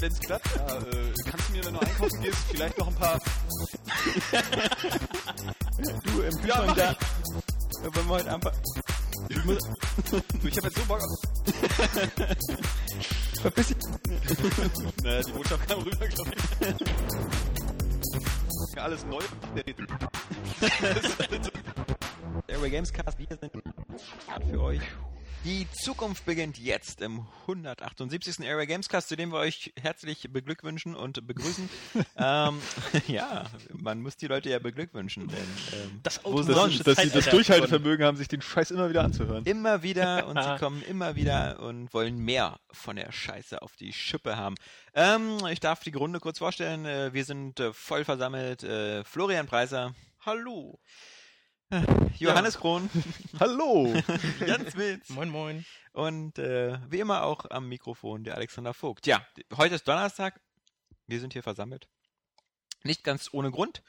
Wenn's klappt, ja, äh, kannst du mir, wenn du einkaufen gehst, vielleicht noch ein paar... Du im Ja, Kühlschrank mach da. Wollen wir heute einfach Ich, muss, du, ich hab jetzt so Bock auf... verpiss dich. Naja, die Botschaft kam rüber, glaube ich. Alles neu. Airway Gamescast, wir sind für euch. Die Zukunft beginnt jetzt im 178. Airway Gamescast, zu dem wir euch herzlich beglückwünschen und begrüßen. ähm, ja, man muss die Leute ja beglückwünschen, denn ähm, Das wo automatische sonst? dass sie das Durchhaltevermögen haben, sich den Scheiß immer wieder anzuhören. immer wieder und sie kommen immer wieder und wollen mehr von der Scheiße auf die Schippe haben. Ähm, ich darf die Runde kurz vorstellen. Äh, Wir sind äh, voll versammelt. Äh, Florian Preiser, Hallo. Johannes Krohn, Hallo! Jans Witz Moin, moin. und äh, wie immer auch am Mikrofon der Alexander Vogt. Ja, heute ist Donnerstag. Wir sind hier versammelt. Nicht ganz ohne Grund.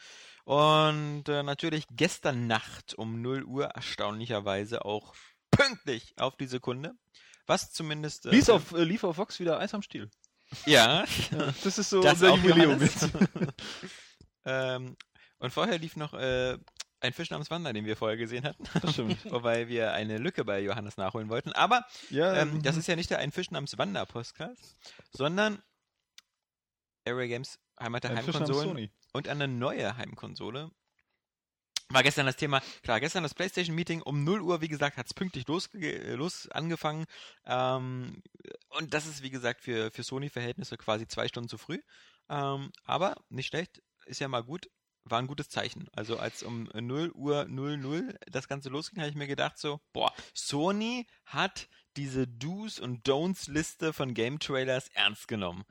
Und äh, natürlich gestern Nacht um 0 Uhr erstaunlicherweise auch pünktlich auf die Sekunde. Was zumindest. Äh, Lies auf, äh, lief auf Vox wieder Eis am Stiel. Ja, Das ist so das unser Jubiläum jetzt. ähm, und vorher lief noch äh, ein Fisch namens Wanda, den wir vorher gesehen hatten. Das stimmt. Wobei wir eine Lücke bei Johannes nachholen wollten. Aber Ja, ähm, das ist ja nicht der Ein Fisch namens Wanda Podcast, sondern Airway Games Heimat der Heimkonsolen und eine neue Heimkonsole. War gestern das Thema, klar, gestern das PlayStation-Meeting um 0 Uhr, wie gesagt, hat es pünktlich los, los angefangen. Ähm, und das ist, wie gesagt, für, für Sony-Verhältnisse quasi zwei Stunden zu früh. Ähm, aber nicht schlecht, ist ja mal gut, war ein gutes Zeichen. Also als um 0 Uhr 00 das Ganze losging, habe ich mir gedacht so, boah, Sony hat diese Do's und Don'ts Liste von Game Trailers ernst genommen.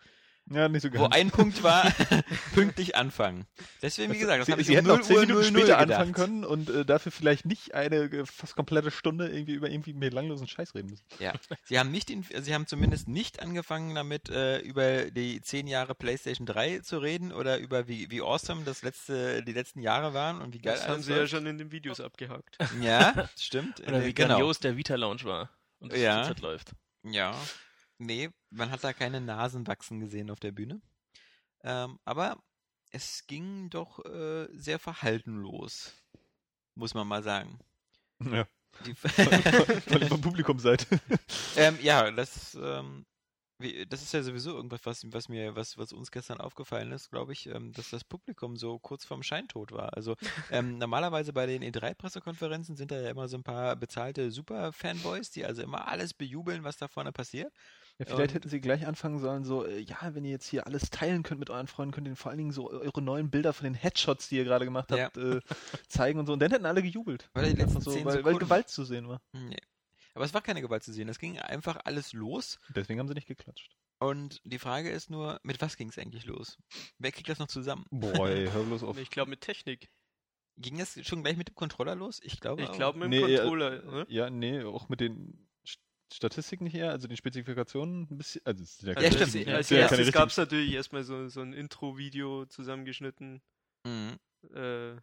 Ja, nicht so Wo ganz. ein Punkt war, pünktlich anfangen. Deswegen, wie gesagt, das sie, habe ich sie um hätten 0 auch 10 Uhr Minuten 00 später gedacht. anfangen können und äh, dafür vielleicht nicht eine äh, fast komplette Stunde irgendwie über irgendwie belanglosen Scheiß reden müssen. Ja, sie haben nicht, in, sie haben zumindest nicht angefangen damit, äh, über die zehn Jahre PlayStation 3 zu reden oder über wie, wie awesome das letzte, die letzten Jahre waren und wie geil Das haben sie ja läuft. schon in den Videos abgehakt. Ja, stimmt. Oder Äh, wie genau. grandios der Vita-Lounge war. Und das Ja. zurzeit läuft. Ja, nee, man hat da keine Nasen wachsen gesehen auf der Bühne. Ähm, aber es ging doch äh, sehr verhaltenlos, muss man mal sagen. Ja. Die, Weil ihr vom Publikum seid. ähm, ja, das, ähm, das ist ja sowieso irgendwas, was, was mir, was, was uns gestern aufgefallen ist, glaube ich, ähm, dass das Publikum so kurz vorm Scheintod war. Also ähm, normalerweise bei den E3-Pressekonferenzen sind da ja immer so ein paar bezahlte Super-Fanboys, die also immer alles bejubeln, was da vorne passiert. Ja, vielleicht Und- hätten sie gleich anfangen sollen, so, äh, ja, wenn ihr jetzt hier alles teilen könnt mit euren Freunden, könnt ihr vor allen Dingen so eure neuen Bilder von den Headshots, die ihr gerade gemacht Ja. habt, äh, zeigen und so. Und dann hätten alle gejubelt. Weil die letzten so, weil, weil Gewalt zu sehen war. Nee. Aber es war keine Gewalt zu sehen. Es ging einfach alles los. Deswegen haben sie nicht geklatscht. Und die Frage ist nur, mit was ging es eigentlich los? Wer kriegt das noch zusammen? Boah, ey, hör bloß auf. Ich glaube mit Technik. Ging das schon gleich mit dem Controller los? Ich glaube Ich glaube mit dem Nee, Controller. ne? Ja, nee, auch mit den St- Statistiken hier, also den Spezifikationen ein bisschen. Also, es sind ja Ja, Also stimmt. Als, ja erstes gab es natürlich erstmal so, so ein Intro-Video zusammengeschnitten. Mhm. Äh,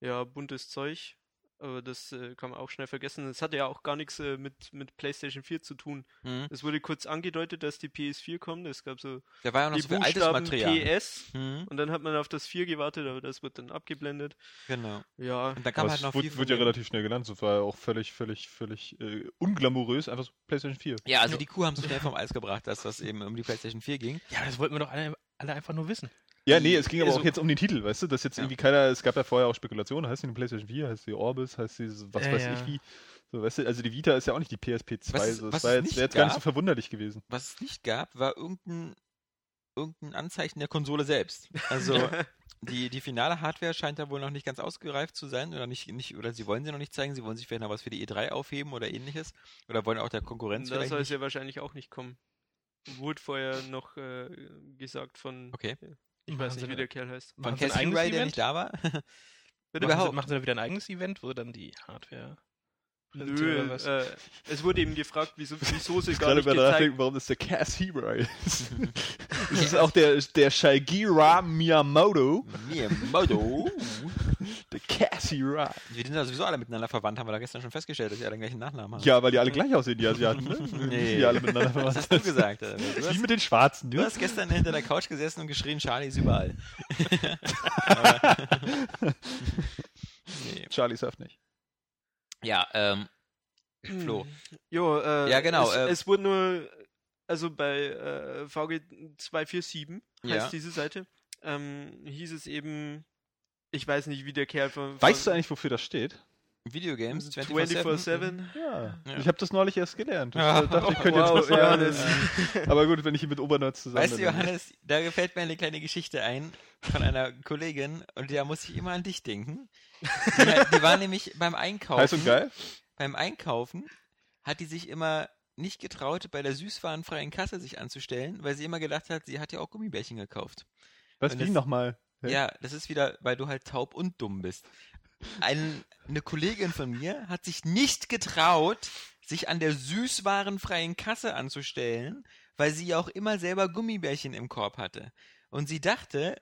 ja, buntes Zeug. Aber das äh, kann man auch schnell vergessen. Es hatte ja auch gar nichts äh, mit, mit PlayStation 4 zu tun. Mhm. Es wurde kurz angedeutet, dass die PS4 kommt. Es gab so Da war ja noch die so viel altes Material. PS. Mhm. Und dann hat man auf das 4 gewartet, aber das wird dann abgeblendet. Genau. Ja, Und da kam halt noch wird, wird ja relativ schnell genannt. Das war ja auch völlig, völlig, völlig äh, unglamourös. Einfach so PlayStation 4. Ja, also die Kuh haben sie schnell vom Eis gebracht, dass das eben um die PlayStation 4 ging. Ja, das wollten wir doch alle, alle einfach nur wissen. Ja, nee, es ging aber Also- auch jetzt um den Titel, weißt du, dass jetzt Ja. irgendwie keiner, es gab ja vorher auch Spekulationen, heißt die eine PlayStation 4, heißt die Orbis, heißt die so- was Ja, weiß ja. ich wie. So, weißt du, also die Vita ist ja auch nicht die PSP 2, Was es- so, das war es jetzt, wäre jetzt gar nicht so verwunderlich gewesen. Was es nicht gab, war irgendein, irgendein Anzeichen der Konsole selbst. Also die, die finale Hardware scheint da wohl noch nicht ganz ausgereift zu sein oder nicht, nicht oder sie wollen sie noch nicht zeigen, sie wollen sich vielleicht noch was für die E3 aufheben oder ähnliches oder wollen auch der Konkurrenz da soll es ja wahrscheinlich auch nicht kommen. Wurde vorher noch äh, gesagt von Okay. Ich weiß nicht, wie der Kerl heißt. Von Cassie Ray, der nicht da war? Bitte Machen sie, überhaupt. machen sie da wieder ein eigenes Event, wo dann die Hardware Nö, äh, es wurde eben gefragt, wieso, wieso sie Ich gar gerade nicht gezeigt nachdenken, warum das der Cass Hebrai ist. das ist auch der, der Shigeru Miyamoto. Miyamoto. Der Cass Hebrai. Wir sind ja sowieso alle miteinander verwandt, haben wir da gestern schon festgestellt, dass sie alle den gleichen Nachnamen haben. Ja, weil die alle gleich aussehen, die Asiaten, ne? Nee. Die alle miteinander Was verwandt hast du sind. gesagt? Alter? Du Wie hast, mit den Schwarzen, du hast gestern hinter der Couch gesessen und geschrien, Charlie ist überall. nee. Charlie surft nicht. Ja, ähm, Flo. Jo, äh, Ja, genau, Es, äh, es wurde nur, also bei äh, VG247 heißt Ja. diese Seite, ähm, hieß es eben, ich weiß nicht, wie der Kerl von. Weißt du von eigentlich, wofür das steht? Videogames 24-7. 24-7? Ja. Ja. Ich habe das neulich erst gelernt. Ja. Ich dachte, ich könnte Wow, jetzt was sagen. Johannes. Aber gut, wenn ich hier mit Obernerds zusammen Weißt du, bin. Johannes, da gefällt mir eine kleine Geschichte ein von einer Kollegin und da muss ich immer an dich denken. Die, die war nämlich beim Einkaufen. Heiß und geil? Beim Einkaufen hat die sich immer nicht getraut, bei der süßwarenfreien Kasse sich anzustellen, weil sie immer gedacht hat, sie hat ja auch Gummibärchen gekauft. Was, Und wie nochmal? Hä? Ja, das ist wieder, weil du halt taub und dumm bist. Ein, eine Kollegin von mir hat sich nicht getraut, sich an der süßwarenfreien Kasse anzustellen, weil sie ja auch immer selber Gummibärchen im Korb hatte. Und sie dachte,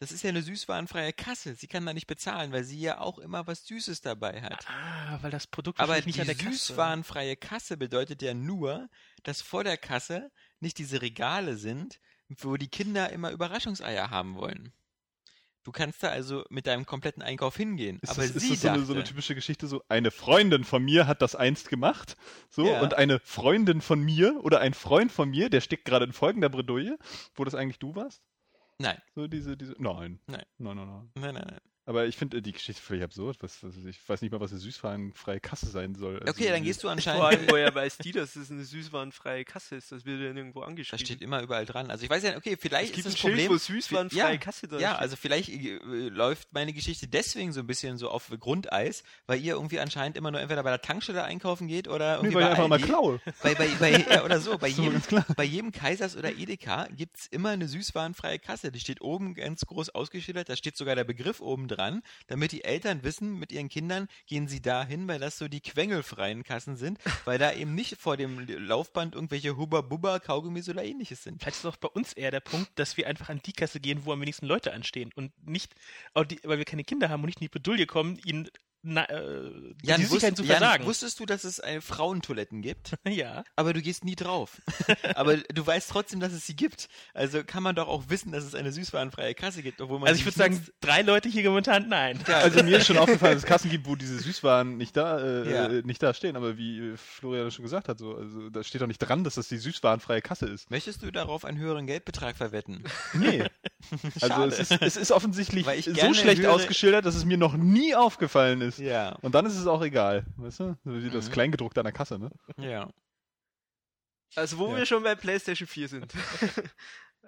das ist ja eine süßwarenfreie Kasse. Sie kann da nicht bezahlen, weil sie ja auch immer was Süßes dabei hat. Ah, weil das Produkt Aber nicht an der Kasse. süßwarenfreie Kasse bedeutet ja nur, dass vor der Kasse nicht diese Regale sind, wo die Kinder immer Überraschungseier haben wollen. Du kannst da also mit deinem kompletten Einkauf hingehen. Ist aber das, ist sie das so, dachte, eine, so eine typische Geschichte, so eine Freundin von mir hat das einst gemacht, so, Ja. und eine Freundin von mir oder ein Freund von mir, der steckt gerade in folgender Bredouille, wo das eigentlich du warst? nein, So diese, diese, nein. Nein. Nein, nein, nein. nein, nein, nein. Aber ich finde äh, die Geschichte völlig absurd. Was, was, ich weiß nicht mal, was eine süßwarenfreie Kasse sein soll. Also, Okay, dann gehst du Vor anscheinend. allem, woher weiß die, dass es eine süßwarenfreie Kasse ist? Das wird ja nirgendwo Da angeschrieben. steht immer überall dran. Also ich weiß ja, okay, es vielleicht gibt ist ein das Schild, Problem. wo süßwarenfreie ja, Kasse drin Ja, steht. also vielleicht äh, läuft meine Geschichte deswegen so ein bisschen so auf Grundeis, weil ihr irgendwie anscheinend immer nur entweder bei der Tankstelle einkaufen geht oder Nee, irgendwie weil ich bei einfach mal klaue. Bei, bei, bei, ja, oder so, bei So, jedem, bei jedem Kaisers oder Edeka gibt es immer eine süßwarenfreie Kasse. Die steht oben ganz groß ausgeschildert, da steht sogar der Begriff oben dran, damit die Eltern wissen, mit ihren Kindern gehen sie dahin, weil das so die quengelfreien Kassen sind, weil da eben nicht vor dem Laufband irgendwelche Hubba-Bubba, Kaugummis oder ähnliches sind. Vielleicht ist auch bei uns eher der Punkt, dass wir einfach an die Kasse gehen, wo am wenigsten Leute anstehen und nicht, die, weil wir keine Kinder haben und nicht in die Bedouille kommen, ihnen na, äh, die Jan, Süßigkeiten wusst, zu Jan, versagen. wusstest du, dass es äh, Frauentoiletten gibt? ja. Aber du gehst nie drauf. Aber du weißt trotzdem, dass es sie gibt. Also kann man doch auch wissen, dass es eine süßwarenfreie Kasse gibt, obwohl man Also ich würde sagen, drei Leute hier momentan nein. Ja, Also mir ist schon aufgefallen, dass es Kassen gibt, wo diese Süßwaren nicht da, äh, Ja. äh, nicht da stehen. Aber wie äh, Florian schon gesagt hat, so, also da steht doch nicht dran, dass das die süßwarenfreie Kasse ist. Möchtest du darauf einen höheren Geldbetrag verwetten? Nee. Also es ist, es ist offensichtlich Weil ich so schlecht höre- ausgeschildert, dass es mir noch nie aufgefallen ist. Ja. Und dann ist es auch egal. Weißt du? Wie das Mhm. Kleingedruckte an der Kasse, ne? Ja. Also wo Ja. wir schon bei PlayStation 4 sind.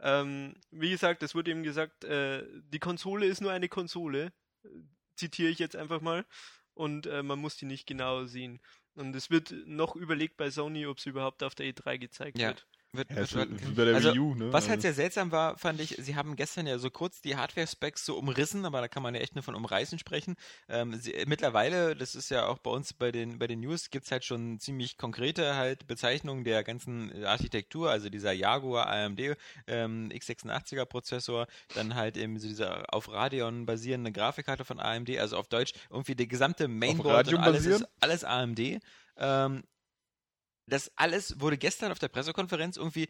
ähm, wie gesagt, es wurde eben gesagt, äh, die Konsole ist nur eine Konsole. Zitiere ich jetzt einfach mal. Und äh, man muss die nicht genau sehen. Und es wird noch überlegt bei Sony, ob sie überhaupt auf der E3 gezeigt Ja. wird. Wird, Ja, wird, wird, wie bei der also, Wii U, ne? Was halt Also- sehr seltsam war, fand ich, sie haben gestern ja so kurz die Hardware-Specs so umrissen, aber da kann man ja echt nur von umreißen sprechen. Ähm, sie, mittlerweile, das ist ja auch bei uns bei den, bei den News, gibt's halt schon ziemlich konkrete halt Bezeichnungen der ganzen Architektur, also dieser Jaguar AMD ähm, x86er Prozessor, dann halt eben so dieser auf Radeon basierende Grafikkarte von AMD, also auf Deutsch irgendwie der gesamte Mainboard und alles ist alles AMD. Ähm, das alles wurde gestern auf der Pressekonferenz irgendwie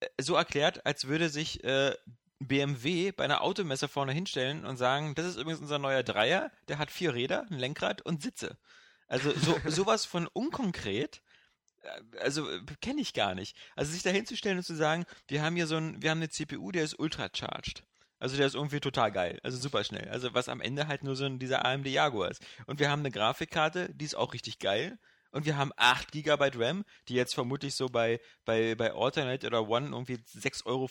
äh, so erklärt, als würde sich äh, BMW bei einer Automesse vorne hinstellen und sagen, das ist übrigens unser neuer Dreier, der hat vier Räder, ein Lenkrad und Sitze. Also so, sowas von unkonkret, äh, also kenne ich gar nicht. Also sich da hinzustellen und zu sagen, wir haben hier so ein, wir haben eine CPU, der ist ultracharged. Also der ist irgendwie total geil, also super schnell. Also was am Ende halt nur so ein, dieser AMD Jaguar ist. Und wir haben eine Grafikkarte, die ist auch richtig geil. Und wir haben 8 GB RAM, die jetzt vermutlich so bei, bei, bei Alternate oder One irgendwie 6,55 Euro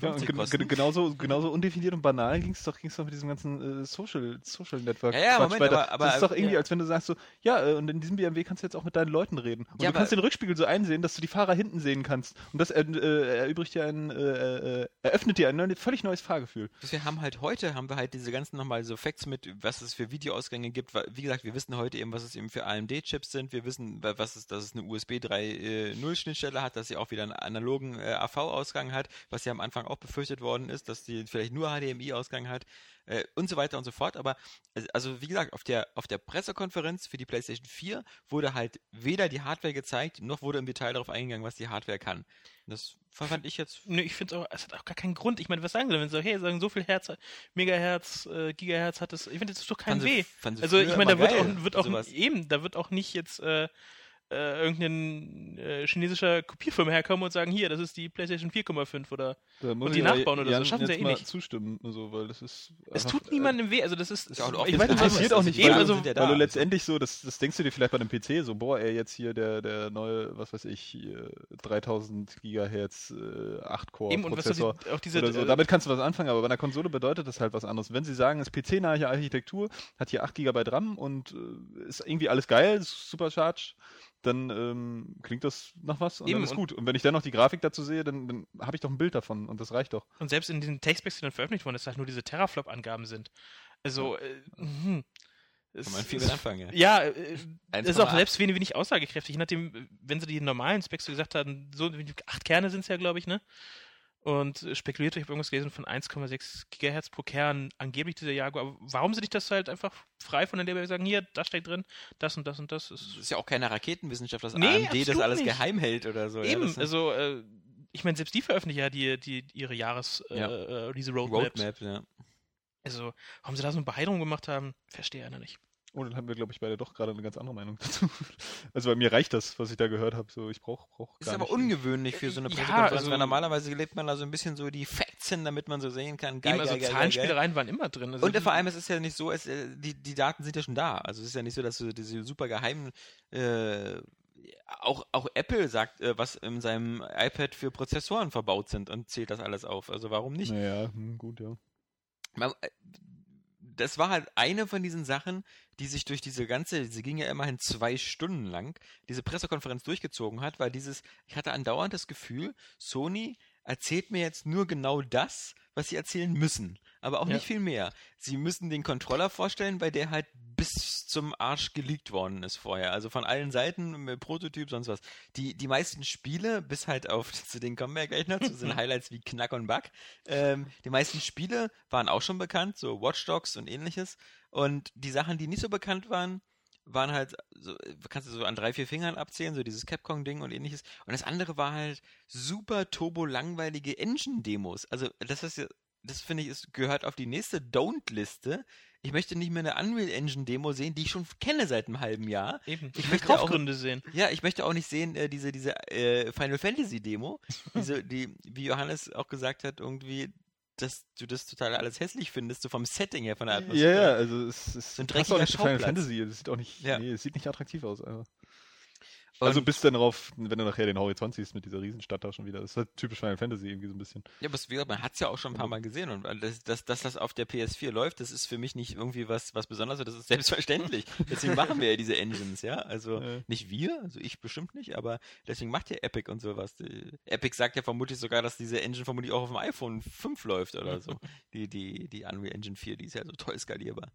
Ja, kosten. gen- genauso, genauso undefiniert und banal ging es doch, ging's doch mit diesem ganzen äh, Social, Social Network. Ja, ja, Quatsch Moment, weiter. aber- aber- das ist doch irgendwie, ja. als wenn du sagst so, ja, äh, und in diesem BMW kannst du jetzt auch mit deinen Leuten reden. Und Ja, du kannst den Rückspiegel so einsehen, dass du die Fahrer hinten sehen kannst. Und das äh, erübrigt dir ein, äh, äh, eröffnet dir ein völlig neues Fahrgefühl. Wir haben halt heute, haben wir halt diese ganzen nochmal so Facts mit, was es für Videoausgänge gibt. Wie gesagt, wir wissen heute eben, was es eben für AMD-Chips sind. Wir wissen, wa- was es, dass es eine USB 3.0 Schnittstelle hat, dass sie auch wieder einen analogen äh, AV-Ausgang hat, was ja am Anfang auch befürchtet worden ist, dass die vielleicht nur HDMI-Ausgang hat äh, und so weiter und so fort. Aber also- also wie gesagt, auf der auf der Pressekonferenz für die PlayStation 4 wurde halt weder die Hardware gezeigt, noch wurde im Detail darauf eingegangen, was die Hardware kann. Und das fand ich jetzt Nö, ich finde es auch, es hat auch gar keinen Grund. Ich meine, was sagen sie, wenn sie so, hey, sagen so viel Herz, Megahertz, äh, Gigahertz hat es, ich finde, das ist doch kein Weh. Also ich meine, da wird geil, auch, wird auch sowas. eben, da wird auch nicht jetzt äh, äh, irgendein äh, chinesischer Kopierfirma herkommen und sagen, hier, das ist die PlayStation 4,5 oder Und die nachbauen oder so, Jan schaffen sie ja eh nicht. zustimmen, so, weil das ist. es tut niemandem weh. Also das ist, Ist ja auch ich nicht, Geheimnis, interessiert das auch nicht, eben, weil- also also- Weil du letztendlich so, das, das denkst du dir vielleicht bei einem PC, so, boah, ey, jetzt hier der, der neue, was weiß ich, hier 3000 Gigahertz, äh, Eben, und was8-Core-Prozessor. die, auch diese, oder so. äh, Damit kannst du was anfangen, aber bei einer Konsole bedeutet das halt was anderes. Wenn sie sagen, es ist PC-nahe Architektur, hat hier 8 GB RAM und äh, ist irgendwie alles geil, Supercharge, dann ähm, klingt das nach was und Eben, dann ist gut. Und wenn ich dann noch die Grafik dazu sehe, dann, dann habe ich doch ein Bild davon und das reicht doch. Und selbst in diesen Textbacks, die dann veröffentlicht wurden, dass halt nur diese Teraflop-Angaben sind. Also, äh, hm. Es Kann man viel mit anfangen, ja. Ja, äh, Eins ist auch Komma selbst wenig, wenig aussagekräftig. Je nachdem, wenn sie die normalen Specs so gesagt haben, so acht Kerne sind es ja, glaube ich, ne? Und äh, spekuliert, ich habe irgendwas gelesen von 1,6 Gigahertz pro Kern, angeblich dieser Jaguar. Aber warum sind nicht das halt einfach frei von der wir sagen, hier, das steckt drin, das und das und das Das ist. ist ja auch keine Raketenwissenschaft, dass Nee, AMD das alles nicht. geheim hält oder so. ja, Eben, das ist also, äh, ich meine, selbst die veröffentlichen ja die, die, ihre Jahres, Ja. äh, äh, diese Roadmaps. Roadmap, ja. Also, warum sie da so eine Beheiterung gemacht haben, verstehe einer nicht. Oh, dann haben wir, glaube ich, beide doch gerade eine ganz andere Meinung dazu. Also bei mir reicht das, was ich da gehört habe. So, ich brauche brauch ist aber nicht. ungewöhnlich für so eine Ja, Pressekonferenz, also- weil normalerweise lebt man da so ein bisschen so die Facts hin, damit man so sehen kann. Geil, also geil, geil. Zahlenspielereien waren immer drin. Also Und äh, vor allem, es ist ja nicht so, es, äh, die, die Daten sind ja schon da. Also es ist ja nicht so, dass du diese super geheimen, äh, auch, auch Apple sagt, äh, was in seinem iPad für Prozessoren verbaut sind und zählt das alles auf. Also warum nicht? Naja, hm, gut, ja. Das war halt eine von diesen Sachen, die sich durch diese ganze, sie ging ja immerhin zwei Stunden lang, diese Pressekonferenz durchgezogen hat, weil dieses, ich hatte andauernd das Gefühl, Sony erzählt mir jetzt nur genau das, was sie erzählen müssen, aber auch Ja. nicht viel mehr. Sie müssen den Controller vorstellen, bei der halt bis zum Arsch geleakt worden ist vorher. Also von allen Seiten, mit Prototyp, sonst was. Die, die meisten Spiele, bis halt auf, zu denen kommen wir ja gleich noch, zu den Highlights wie Knack und Back, ähm, die meisten Spiele waren auch schon bekannt, so Watch Dogs und ähnliches. Und die Sachen, die nicht so bekannt waren, waren halt, so, kannst du so an drei, vier Fingern abzählen, so dieses Capcom-Ding und ähnliches. Und das andere war halt super turbo-langweilige Engine-Demos. Also, das ist ja, das finde ich, ist, gehört auf die nächste Don't-Liste. Ich möchte nicht mehr eine Unreal Engine-Demo sehen, die ich schon kenne seit einem halben Jahr. Eben, Ich ich möchte auch- Kaufgründe sehen. Ja, ich möchte auch nicht sehen, äh, diese, diese äh, Final Fantasy Demo, diese, die, wie Johannes auch gesagt hat, irgendwie, dass du das total alles hässlich findest, so vom Setting her, von der Atmosphäre. ja, also es, es So ein passt auch nicht zu Final. Fantasy. Es sieht auch nicht, Ja. nee, es sieht nicht attraktiv aus. Einfach. Also bis dann drauf, wenn du nachher den Horizont siehst mit dieser Riesenstadt da schon wieder. Das ist halt typisch Final Fantasy irgendwie so ein bisschen. Ja, aber es, wie gesagt, man hat es ja auch schon ein paar Mal gesehen und dass, dass, dass das auf der PS4 läuft, das ist für mich nicht irgendwie was, was Besonderes, das ist selbstverständlich. deswegen machen wir ja diese Engines, ja. Also Ja. nicht wir, also ich bestimmt nicht, aber deswegen macht ja Epic und sowas. Epic sagt ja vermutlich sogar, dass diese Engine vermutlich auch auf dem iPhone 5 läuft oder so. Die, die, die Unreal Engine 4, die ist ja so toll skalierbar.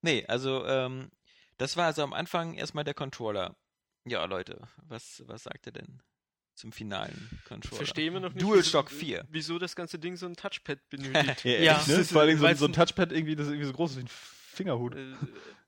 Nee, also, ähm, das war also am Anfang erstmal der Controller. Ja, Leute, was, was sagt ihr denn zum finalen Controller? Verstehe immer noch nicht, DualShock wieso, 4. wieso das ganze Ding so ein Touchpad benötigt. Ja, echt, ne? Vor allem so, so ein Touchpad irgendwie, das irgendwie so groß ist wie ein Fingerhut. äh,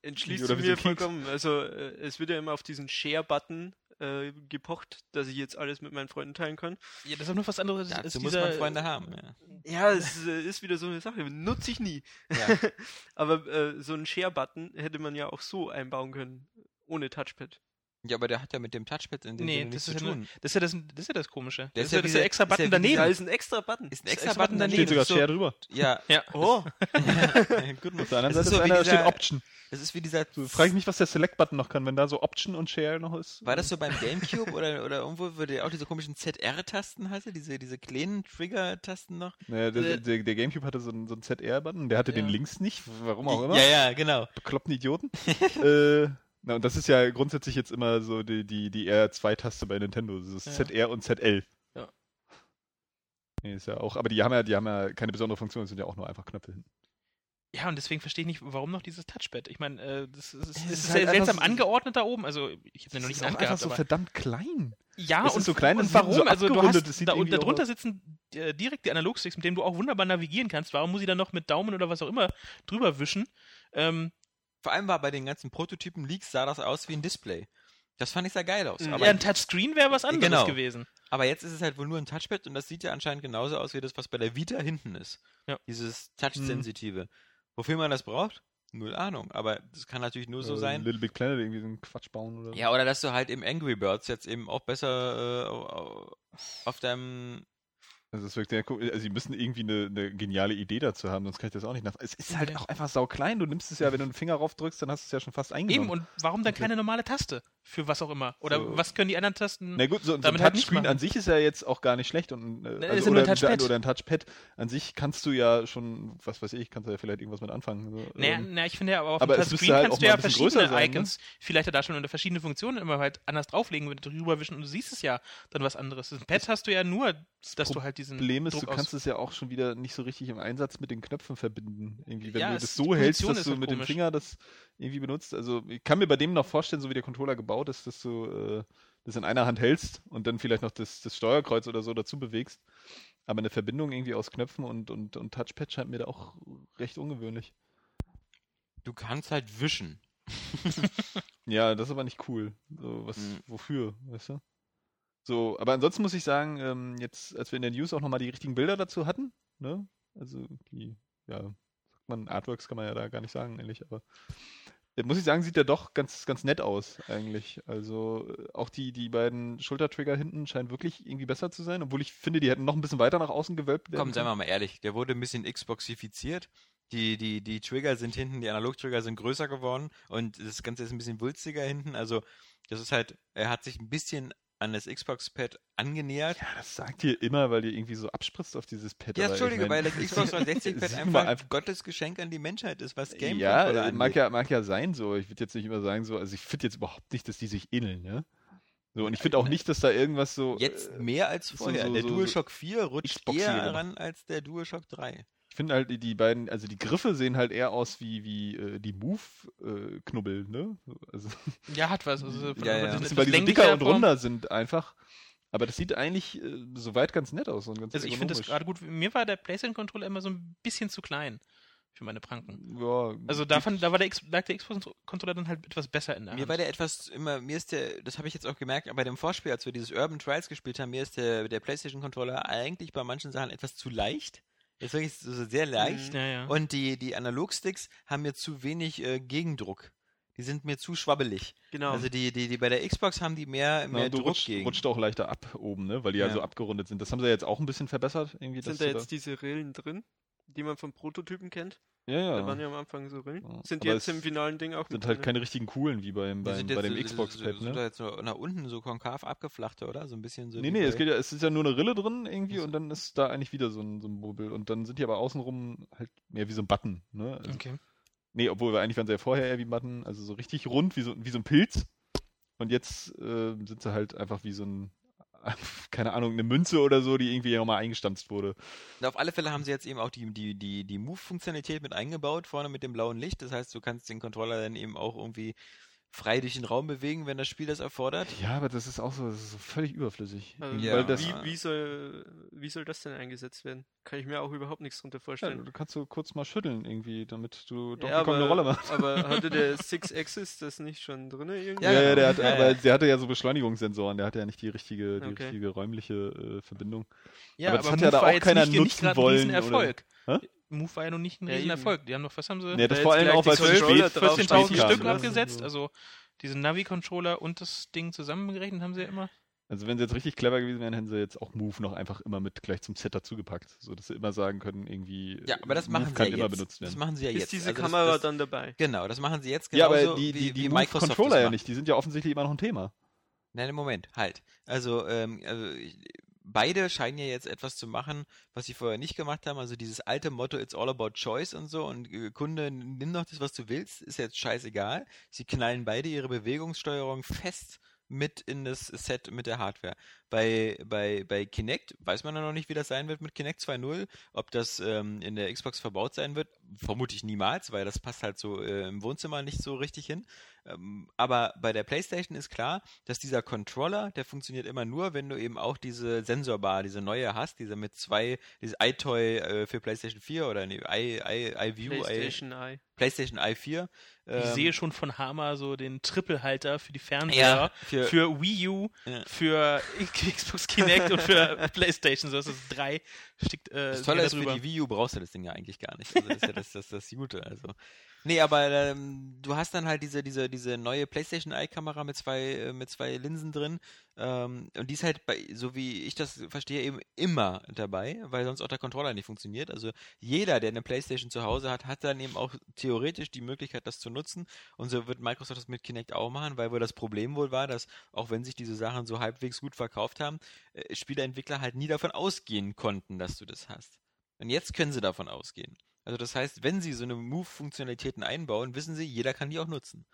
entschließt Oder mir vollkommen. Also äh, es wird ja immer auf diesen Share-Button äh, gepocht, dass ich jetzt alles mit meinen Freunden teilen kann. Ja, das ist auch nur was anderes als Dazu muss dieser, man Freunde haben, ja. Ja, es äh, ist wieder so eine Sache. Nutze ich nie. Ja. Aber äh, so einen Share-Button hätte man ja auch so einbauen können, ohne Touchpad. Ja, aber der hat ja mit dem Touchpad in dem Nee, Sinne das nichts ist, zu ja nur, tun. das, ist ja das, das ist ja das Komische. Der Das ist ja ja der- extra ist ja Button daneben. Da ist ein extra Button. Ist ein extra, extra Button Button daneben. Steht sogar Share drüber. ja, Ja. Oh, gut. Auf der anderen Das Seite ist so einer, da steht dieser- Option. Das ist wie dieser. So, frag ich mich, was der Select-Button noch kann, wenn da so Option und Share noch ist. War das so beim Gamecube oder, oder irgendwo, wo der auch diese komischen ZR-Tasten hatte, diese, diese kleinen Trigger-Tasten noch? Naja, der, der, der Gamecube hatte so einen, so einen ZR-Button, der hatte den Ja. links nicht, warum auch immer. Ja, ja, genau. Bekloppten Idioten. äh, na, und das ist ja grundsätzlich jetzt immer so die, die, die R2-Taste bei Nintendo. Das ist Ja. ZR und ZL. Ja. Nee, ist ja auch, aber die haben ja, die haben ja keine besondere Funktion, das sind ja auch nur einfach Knöpfe hinten. Ja, und deswegen verstehe ich nicht, warum noch dieses Touchpad. Ich meine, äh, das, ist- Es ist, ist halt seltsam so- angeordnet da oben. Also, ich habe den noch nicht Hand einfach so verdammt klein. Ja, Es und, so klein, und warum? so also du hast da, und darunter sitzen äh, direkt die Analogsticks, mit denen du auch wunderbar navigieren kannst. Warum muss ich dann noch mit Daumen oder was auch immer drüber wischen? Ähm, Vor allem war bei den ganzen Prototypen-Leaks sah das aus wie ein Display. Das fand ich sehr geil aus. Mhm. Aber, ja, ein Touchscreen wäre was anderes Genau. gewesen. aber jetzt ist es halt wohl nur ein Touchpad und das sieht ja anscheinend genauso aus wie das, was bei der Vita hinten ist. Ja. Dieses Touch-Sensitive. Wofür man das braucht? Null Ahnung. Aber das kann natürlich nur so Äh, sein. Little Big Planet irgendwie so einen Quatsch bauen oder Ja, oder dass du halt im Angry Birds jetzt eben auch besser äh, au- au- auf deinem. Also, es wirkt sehr cool. also sie müssen irgendwie eine, eine geniale Idee dazu haben, sonst kann ich das auch nicht nach. Es ist halt auch einfach sauklein. Du nimmst es ja, wenn du einen Finger rauf drückst, dann hast du es ja schon fast eingenommen. Eben, und warum dann keine normale Taste? Für was auch immer. Oder So. was können die anderen Tasten? Na gut, so, so ein damit halt Touchscreen machen. an sich ist ja jetzt auch gar nicht schlecht. Und, äh, Ne, also, ja oder, ein Touchpad. oder ein Touchpad. An sich kannst du ja schon, was weiß ich, kannst du ja vielleicht irgendwas mit anfangen. So, Naja, ähm, na, ich finde ja, aber auf aber dem Touchscreen halt kannst du ja verschiedene sein, ne? Icons, vielleicht da schon unter verschiedene Funktionen immer halt anders drauflegen, wenn du drüber wischen und du siehst es ja dann was anderes. Ein Pad hast du ja nur, dass du halt diesen Problem ist, Druck du kannst es ja auch schon wieder nicht so richtig im Einsatz mit den Knöpfen verbinden. Irgendwie, wenn Ja, du es- das so hältst, Position dass ist du halt mit dem komisch. Finger das irgendwie benutzt. Also ich kann mir bei dem noch vorstellen, so wie der Controller gebaut ist, dass du äh, das in einer Hand hältst und dann vielleicht noch das, das Steuerkreuz oder so dazu bewegst. Aber eine Verbindung irgendwie aus Knöpfen und, und, und Touchpad scheint mir da auch recht ungewöhnlich. Du kannst halt wischen. Ja, das ist aber nicht cool. So, was, Mhm. wofür, weißt du? So, aber ansonsten muss ich sagen, ähm, jetzt, als wir in der News auch nochmal die richtigen Bilder dazu hatten, ne? Also die, ja, sagt man, Artworks kann man ja da gar nicht sagen, ehrlich, aber muss ich sagen, sieht der doch ganz, ganz nett aus, eigentlich. Also äh, auch die, die beiden Schultertrigger hinten scheinen wirklich irgendwie besser zu sein, obwohl ich finde, die hätten noch ein bisschen weiter nach außen gewölbt werden Komm, seien wir mal ehrlich, der wurde ein bisschen Xboxifiziert. Die, die, die Trigger sind hinten, die Analog-Trigger sind größer geworden und das Ganze ist ein bisschen wulstiger hinten. Also, das ist halt, er hat sich ein bisschen an das Xbox-Pad angenähert. Ja, das sagt ihr immer, weil ihr irgendwie so abspritzt auf dieses Pad. Ja, ich Entschuldige, mein, weil das Xbox 360-Pad sieh einfach, einfach- Gottes Geschenk an die Menschheit ist, was Game Ja, mag ja, mag ja sein so. Ich würde jetzt nicht immer sagen so, also ich finde jetzt überhaupt nicht, dass die sich ähneln, ne? So, und ich finde auch nicht, dass da irgendwas so. Jetzt äh, mehr als vorher. so- der so- DualShock 4 rutscht eher ran als der DualShock 3. Ich finde halt, die, die beiden, also die Griffe sehen halt eher aus wie, wie äh, die Move-Knubbel, ne? Also, Ja, hat was. Also, von- Ja, ja. bisschen, weil die so dicker und Form. runder sind einfach. Aber das sieht eigentlich äh, soweit ganz nett aus und ganz Also ich finde das gerade gut. Mir war der PlayStation-Controller immer so ein bisschen zu klein für meine Pranken. Ja, Also da, fand, da war der, X- lag der Xbox-Controller dann halt etwas besser in der Mir Hand. war der etwas immer, mir ist der, das habe ich jetzt auch gemerkt, bei dem Vorspiel, als wir dieses Urban Trials gespielt haben, mir ist der, der PlayStation Controller eigentlich bei manchen Sachen etwas zu leicht. Ist wirklich so sehr leicht. ja, ja. Und die, die Analogsticks haben mir zu wenig äh, Gegendruck. Die sind mir zu schwabbelig. Genau. Also die, die, die bei der Xbox haben die mehr, mehr du Druck rutscht, gegen. rutscht auch leichter ab oben, ne? Weil die ja. Ja. so abgerundet sind. Das haben sie jetzt auch ein bisschen verbessert. Irgendwie, sind da jetzt diese Rillen drin, die man vom Prototypen kennt? Ja, ja. Da waren ja am Anfang so Rillen. Ja, Sind jetzt im finalen Ding auch sind mit halt drin? keine richtigen coolen wie beim, beim, sind bei dem so- Xbox-Pad, so, ne? jetzt so nach unten so konkav abgeflachte, oder? So ein bisschen so. Nee, nee, es, geht ja, es ist ja nur eine Rille drin irgendwie und dann ist da eigentlich wieder so ein, so ein Bubbel. Und dann sind die aber außenrum halt mehr wie so ein Button, ne? Also, okay. Nee, obwohl wir eigentlich waren sie ja vorher eher wie ein Button, also so richtig rund, wie so, wie so ein Pilz. Und jetzt äh, sind sie halt einfach wie so ein, keine Ahnung, eine Münze oder so, die irgendwie nochmal eingestanzt wurde. Und auf alle Fälle haben sie jetzt eben auch die, die, die, die Move-Funktionalität mit eingebaut, vorne mit dem blauen Licht. Das heißt, du kannst den Controller dann eben auch irgendwie frei durch den Raum bewegen, wenn das Spiel das erfordert. Ja, aber das ist auch so, das ist so völlig überflüssig. Also, Ja. Weil das, wie, wie, soll, wie soll das denn eingesetzt werden? Kann ich mir auch überhaupt nichts drunter ja, vorstellen. du kannst so kurz mal schütteln irgendwie, damit du Donkey Ja, Kong eine Rolle machst. aber hatte der Six Axis das nicht schon drin irgendwie? Ja, ja, der hat, Ja, aber ja. der hatte ja so Beschleunigungssensoren, der hatte ja nicht die richtige, die Okay. richtige räumliche äh, Verbindung. Ja, Aber das hat Move ja da auch keiner nicht, nutzen wollen, Riesenerfolg. Hä? Move war ja noch nicht ein Ja, riesen eben. Erfolg. Die haben doch, was haben sie? Nee, das vor allem auch, weil es zu Controller spät drauf 14.000 spät kam, Stück ne? abgesetzt, So. also diesen Navi-Controller und das Ding zusammengerechnet haben sie ja immer. Also wenn sie jetzt richtig clever gewesen wären, hätten sie jetzt auch Move noch einfach immer mit gleich zum Set dazugepackt, so dass sie immer sagen können, irgendwie Ja, aber das Move machen sie kann ja immer jetzt. benutzt Das werden. machen sie ja Ist jetzt. diese Also das- Kamera das, dann dabei? Genau, das machen sie jetzt ja, genauso aber die, wie, die, die wie Microsoft das Controller ja nicht, die sind ja offensichtlich immer noch ein Thema. Nein, im Moment, halt. Also, ähm, also ich- beide scheinen ja jetzt etwas zu machen, was sie vorher nicht gemacht haben. Also dieses alte Motto, it's all about choice und so und äh, Kunde, nimm doch das, was du willst, ist jetzt scheißegal. Sie knallen beide ihre Bewegungssteuerung fest mit in das Set mit der Hardware. Bei, bei, bei Kinect weiß man ja noch nicht, wie das sein wird mit Kinect 2.0, ob das ähm, in der Xbox verbaut sein wird. Vermutlich niemals, weil das passt halt so äh, im Wohnzimmer nicht so richtig hin. Ähm, aber bei der PlayStation ist klar, dass dieser Controller, der funktioniert immer nur, wenn du eben auch diese Sensorbar, diese neue hast, diese mit zwei, dieses iToy äh, für PlayStation 4 oder nee, i, i, iView, i, PlayStation Eye. PlayStation i4. Ich ähm, sehe schon von Hammer so den Triple-Halter für die ja, Fernseher, für, für Wii U, Ja. für Xbox Kinect und für PlayStation. So ist es drei. Stickt, äh, Das Tolle ist, für die Wii U brauchst du das Ding ja eigentlich gar nicht. Also das ist ja das, das, das Gute. Also. Nee, aber ähm, du hast dann halt diese, diese, diese neue PlayStation Eye-Kamera mit zwei, äh, mit zwei Linsen drin. Ähm, und die ist halt bei, so wie ich das verstehe, eben immer dabei, weil sonst auch der Controller nicht funktioniert. Also jeder, der eine PlayStation zu Hause hat, hat dann eben auch theoretisch die Möglichkeit, das zu nutzen. Und so wird Microsoft das mit Kinect auch machen, weil wohl das Problem wohl war, dass auch wenn sich diese Sachen so halbwegs gut verkauft haben, äh, Spieleentwickler halt nie davon ausgehen konnten, dass du das hast. Und jetzt können sie davon ausgehen. Also das heißt, wenn sie so eine Move-Funktionalitäten einbauen, wissen sie, jeder kann die auch nutzen.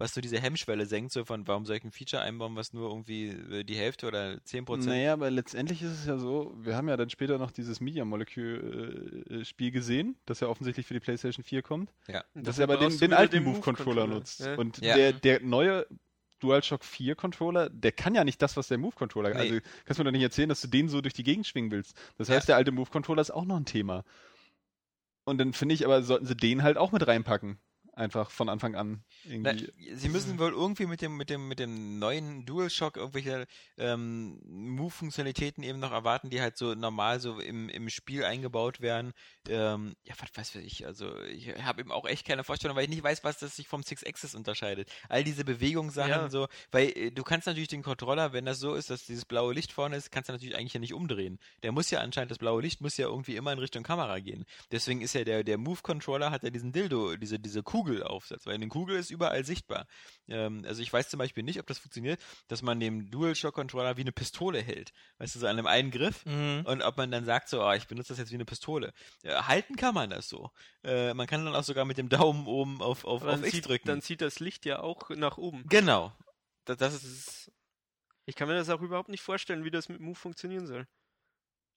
Was so diese Hemmschwelle senkt, so von warum soll ich ein Feature einbauen, was nur irgendwie äh, die Hälfte oder 10% Naja, aber letztendlich ist es ja so, wir haben ja dann später noch dieses Media Molecule-Spiel gesehen, das ja offensichtlich für die PlayStation 4 kommt. Ja. Das dafür ja aber den, den alten Move-Controller nutzt. Ja. Und Ja. der, der neue DualShock 4 Controller, der kann ja nicht das, was der Move-Controller kann. Nee. Also kannst du mir doch nicht erzählen, dass du den so durch die Gegend schwingen willst. Das Ja. heißt, der alte Move-Controller ist auch noch ein Thema. Und dann finde ich aber, sollten sie den halt auch mit reinpacken. Einfach von Anfang an. Na, Irgendwie. sie müssen wohl irgendwie mit dem, mit dem, mit dem neuen DualShock irgendwelche ähm, Move-Funktionalitäten eben noch erwarten, die halt so normal so im, im Spiel eingebaut werden. Ähm, ja, was weiß ich, also ich habe eben auch echt keine Vorstellung, weil ich nicht weiß, was das sich vom Six Axis unterscheidet. All diese Bewegungssachen Ja. so, weil äh, du kannst natürlich den Controller, wenn das so ist, dass dieses blaue Licht vorne ist, kannst du natürlich eigentlich ja nicht umdrehen. Der muss ja anscheinend, das blaue Licht muss ja irgendwie immer in Richtung Kamera gehen. Deswegen ist ja der, der Move-Controller hat ja diesen Dildo, diese, diese Kugelaufsatz, weil eine Kugel ist überall sichtbar. Ähm, also ich weiß zum Beispiel nicht, ob das funktioniert, dass man den DualShock-Controller wie eine Pistole hält. Weißt du, so an einem einen Griff. Mhm. Und ob man dann sagt, so, ah, ich benutze das jetzt wie eine Pistole. Äh, halten kann man das so. Äh, man kann dann auch sogar mit dem Daumen oben auf, auf, auf X sieht, drücken. dann sieht das Licht ja auch nach oben. genau. Das, das ist, ich kann mir das auch überhaupt nicht vorstellen, wie das mit Move funktionieren soll.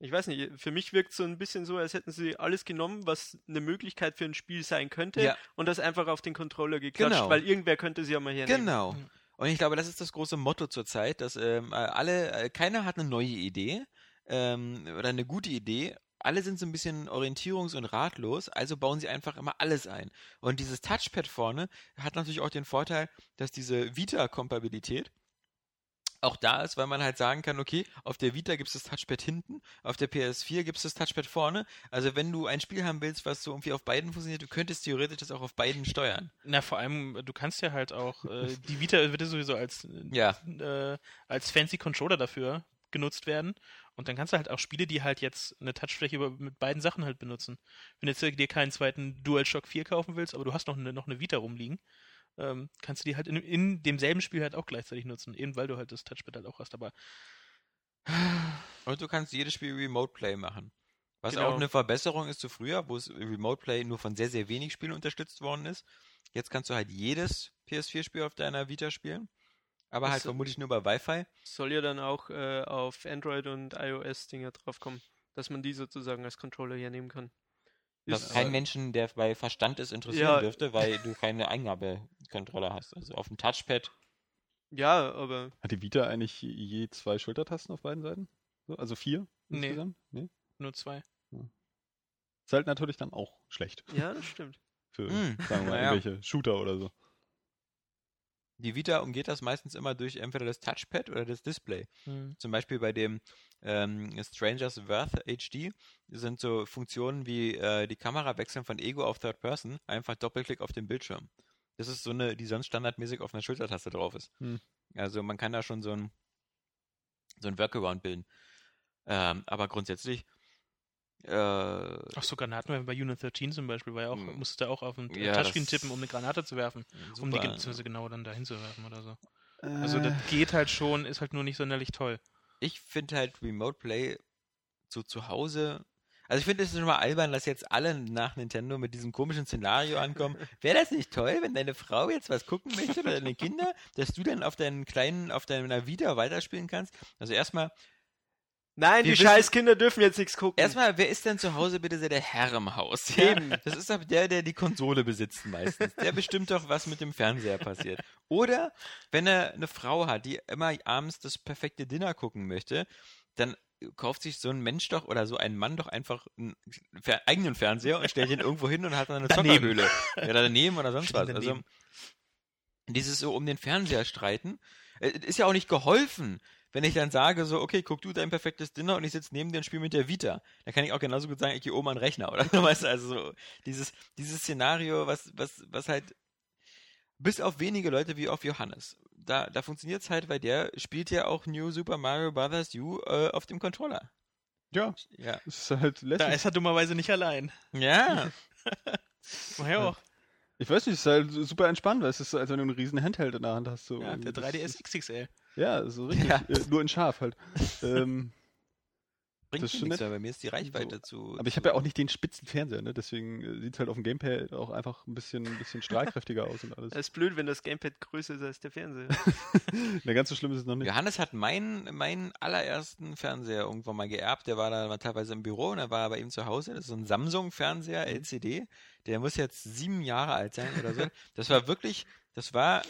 Ich weiß nicht, für mich wirkt es so ein bisschen so, als hätten sie alles genommen, was eine Möglichkeit für ein Spiel sein könnte Ja. und das einfach auf den Controller geklatscht, Genau. weil irgendwer könnte sie ja mal hernehmen. Genau. Mhm. Und ich glaube, das ist das große Motto zurzeit, dass ähm, äh, alle, äh, keiner hat eine neue Idee ähm, oder eine gute Idee. Alle sind so ein bisschen orientierungs- und ratlos, also bauen sie einfach immer alles ein. Und dieses Touchpad vorne hat natürlich auch den Vorteil, dass diese Vita-Kompatibilität auch da ist, weil man halt sagen kann, okay, auf der Vita gibt es das Touchpad hinten, auf der PS4 gibt es das Touchpad vorne. Also wenn du ein Spiel haben willst, was so irgendwie auf beiden funktioniert, du könntest theoretisch das auch auf beiden steuern. Na, vor allem, du kannst ja halt auch, äh, die Vita wird ja sowieso als, Ja. äh, als fancy Controller dafür genutzt werden. Und dann kannst du halt auch Spiele, die halt jetzt eine Touchfläche mit beiden Sachen halt benutzen. Wenn du jetzt dir keinen zweiten DualShock 4 kaufen willst, aber du hast noch eine, noch eine Vita rumliegen, ähm, kannst du die halt in, in demselben Spiel halt auch gleichzeitig nutzen, eben weil du halt das Touchpad halt auch hast. Aber Und du kannst jedes Spiel Remote Play machen. Was Genau. auch eine Verbesserung ist zu früher, wo es Remote Play nur von sehr, sehr wenig Spielen unterstützt worden ist. Jetzt kannst du halt jedes PS4-Spiel auf deiner Vita spielen. Aber Das- halt vermutlich nur über Wi-Fi. Soll ja dann auch äh, auf Android und iOS-Dinger draufkommen, dass man die sozusagen als Controller hernehmen kann. Was Ist- kein Menschen, der bei Verstand ist, interessieren Ja. dürfte, weil du keine Eingabekontrolle hast. Also auf dem Touchpad. Ja, aber Hat die Vita eigentlich je zwei Schultertasten auf beiden Seiten? So, also vier Nee. insgesamt? Nee. nur zwei. Ist halt natürlich dann auch schlecht ja, das stimmt. für, Hm, sagen wir mal, naja. irgendwelche Shooter oder so. Die Vita umgeht das meistens immer durch entweder das Touchpad oder das Display. Zum Beispiel bei dem ähm, Strangers Worth HD sind so Funktionen wie äh, die Kamera wechseln von Ego auf Third Person, einfach Doppelklick auf den Bildschirm. Das ist so eine, die sonst standardmäßig auf einer Schultertaste drauf ist. Hm. Also man kann da schon so ein, so ein Workaround bilden. Ähm, aber grundsätzlich äh, Auch so Granaten bei Unit 13 zum Beispiel, war ja auch, Mhm. musstest du auch auf den Ja, Touchscreen tippen, um eine Granate zu werfen. Um die super. beziehungsweise genau dann dahin zu werfen oder so. Also Äh, das geht halt schon, ist halt nur nicht sonderlich toll. ich finde halt Remote Play so zu Hause. Also ich finde es schon mal albern, dass jetzt alle nach Nintendo mit diesem komischen Szenario ankommen. Wäre das nicht toll, wenn deine Frau jetzt was gucken möchte oder deine Kinder, dass du dann auf deinen kleinen, auf deiner Vita weiterspielen kannst? Also erstmal, Nein, Wir die wissen- scheiß Kinder dürfen jetzt nichts gucken. erstmal, wer ist denn zu Hause bitte sehr der Herr im Haus? Ja? Eben. Das ist doch der, der die Konsole besitzt meistens. Der bestimmt doch, was mit dem Fernseher passiert. Oder wenn er eine Frau hat, die immer abends das perfekte Dinner gucken möchte, dann kauft sich so ein Mensch doch oder so ein Mann doch einfach einen fer eigenen Fernseher und stellt ihn irgendwo hin und hat dann eine. Zockerhöhle. Ja, daneben oder sonst was. Also dieses so um den Fernseher streiten, äh, ist ja auch nicht geholfen. Wenn ich dann sage, so, okay, guck du dein perfektes Dinner und ich sitze neben dir und spiele mit der Vita, dann kann ich auch genauso gut sagen, ich gehe oben an den Rechner, oder? Weißt du, also so, dieses, dieses Szenario, was, was, was halt, bis auf wenige Leute wie auf Johannes, da, da funktioniert es halt, weil der spielt ja auch New Super Mario Bros. U äh, auf dem Controller. ja, Ja. ist halt Da lässig. ist er dummerweise nicht allein. Ja. Woher auch? Ich weiß nicht, es ist halt super entspannt, weil es ist so, als wenn du einen riesen Handheld in der Hand hast. So Ja, der Das 3DS ist- XXL. Ja, so richtig. Ja. Äh, nur in scharf halt. ähm, Bringt Das nichts, weil bei mir ist die Reichweite zu. aber ich habe ja auch nicht den spitzen Fernseher, ne? deswegen äh, sieht es halt auf dem Gamepad auch einfach ein bisschen, ein bisschen strahlkräftiger aus und alles. Das ist blöd, wenn das Gamepad größer ist als der Fernseher. Na, ganz so schlimm ist es noch nicht. Johannes hat meinen, meinen allerersten Fernseher irgendwann mal geerbt. Der war da mal teilweise im Büro und dann war er bei ihm zu Hause. Das ist so ein Samsung-Fernseher, Mhm. LCD. Der muss jetzt sieben Jahre alt sein oder so. Das war wirklich, das war,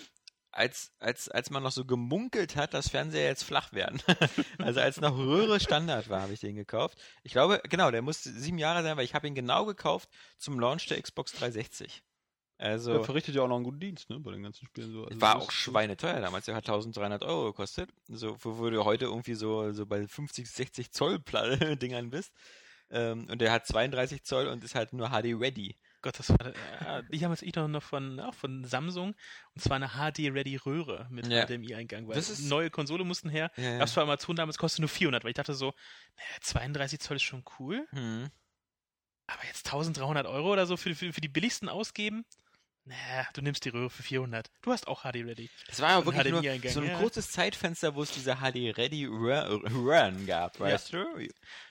als, als, als man noch so gemunkelt hat, dass Fernseher jetzt flach werden. also als noch Röhre Standard war, habe ich den gekauft. Ich glaube, genau, der muss sieben Jahre sein, weil ich habe ihn genau gekauft zum Launch der Xbox 360. Also, Der verrichtet ja auch noch einen guten Dienst, ne, bei den ganzen Spielen so. Also war auch schweineteuer damals. Der hat 1300 Euro gekostet. So, wo du heute irgendwie so, so bei 50, 60 Zoll Dingern bist. Ähm, und der hat 32 Zoll und ist halt nur HD ready. Gott, das war, äh, die haben jetzt ich noch von, auch von Samsung, und zwar eine HD-Ready-Röhre mit Ja. HDMI-Eingang, weil Das ist- neue Konsole mussten her. Ja, Gab's bei Amazon damals, kostet nur 400, weil ich dachte so, naja, 32 Zoll ist schon cool, Hm. aber jetzt 1300 Euro oder so für, für, für die billigsten ausgeben? Naja, du nimmst die Röhre für 400. Du hast auch HD-Ready. Das war ja Und wirklich nur HDMI-Eingang, so ein ja. kurzes Zeitfenster, wo es diese HD ready Run gab, weißt du?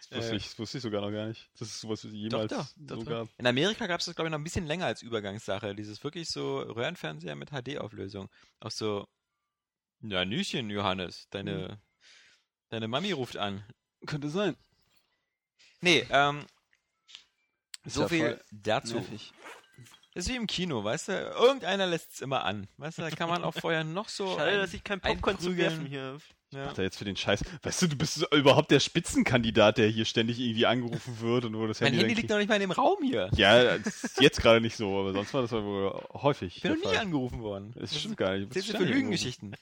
Das wusste, Äh, ich, das wusste ich sogar noch gar nicht. Das ist sowas, was es jemals doch, doch, so doch. gab. In Amerika gab es das, glaube ich, noch ein bisschen länger als Übergangssache. Dieses wirklich so Röhrenfernseher mit HD-Auflösung. Auch so, ja, Nüchen, Johannes, deine, deine Mami ruft an. Könnte sein. Nee, ähm, Ist so ja viel dazu. Nervig. Das ist wie im Kino, weißt du? Irgendeiner lässt es immer an. Weißt du, da kann man auch vorher noch so. Schade, ein- dass ich kein Popcorn zu werfen hier. Ja. Macht er jetzt für den Scheiß. Weißt du, du bist überhaupt der Spitzenkandidat, der hier ständig irgendwie angerufen wird und wo das Mein Handy, Handy dann liegt noch nicht mal in dem Raum hier. Ja, das ist jetzt gerade nicht so, aber sonst war das wohl häufig. Ich bin noch nie Fall. angerufen worden. Das stimmt gar nicht. Du Das sind für Lügengeschichten.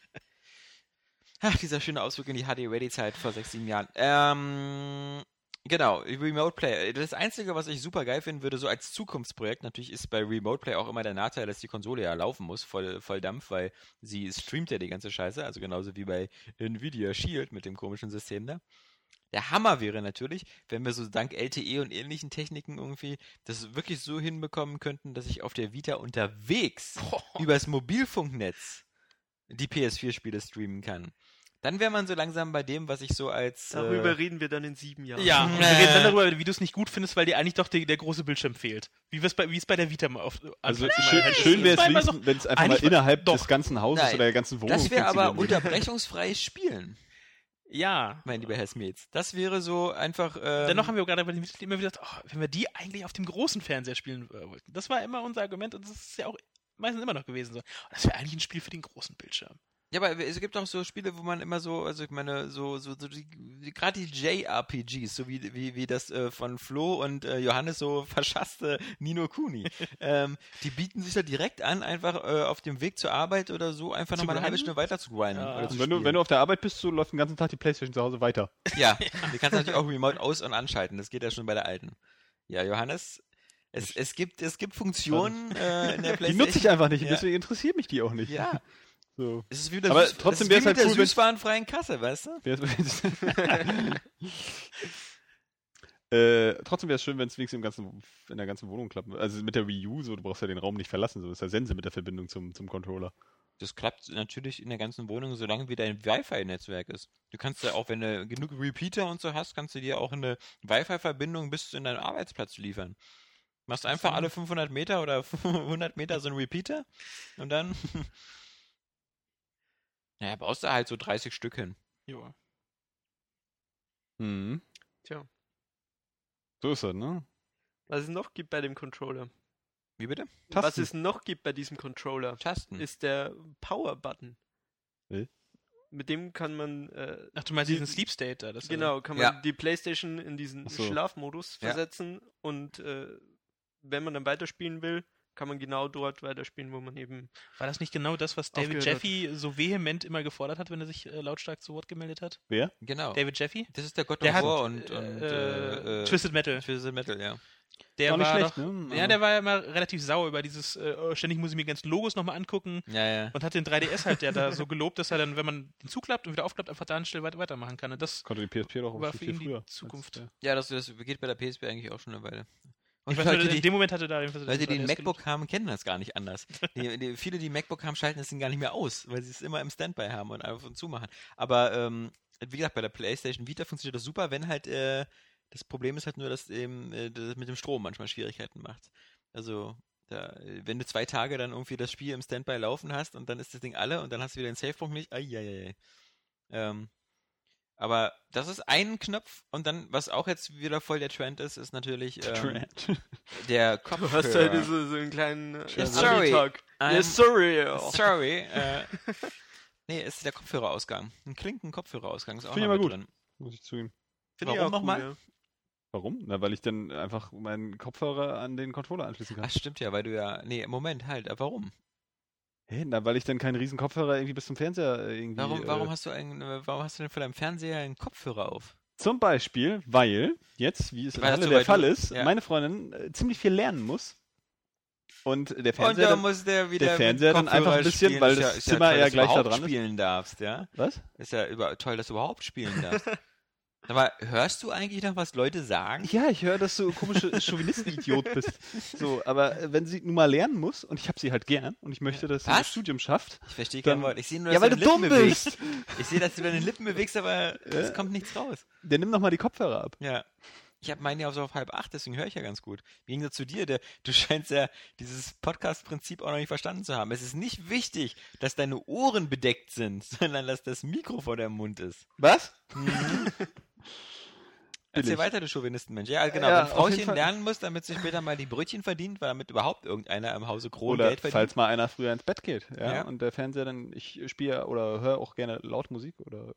Ach, dieser schöne Ausflug in die HD-Ready-Zeit vor sechs, sieben Jahren. Ähm, genau, Remote Play. Das Einzige, was ich super geil finden würde, so als Zukunftsprojekt, natürlich ist bei Remote Play auch immer der Nachteil, dass die Konsole ja laufen muss, voll, voll Dampf, weil sie streamt ja die ganze Scheiße, also genauso wie bei Nvidia Shield mit dem komischen System da. Der Hammer wäre natürlich, wenn wir so dank LTE und ähnlichen Techniken irgendwie das wirklich so hinbekommen könnten, dass ich auf der Vita unterwegs übers Mobilfunknetz die PS4-Spiele streamen kann. Dann wäre man so langsam bei dem, was ich so als. Darüber äh, reden wir dann in sieben Jahren. Ja, Äh. und wir reden dann darüber, wie du es nicht gut findest, weil dir eigentlich doch der, der große Bildschirm fehlt. Wie es bei, wie es bei der Vita mal auf Also mal schön, halt schön wäre es so- wenn es einfach mal innerhalb doch. des ganzen Hauses Nein, oder der ganzen Wohnung das wäre aber unterbrechungsfreies Spielen, Ja. mein lieber Herr Smets. Das wäre so einfach. Ähm, Dennoch haben wir gerade bei den Mitgliedern immer wieder gesagt, oh, wenn wir die eigentlich auf dem großen Fernseher spielen äh, wollten. Das war immer unser Argument und das ist ja auch meistens immer noch gewesen so. Oh, das wäre eigentlich ein Spiel für den großen Bildschirm. Ja, aber es gibt auch so Spiele, wo man immer so, also ich meine, so, so, so die, die gerade die JRPGs, so wie, wie, wie das äh, von Flo und äh, Johannes so verschasste Nino Kuni, ähm, die bieten sich da direkt an, einfach äh, auf dem Weg zur Arbeit oder so, einfach nochmal eine halbe? Stunde weiter zu grinden. Ja. zu wenn du, wenn du auf der Arbeit bist, so läuft den ganzen Tag die Playstation zu Hause weiter. Ja, die kannst du natürlich auch remote aus- und anschalten. Das geht ja schon bei der alten. Ja, Johannes, es, es gibt, es gibt Funktionen äh, in der Die PlayStation. nutze ich einfach nicht, Ja. deswegen interessiert mich die auch nicht. Ja, So. es ist wie mit der Aber Süß- trotzdem es wär's wie halt mit der cool, süßwarenfreien Kasse, weißt du? Äh, trotzdem wäre es schön, wenn es wenigstens im ganzen, in der ganzen Wohnung klappen würde. Also mit der Wii U, so, du brauchst ja den Raum nicht verlassen, so ist ja Sense mit der Verbindung zum, zum Controller. Das klappt natürlich in der ganzen Wohnung, solange wie dein Wi-Fi-Netzwerk ist. Du kannst ja auch, wenn du genug Repeater und so hast, kannst du dir auch eine Wi-Fi-Verbindung bis in deinen Arbeitsplatz liefern. Machst einfach alle 500 Meter oder 100 Meter so einen Repeater und dann, naja, baust du halt so 30 Stück hin. Ja. Mhm. Tja. So ist das, ne? Was es noch gibt bei dem Controller. Wie bitte? Was Tasten. es noch gibt bei diesem Controller, Tasten. ist der Power-Button. Will? Mit dem kann man, äh, Ach, du meinst Die- diesen Sleep State da? Das genau, kann man Ja. die Playstation in diesen so. Schlafmodus Ja. versetzen und äh, wenn man dann weiterspielen will, kann man genau dort weiterspielen, wo man eben. War das nicht genau das, was David. Jeffy so vehement immer gefordert hat, wenn er sich äh, lautstark zu Wort gemeldet hat? Wer? Genau. David Jeffy? Das ist der God Der of hat War und, und äh, äh, äh, Twisted Metal. Twisted Metal, ja. Der nicht war schlecht, doch, ne? Ja, der war ja immer relativ sauer über dieses, äh, oh, ständig muss ich mir die ganzen Logos nochmal angucken Ja, ja. und hat den 3DS halt ja da so gelobt, dass er dann, wenn man den zuklappt und wieder aufklappt, einfach da schnell weiter weitermachen kann. Und das Konnte die PSP doch auch war viel, für viel ihn die früher. als Zukunft. der- Ja, das, das geht bei der PSP eigentlich auch schon eine Weile. Und ich weiß Leute, in die, dem Moment hatte da Leute, die den ein 3DS MacBook gelobt. haben, kennen das gar nicht anders. Die, die, viele, die MacBook haben, schalten das Ding gar nicht mehr aus, weil sie es immer im Standby haben und auf und zu machen. Aber ähm, wie gesagt, bei der PlayStation Vita funktioniert das super, wenn halt äh, das Problem ist halt nur, dass eben äh, das mit dem Strom manchmal Schwierigkeiten macht. Also da, wenn du zwei Tage dann irgendwie das Spiel im Standby laufen hast und dann ist das Ding alle und dann hast du wieder den Savepunkt nicht, ai, ähm, aber das ist ein Knopf und dann, was auch jetzt wieder voll der Trend ist, ist natürlich ähm, Trend. der Du Kopfhörer. hast halt so, so einen kleinen äh, sorry. I'm sorry. Sorry. Äh, nee, ist der Kopfhörerausgang. Ein Klinken-Kopfhörerausgang ist auch Finde ich mit gut. drin. Muss ich zugeben. Finde ich Warum auch nochmal? cool, ja. Warum? Na, weil ich dann einfach meinen Kopfhörer an den Controller anschließen kann. Ach, stimmt ja, weil du ja. Nee, Moment, halt. Warum? Hä? Na, weil ich dann keinen riesen Kopfhörer irgendwie bis zum Fernseher äh, irgendwie. Warum, warum, äh, hast du einen, äh, warum hast du denn vor deinem Fernseher einen Kopfhörer auf? Zum Beispiel, weil jetzt, wie es in du- der weil Fall du- ist, ja. meine Freundin äh, ziemlich viel lernen muss. Und der Und Fernseher. da dann, muss der wieder. der Fernseher dann einfach ein bisschen, spielen. weil das ja, Zimmer ja toll, eher dass gleich du da dran ist. spielen darfst, ja? was? Ist ja über, toll, dass du überhaupt spielen darfst. Aber hörst du eigentlich noch, was Leute sagen? Ja, ich höre, dass du komische Chauvinisten-Idiot bist. So, aber äh, wenn sie nun mal lernen muss, und ich habe sie halt gern, und ich möchte, dass sie Was? das Studium schafft. Ich verstehe Dann- kein Wort. Ich sehe nur, Ja, dass weil du dumm Lippen bist. bewegst. Ich sehe, dass du deine Lippen bewegst, aber es kommt nichts raus. Der nimmt noch mal die Kopfhörer ab. Ja. Ich habe meine ja so auf halb acht, deswegen höre ich ja ganz gut. Im Gegensatz zu dir, der, du scheinst ja dieses Podcast-Prinzip auch noch nicht verstanden zu haben. Es ist nicht wichtig, dass deine Ohren bedeckt sind, sondern dass das Mikro vor deinem Mund ist. Was? Erzähl Billig. weiter, du Chauvinistenmensch. Ja, genau. Ja, Wenn Frauchen lernen muss, damit sie später mal die Brötchen verdient, weil damit überhaupt irgendeiner im Hause Kronen Geld verdient. falls mal einer früher ins Bett geht. Ja, Ja. Und der Fernseher dann, ich spiele oder höre auch gerne laut Musik oder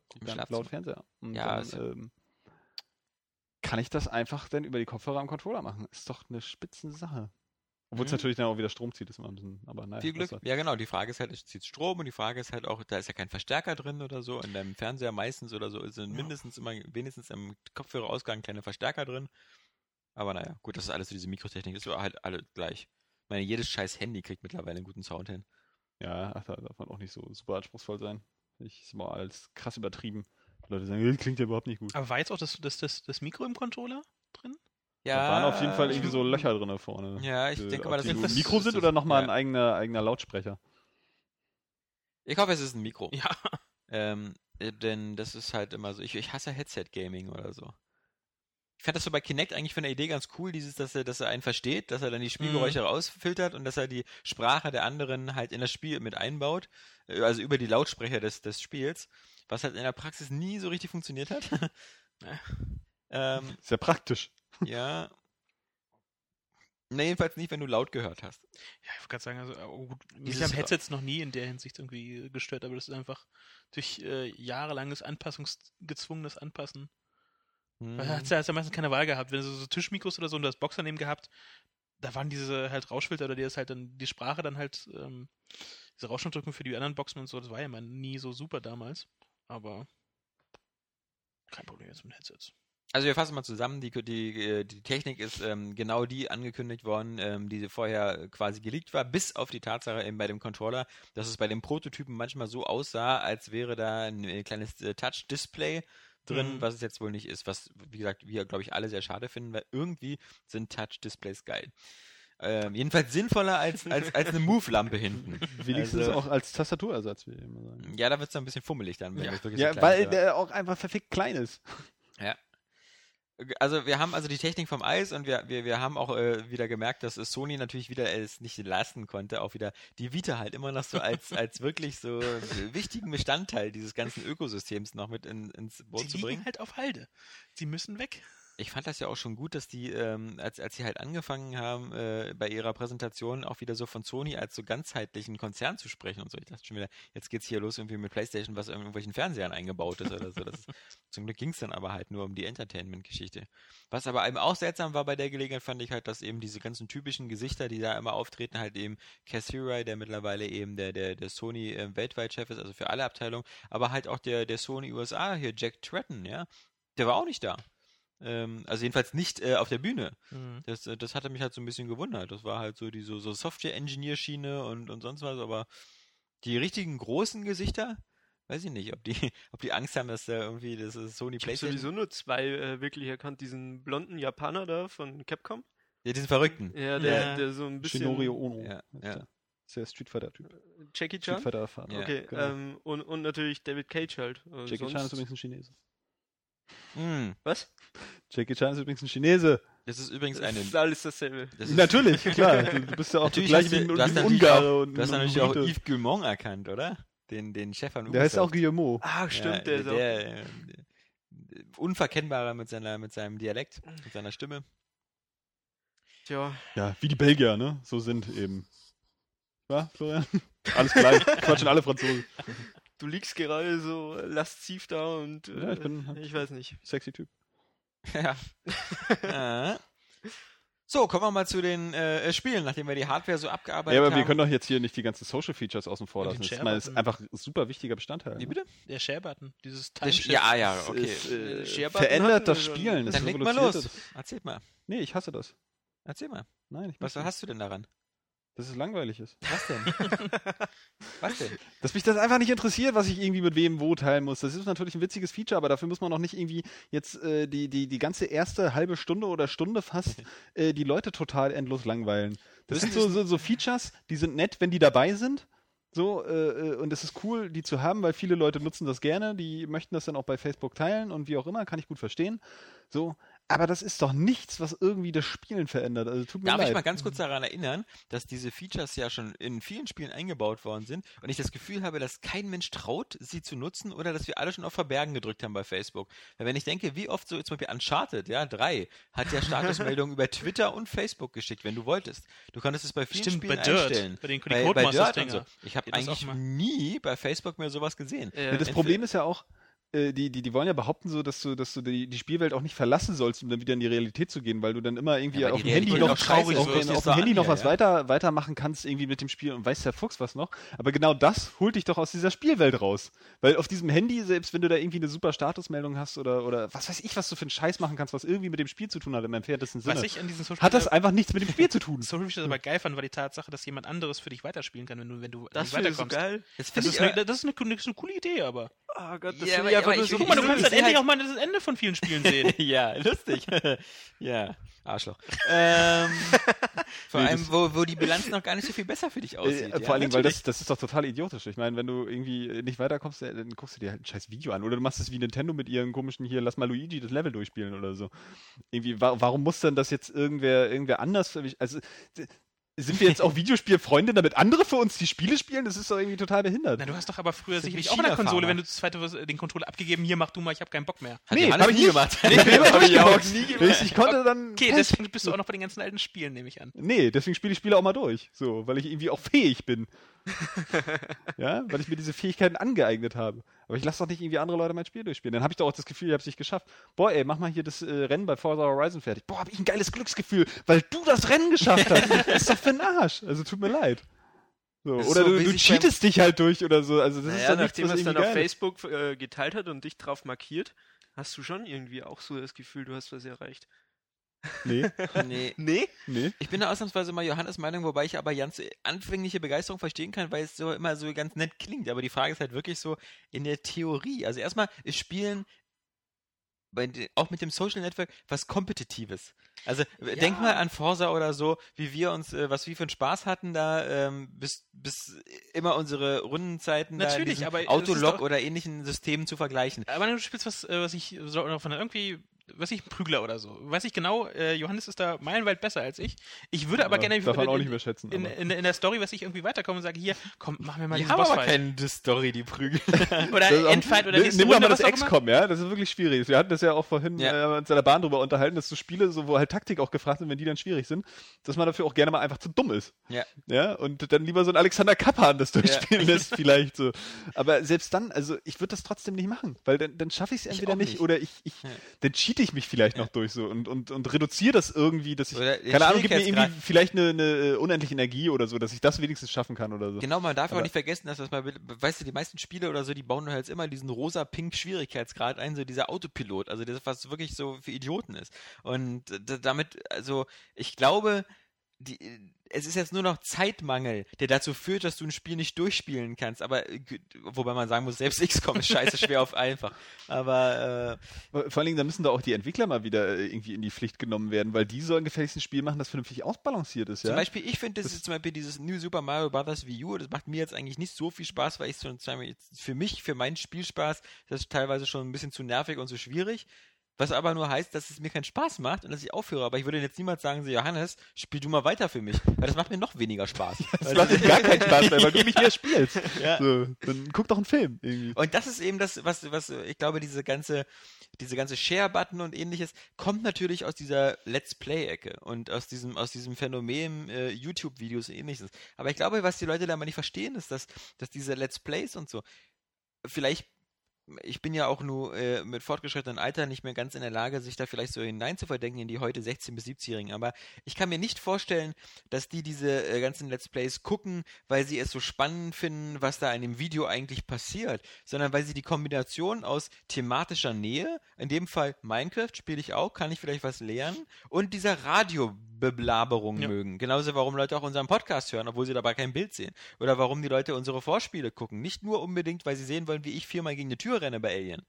laut Fernseher. Und Ja, dann, ähm, kann ich das einfach dann über die Kopfhörer am Controller machen. Ist doch eine spitzen Sache. Obwohl es Mhm. natürlich dann auch wieder Strom zieht, ist immer ein bisschen, aber naja. Viel Glück. soll's. Ja, genau. Die Frage ist halt, es zieht Strom und die Frage ist halt auch, da ist ja kein Verstärker drin oder so. In deinem Fernseher meistens oder so sind mindestens immer, wenigstens im Kopfhörerausgang kleine Verstärker drin. Aber naja, gut, das ist alles so diese Mikrotechnik. Das ist halt alle gleich. Ich meine, jedes scheiß Handy kriegt mittlerweile einen guten Sound hin. Ja, ach, da darf man auch nicht so super anspruchsvoll sein. Ich ist mal als krass übertrieben. Die Leute sagen, "Äh, klingt ja überhaupt nicht gut. Aber war jetzt auch das, das, das, das Mikro im Controller drin? Ja. Da waren auf jeden Fall irgendwie so Löcher drin vorne. Ja, ich Äh, denke mal, das sind das- Mikro sind ist- oder nochmal ja. ein eigener, eigener Lautsprecher. Ich hoffe, es ist ein Mikro. Ja. Ähm, äh, denn das ist halt immer so. Ich, ich hasse Headset-Gaming oder so. Ich fand das so bei Kinect eigentlich von der Idee ganz cool, dieses, dass er, dass er einen versteht, dass er dann die Spielgeräusche Mhm. rausfiltert und dass er die Sprache der anderen halt in das Spiel mit einbaut. Äh, Also über die Lautsprecher des, des Spiels. Was halt in der Praxis nie so richtig funktioniert hat. ähm, Ist ja praktisch. Ja. Na, jedenfalls nicht, wenn du laut gehört hast. Ja, ich wollte gerade sagen, also oh, gut, mich haben Headsets noch nie in der Hinsicht irgendwie gestört, aber das ist einfach durch äh, jahrelanges Anpassungsgezwungenes Anpassen. Hm. Weil hast du ja meistens keine Wahl gehabt. Wenn du so, so Tischmikros oder so und du hast Box daneben gehabt, da waren diese halt Rauschfilter oder die das halt dann die Sprache dann halt ähm, diese Rauschunterdrückung für die anderen Boxen und so, das war ja immer nie so super damals. Aber kein Problem jetzt mit Headsets. Also wir fassen mal zusammen, die, die, äh, die Technik ist ähm, genau die angekündigt worden, ähm, die vorher quasi geleakt war, bis auf die Tatsache eben bei dem Controller, dass es bei den Prototypen manchmal so aussah, als wäre da ein, äh, kleines äh, Touch-Display drin, Mhm. was es jetzt wohl nicht ist, was, wie gesagt, wir, glaube ich, alle sehr schade finden, weil irgendwie sind Touch-Displays geil. Ähm, jedenfalls sinnvoller als, als, als eine Move-Lampe hinten. Wenigstens Also- auch als Tastaturersatz, wie ich immer sagen. Ja, da wird es dann ein bisschen fummelig dann, wenn Ja. das wirklich so Ja, klein weil ist, der auch einfach verfickt klein ist. Also wir haben also die Technik vom Eis und wir, wir, wir haben auch äh, wieder gemerkt, dass Sony natürlich wieder es nicht leisten konnte, auch wieder die Vita halt immer noch so als, als wirklich so wichtigen Bestandteil dieses ganzen Ökosystems noch mit in, ins Boot Sie zu liegen bringen. halt auf Halde. Sie müssen weg. Ich fand das ja auch schon gut, dass die, ähm, als, als sie halt angefangen haben, äh, bei ihrer Präsentation auch wieder so von Sony als so ganzheitlichen Konzern zu sprechen und so. Ich dachte schon wieder, jetzt geht's hier los irgendwie mit Playstation, was in irgendwelchen Fernsehern eingebaut ist oder so. Das zum Glück ging's dann aber halt nur um die Entertainment-Geschichte. Was aber eben auch seltsam war bei der Gelegenheit, fand ich halt, dass eben diese ganzen typischen Gesichter, die da immer auftreten, halt eben Cass Hirai, der mittlerweile eben der, der, der Sony äh, weltweit Chef ist, also für alle Abteilungen, aber halt auch der, der Sony USA hier, Jack Tretton, ja, der war auch nicht da. Ähm, also jedenfalls nicht äh, auf der Bühne. Das, äh, das hatte mich halt so ein bisschen gewundert. Das war halt so die so, so Software-Engineer-Schiene und, und sonst was, aber die richtigen großen Gesichter, weiß ich nicht, ob die, ob die Angst haben, dass da irgendwie das ist Sony Ich habe PlayStation. sowieso nur zwei äh, wirklich erkannt. Diesen blonden Japaner da von Capcom. Ja, diesen Verrückten. Ja, der, Ja. der so ein bisschen. Shinori Ono. Ja, ist ja. der. Ist der Street Fighter-Typ. Jackie Street Chan. Fighter-Erfahren. Ja, Okay, genau. ähm, und, und natürlich David Cage halt. Äh, Jackie sonst- Chan ist übrigens ein Chinese. Hm. Was? Jackie Chan ist übrigens ein Chinese. Das ist übrigens Das eine. ist alles dasselbe. Das ist, Natürlich, klar. Du, du bist ja auch Natürlich gleich hast wie ein, du wie hast ein natürlich Ungar auch- und Du hast natürlich auch. Yves Guillemot erkannt, oder? Den, den Chef von Der heißt auch Ubisoft. Guillemot. Ah, stimmt, Ja, der ist auch. der, unverkennbarer mit seiner mit seinem Dialekt, mit seiner Stimme. Tja, Ja, wie die Belgier, ne? So sind eben. Ja, Florian? Alles gleich. Quatschen alle Franzosen. Du liegst gerade so lasziv da und. Äh, Ja, ich bin halt- ich weiß nicht. Sexy Typ. Ja. ja. So, kommen wir mal zu den äh, Spielen, nachdem wir die Hardware so abgearbeitet Ja, haben. aber wir können doch jetzt hier nicht die ganzen Social Features außen vor lassen. den Das ist, einfach ein super wichtiger Bestandteil. Wie ne? bitte? Der Share-Button, dieses Timeshift. Ja, ja, okay. ist, äh, Share-Button verändert das. Spielen. Das Dann leg mal revolutioniert los. das. Erzähl mal. Nee, ich hasse das. Erzähl mal. Nein, ich Was hast du denn daran? Dass es langweilig ist. Was denn? Was denn? Dass mich das einfach nicht interessiert, was ich irgendwie mit wem wo teilen muss. Das ist natürlich ein witziges Feature, aber dafür muss man noch nicht irgendwie jetzt äh, die, die, die ganze erste halbe Stunde oder Stunde fast äh, die Leute total endlos langweilen. Das sind so, so, so Features, die sind nett, wenn die dabei sind. So, äh, äh, und es ist cool, die zu haben, weil viele Leute nutzen das gerne, die möchten das dann auch bei Facebook teilen und wie auch immer, kann ich gut verstehen. So, aber das ist doch nichts, was irgendwie das Spielen verändert. Also tut mir Darf leid. ich mal ganz kurz daran erinnern, dass diese Features ja schon in vielen Spielen eingebaut worden sind und ich das Gefühl habe, dass kein Mensch traut, sie zu nutzen oder dass wir alle schon auf Verbergen gedrückt haben bei Facebook. Weil wenn ich denke, wie oft so zum Beispiel Uncharted, ja, drei, hat ja Statusmeldungen über Twitter und Facebook geschickt, wenn du wolltest. Du konntest es bei vielen Stimmt, Spielen bei Dirt, einstellen. bei den bei, bei Dirt und so. Ich habe eigentlich nie bei Facebook mehr sowas gesehen. Äh, Ja, das Problem ist ja auch, äh, die, die, die wollen ja behaupten so, dass du, dass du die, die Spielwelt auch nicht verlassen sollst, um dann wieder in die Realität zu gehen, weil du dann immer irgendwie Ja, auf dem Handy noch ist scheiße, auf, auf, ist auf es dem so Handy an noch was ja. weiter, weitermachen kannst, irgendwie mit dem Spiel und weiß der Fuchs was noch. Aber genau das holt dich doch aus dieser Spielwelt raus. Weil auf diesem Handy, selbst wenn du da irgendwie eine super Statusmeldung hast oder, oder was weiß ich, was du für einen Scheiß machen kannst, was irgendwie mit dem Spiel zu tun hat, im entferntesten Sinne, Was ich an diesen Social hat das einfach nichts mit dem Spiel zu tun. Social Features aber geil fand, war die Tatsache, dass jemand anderes für dich weiterspielen kann, wenn du, wenn du das nicht finde ich so weiterkommst. geil. Das Das ist, ich, eine, das ist eine, eine, eine coole Idee, aber. Oh Gott, das Ja, aber- ich einfach aber nur ich- so. Guck mal, du kannst dann endlich auch mal das Ende von vielen Spielen sehen. ja, lustig. ja, Arschloch. Ähm, vor allem, wo, wo die Bilanz noch gar nicht so viel besser für dich aussieht. Äh, ja? vor Dingen, weil das, das ist doch total idiotisch. Ich meine, wenn du irgendwie nicht weiterkommst, äh, dann guckst du dir halt ein scheiß Video an. Oder du machst es wie Nintendo mit ihren komischen hier, lass mal Luigi das Level durchspielen oder so. Irgendwie, wa warum muss denn das jetzt irgendwer, irgendwer anders für mich? Also, sind wir jetzt auch Videospielfreunde, damit andere für uns die Spiele spielen? Das ist doch irgendwie total behindert. Na, du hast doch aber früher Das sicherlich auch der Konsole, wenn du zu zweit was- den Controller abgegeben, hier mach du mal, ich hab keinen Bock mehr. Hat Nee, Johannes hab ich nie gemacht. Nee, Hab ich auch nie gemacht. Ich, ich konnte dann. Okay, deswegen bist du auch noch bei den ganzen alten Spielen, nehme ich an. Nee, deswegen spiele ich Spiele auch mal durch. So, weil ich irgendwie auch fähig bin. ja, weil ich mir diese Fähigkeiten angeeignet habe. Aber ich lasse doch nicht irgendwie andere Leute mein Spiel durchspielen. Dann habe ich doch auch das Gefühl, ich habe es nicht geschafft. Boah, ey, mach mal hier das äh, Rennen bei Forza Horizon fertig. Boah, habe ich ein geiles Glücksgefühl, weil du das Rennen geschafft hast. das ist doch für ein Arsch. Also tut mir leid. So, ist oder so, du, du cheatest dich halt durch oder so. Also das ist Naja, doch nichts, nachdem er es dann auf geil ist. Facebook äh, geteilt hat und dich drauf markiert, hast du schon irgendwie auch so das Gefühl, du hast was erreicht. Nee, Nee. Nee? nee. Ich bin da ausnahmsweise mal Johannes Meinung, wobei ich aber ganz anfängliche Begeisterung verstehen kann, weil es so immer so ganz nett klingt. Aber die Frage ist halt wirklich so in der Theorie. Also erstmal ist Spielen bei, auch mit dem Social Network was Kompetitives. Also äh, denk mal an Forsa oder so, wie wir uns, äh, was wir für einen Spaß hatten da, ähm, bis, bis immer unsere Rundenzeiten da in Natürlich, aber Autolog doch- oder ähnlichen Systemen zu vergleichen. Aber du spielst was, äh, was ich, so, oder von irgendwie, was ich, Prügler oder so. Weiß ich genau, äh, Johannes ist da meilenweit besser als ich. Ich würde aber Ja, gerne darf man auch in, nicht mehr schätzen. in, in, in der Story, was ich irgendwie weiterkomme und sage, hier, komm, mach mir mal Die diesen haben aber keine Story, die Prügel. Oder Endfight oder nächste Nimm doch Runde, mal das. XCOM, ja? Das ist wirklich schwierig. Wir hatten das ja auch vorhin Ja. äh, uns in der Bahn drüber unterhalten, dass so Spiele, so, wo halt Taktik auch gefragt sind, wenn die dann schwierig sind, dass man dafür auch gerne mal einfach zu dumm ist. Ja. Ja, und dann lieber so ein Alexander Kappan das durchspielen lässt, vielleicht so. Aber selbst dann, also ich würde das trotzdem nicht machen, weil dann, dann schaffe ich es entweder nicht, nicht. oder ich, ich Ja. dann cheate ich mich vielleicht noch durch so und, und, und reduziere das irgendwie, dass ich, Oder der keine Ahnung, gib mir irgendwie vielleicht eine, eine äh, unendliche Energie oder so, dass ich das wenigstens schaffen kann oder so. Genau, man darf Aber- auch nicht vergessen, dass das mal, weißt du, die meisten Spiele oder so, die bauen halt immer diesen rosa-pink Schwierigkeitsgrad ein, so dieser Autopilot, also das, was wirklich so für Idioten ist. Und d- damit, also, ich glaube, die, es ist jetzt nur noch Zeitmangel, der dazu führt, dass du ein Spiel nicht durchspielen kannst. Aber, äh, wobei man sagen muss, selbst XCOM ist scheiße schwer auf einfach. Aber, äh, Vor allen Dingen, da müssen da auch die Entwickler mal wieder äh, irgendwie in die Pflicht genommen werden, weil die sollen gefälligst ein Spiel machen, das vernünftig ausbalanciert ist, ja? Zum Beispiel, ich finde, das ist zum Beispiel dieses New Super Mario Bros. Wii U, das macht mir jetzt eigentlich nicht so viel Spaß, weil ich so für mich, für meinen Spielspaß, das ist teilweise schon ein bisschen zu nervig und zu schwierig. Was aber nur heißt, dass es mir keinen Spaß macht und dass ich aufhöre. Aber ich würde jetzt niemals sagen, so Johannes, spiel du mal weiter für mich. Weil das macht mir noch weniger Spaß. Das macht dir gar keinen Spaß mehr, weil du nicht mehr spielst. Ja. So, dann guck doch einen Film irgendwie. Und das ist eben das, was, was ich glaube, diese ganze, diese ganze Share-Button und ähnliches kommt natürlich aus dieser Let's Play-Ecke und aus diesem, aus diesem Phänomen äh, YouTube-Videos und ähnliches. Aber ich glaube, was die Leute da mal nicht verstehen, ist, dass, dass diese Let's Plays und so, vielleicht ich bin ja auch nur äh, mit fortgeschrittenem Alter nicht mehr ganz in der Lage, sich da vielleicht so hinein zu verdenken in die heute 16- bis 17-Jährigen. Aber ich kann mir nicht vorstellen, dass die diese äh, ganzen Let's Plays gucken, weil sie es so spannend finden, was da in dem Video eigentlich passiert, sondern weil sie die Kombination aus thematischer Nähe, in dem Fall Minecraft spiele ich auch, kann ich vielleicht was lernen, und dieser Radiobeblaberung Ja. mögen. Genauso, warum Leute auch unseren Podcast hören, obwohl sie dabei kein Bild sehen. Oder warum die Leute unsere Vorspiele gucken. Nicht nur unbedingt, weil sie sehen wollen, wie ich viermal gegen eine Tür renne bei Alien,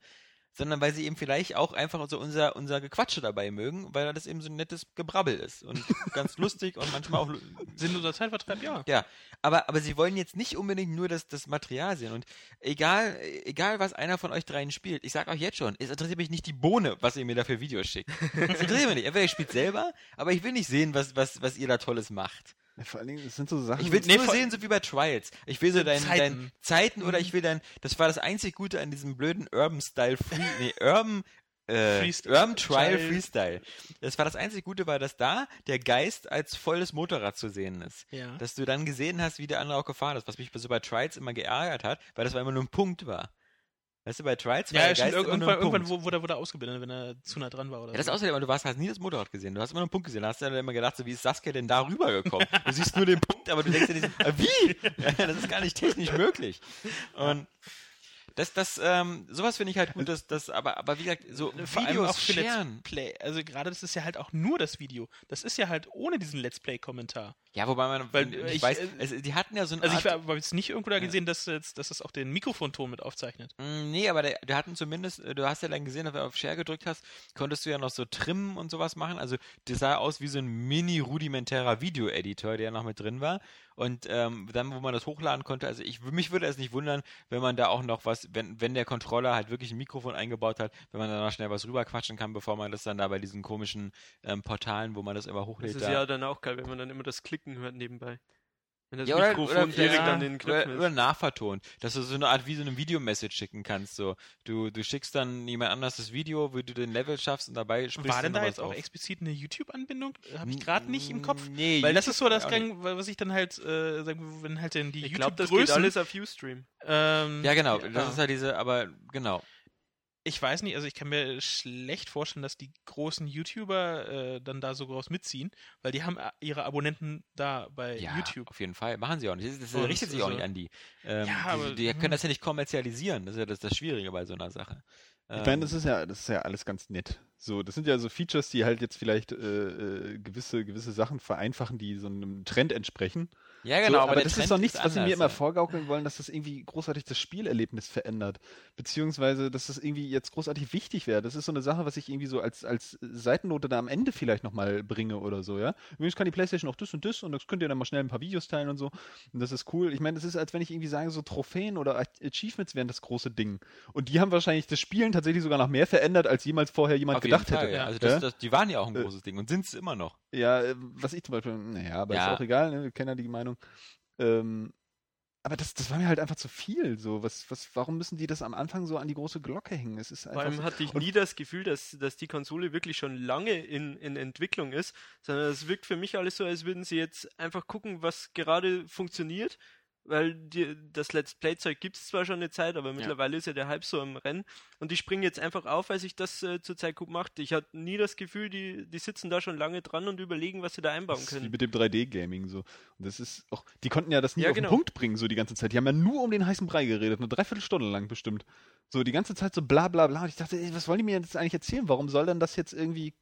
sondern weil sie eben vielleicht auch einfach so unser, unser Gequatsche dabei mögen, weil das eben so ein nettes Gebrabbel ist und ganz lustig und manchmal auch Sinnloser Zeitvertreib, ja. ja, aber, aber sie wollen jetzt nicht unbedingt nur das, das Material sehen. Und egal, egal, was einer von euch dreien spielt, ich sag euch jetzt schon, es interessiert mich nicht die Bohne, was ihr mir da für Videos schickt. Es interessiert mich nicht. Entweder ihr spielt selber, aber ich will nicht sehen, was, was, was ihr da Tolles macht. Ja, vor allen Dingen, das sind so Sachen. Ich will Nee, nur sehen, so wie bei Trials. Ich will so dein, Zeiten. dein Zeiten oder ich will dein, das war das einzig Gute an diesem blöden Urban Style Free, nee, Urban, äh, Freestyle. Urban Trial Trial. Freestyle. Das war das einzig Gute, war, dass da der Geist als volles Motorrad zu sehen ist. Ja. Dass du dann gesehen hast, wie der andere auch gefahren ist, was mich so bei Trials immer geärgert hat, weil das war immer nur ein Punkt war. Weißt du, bei Trials war Ja, der stimmt, irgendwann, irgendwann wurde, wurde er ausgeblendet, wenn er zu nah dran war oder Ja, das so. außerdem, du warst, hast nie das Motorrad gesehen. Du hast immer nur einen Punkt gesehen. Da hast du dann immer gedacht, so wie ist Saskia denn da rübergekommen? Du siehst nur den Punkt, aber du denkst dir nicht, ah, wie? Ja, das ist gar nicht technisch möglich. Und das, das, ähm, sowas finde ich halt gut, dass das, aber, aber wie gesagt, so Vor allem Videos auch für sharen. Let's Play. Also gerade das ist ja halt auch nur das Video. Das ist ja halt ohne diesen Let's Play-Kommentar. Ja, wobei man, Weil, ich, ich, weiß, äh, es, die hatten ja so ein Also ich habe jetzt nicht irgendwo da gesehen, dass, jetzt- dass das auch den Mikrofonton mit aufzeichnet. Mm, Nee, aber der, hatten zumindest, äh, du hast ja dann gesehen, wenn du auf Share gedrückt hast, konntest du ja noch so trimmen und sowas machen. Also das sah aus wie so ein mini-rudimentärer Video-Editor, der noch mit drin war. Und ähm, dann, wo man das hochladen konnte, also ich mich würde es nicht wundern, wenn man da auch noch was, wenn, wenn der Controller halt wirklich ein Mikrofon eingebaut hat, wenn man da noch schnell was rüberquatschen kann, bevor man das dann da bei diesen komischen ähm, Portalen, wo man das immer Das hochlädt, ist da. ja dann auch geil, wenn man dann immer das Klick klicken hört nebenbei. Wenn das Ja, oder, Mikrofon oder, direkt ja, an den oder, Knöpfen oder ist. nachvertont, dass du so eine Art wie so eine Videomessage schicken kannst. So, du, du schickst dann jemand anders das Video, wie du den Level schaffst und dabei sprichst War du denn da jetzt auch auf. explizit eine YouTube-Anbindung? Habe ich gerade nicht im Kopf. Nee, Weil das YouTube ist so das. Gang, was ich dann halt, äh, sagen wir, wenn halt denn die Ich glaube, das geht YouTube-Größen. alles auf Ustream. Ähm, Ja, genau. ja. Das ist halt diese, aber genau. Ich weiß nicht, also ich kann mir schlecht vorstellen, dass die großen YouTuber äh, dann da so groß mitziehen, weil die haben äh, ihre Abonnenten da bei Ja, YouTube. auf jeden Fall. Machen sie auch nicht. Das, das richtet sich auch also- nicht an die. Ähm, Ja, die, aber- die können hm. das ja nicht kommerzialisieren. Das ist ja das, das Schwierige bei so einer Sache. Ich meine, Ähm, das ist ja, das ist ja alles ganz nett. So, das sind ja so Features, die halt jetzt vielleicht äh, äh, gewisse, gewisse Sachen vereinfachen, die so einem Trend entsprechen. Ja, genau. so, aber, aber das Trend ist doch nichts, was sie mir immer ja. vorgaukeln wollen, dass das irgendwie großartig das Spielerlebnis verändert. Beziehungsweise, dass das irgendwie jetzt großartig wichtig wäre. Das ist so eine Sache, was ich irgendwie so als, als Seitennote da am Ende vielleicht nochmal bringe oder so, ja. Übrigens kann die Playstation auch das und das und das könnt ihr dann mal schnell ein paar Videos teilen und so. Und das ist cool. Ich meine, das ist, als wenn ich irgendwie sage, so Trophäen oder Achievements wären das große Ding. Und die haben wahrscheinlich das Spielen tatsächlich sogar noch mehr verändert, als jemals vorher jemand Auf jeden gedacht Fall, hätte. Ja. Also Ja? das, das, die waren ja auch ein Äh. großes Ding und sind es immer noch. Ja, äh, was ich zum Beispiel, naja, aber Ja. ist auch egal, ne? wir kennen ja die Meinung. Ähm, aber das, das war mir halt einfach zu viel. So, was, was, warum müssen die das am Anfang so an die große Glocke hängen? Es ist Vor einfach. allem so- hatte ich nie das Gefühl, dass, dass die Konsole wirklich schon lange in, in Entwicklung ist, sondern es wirkt für mich alles so, als würden sie jetzt einfach gucken, was gerade funktioniert. Weil die, das Let's Play-Zeug gibt es zwar schon eine Zeit, aber mittlerweile ist ja der Hype so im Rennen. Und die springen jetzt einfach auf, weil sich das äh, zurzeit gut macht. Ich hatte nie das Gefühl, die, die sitzen da schon lange dran und überlegen, was sie da einbauen Das ist wie können. mit dem 3D-Gaming so. Und das ist auch, die konnten ja das nie Ja, auf den genau. Punkt bringen, so die ganze Zeit. Die haben ja nur um den heißen Brei geredet, eine Dreiviertelstunde lang bestimmt. So die ganze Zeit so bla bla bla. Und ich dachte, ey, was wollen die mir jetzt eigentlich erzählen? Warum soll denn das jetzt irgendwie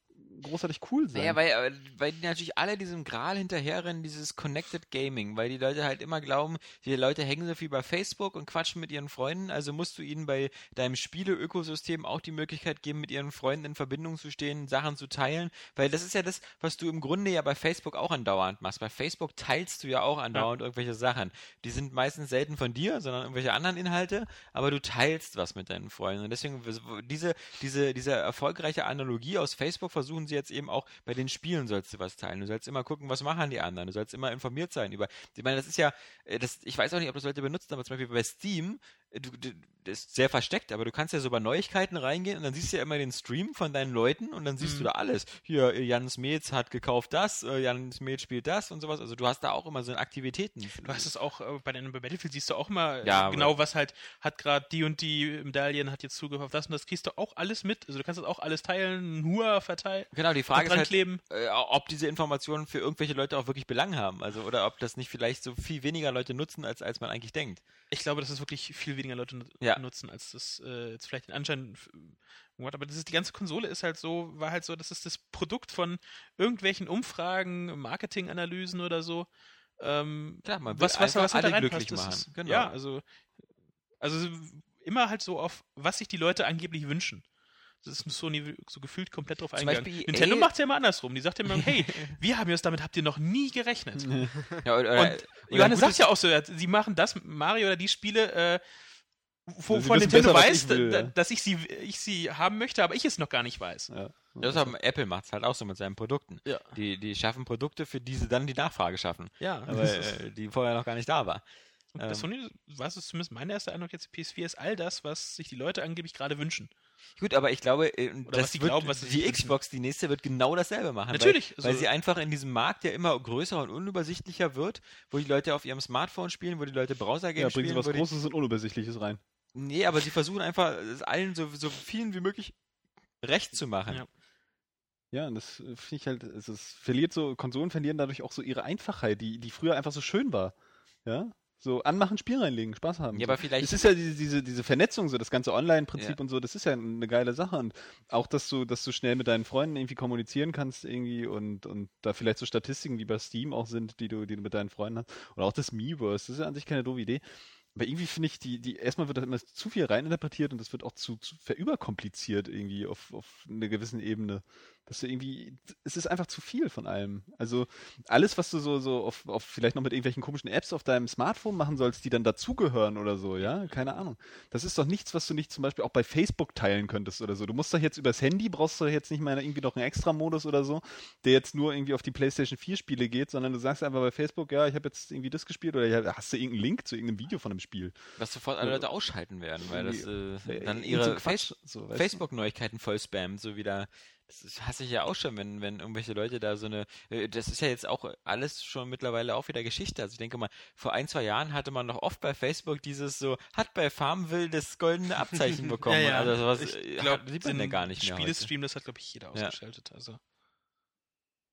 großartig cool sein? Naja, weil, äh, weil die natürlich alle diesem Gral hinterherrennen, dieses Connected Gaming, weil die Leute halt immer glauben, die Leute hängen so viel bei Facebook und quatschen mit ihren Freunden, also musst du ihnen bei deinem Spiele-Ökosystem auch die Möglichkeit geben, mit ihren Freunden in Verbindung zu stehen, Sachen zu teilen, weil das ist ja das, was du im Grunde ja bei Facebook auch andauernd machst. Bei Facebook teilst du ja auch andauernd irgendwelche Sachen. Die sind meistens selten von dir, sondern irgendwelche anderen Inhalte, aber du teilst was mit deinen Freunden. Und deswegen, diese, diese, diese erfolgreiche Analogie aus Facebook versuchen sie jetzt eben auch bei den Spielen sollst du was teilen. Du sollst immer gucken, was machen die anderen. Du sollst immer informiert sein über. Ich meine, das ist ja, äh, das, ich weiß auch nicht, ob das Leute benutzen, aber zum Beispiel bei Steam, du, du, das ist sehr versteckt, aber du kannst ja so bei Neuigkeiten reingehen und dann siehst du ja immer den Stream von deinen Leuten und dann siehst Mhm. du da alles. Hier, äh, Jan Smets hat gekauft das, äh, Jan Smets spielt das und sowas. Also du hast da auch immer so Aktivitäten. Du hast es auch äh, bei den bei Battlefield siehst du auch immer Ja, genau, was halt hat gerade die und die Medaillen hat jetzt zugehört, das und das kriegst du auch alles mit. Also du kannst das auch alles teilen, nur verteilen, Genau, die Frage ist halt, kleben. äh, ob diese Informationen für irgendwelche Leute auch wirklich Belang haben. Also, oder ob das nicht vielleicht so viel weniger Leute nutzen, als, als man eigentlich denkt. Ich glaube, dass es wirklich viel weniger Leute nu- Ja. nutzen, als das äh, jetzt vielleicht den Anschein hat. Aber das ist, die ganze Konsole ist halt so, war halt so, das ist das Produkt von irgendwelchen Umfragen, Marketinganalysen oder so. Ähm, Klar, man will was, was, was halt da alle reinpasst, glücklich machen. Ist, Genau. Ja, also, also immer halt so auf, was sich die Leute angeblich wünschen. Das ist Sony so gefühlt komplett drauf Zum eingegangen. Beispiel Nintendo EA macht es ja immer andersrum. Die sagt ja immer, hey, wir haben jetzt damit, habt ihr noch nie gerechnet. Ja, oder, Und Johannes sagt ja auch so, sie machen das, Mario oder die Spiele, äh, wo, Sie von Nintendo weiß, ich will, da- ja. dass ich sie, ich sie haben möchte, aber ich es noch gar nicht weiß. Ja. Das haben, Apple macht es halt auch so mit seinen Produkten. Ja. Die, die schaffen Produkte, für die sie dann die Nachfrage schaffen. Ja, Aber äh, die vorher noch gar nicht da war. Und ähm, bei Sony, was ist zumindest mein erster Eindruck jetzt, PS4 ist all das, was sich die Leute angeblich gerade wünschen. Gut, aber ich glaube, äh, das wird, glauben, die. Xbox, die nächste, wird genau dasselbe machen. Natürlich, Weil, weil also- sie einfach in diesem Markt, der immer größer und unübersichtlicher wird, wo die Leute auf ihrem Smartphone spielen, wo die Leute Ja, Browser-Games bringen sie spielen. was die, Großes und Unübersichtliches rein. Nee, aber sie versuchen einfach, es allen so, so vielen wie möglich recht zu machen. Ja. Ja, und das äh, finde ich halt, es, es verliert so, Konsolen verlieren dadurch auch so ihre Einfachheit, die, die früher einfach so schön war. Ja? So anmachen, Spiel reinlegen, Spaß haben. Ja, aber vielleicht- Es ist ja diese, diese, diese Vernetzung, so das ganze Online-Prinzip Ja. und so, das ist ja eine geile Sache. Und auch, dass du, dass du schnell mit deinen Freunden irgendwie kommunizieren kannst irgendwie und, und da vielleicht so Statistiken wie bei Steam auch sind, die du, die du mit deinen Freunden hast. Oder auch das Miiverse, das ist ja an sich keine doofe Idee. Aber irgendwie finde ich, die, die, erstmal wird da immer zu viel reininterpretiert und das wird auch zu, zu verüberkompliziert irgendwie auf, auf einer gewissen Ebene. Dass du irgendwie, es ist einfach zu viel von allem. Also alles, was du so, so auf, auf vielleicht noch mit irgendwelchen komischen Apps auf deinem Smartphone machen sollst, die dann dazugehören oder so, ja, keine Ahnung. Das ist doch nichts, was du nicht zum Beispiel auch bei Facebook teilen könntest oder so. Du musst doch jetzt übers Handy, brauchst du jetzt nicht mal irgendwie noch einen Extra-Modus oder so, der jetzt nur irgendwie auf die PlayStation 4 Spiele geht, sondern du sagst einfach bei Facebook, ja, ich habe jetzt irgendwie das gespielt oder ja, hast du irgendeinen Link zu irgendeinem Video von einem Spiel. Was sofort alle Leute ausschalten werden, weil das äh, Äh, dann irgend ihre so Quatsch, Face so, weißt du? Facebook-Neuigkeiten voll spammt, so wieder. Das hasse ich ja auch schon, wenn, wenn irgendwelche Leute da so eine. äh, Das ist ja jetzt auch alles schon mittlerweile auch wieder Geschichte. Also ich denke mal, vor ein, zwei Jahren hatte man noch oft bei Facebook dieses so, hat bei Farmville das goldene Abzeichen bekommen. Also sowas ich äh, glaube, hat- sieht man ja gar nicht mehr. Spielestream, das hat, glaube ich, jeder ausgeschaltet. Also.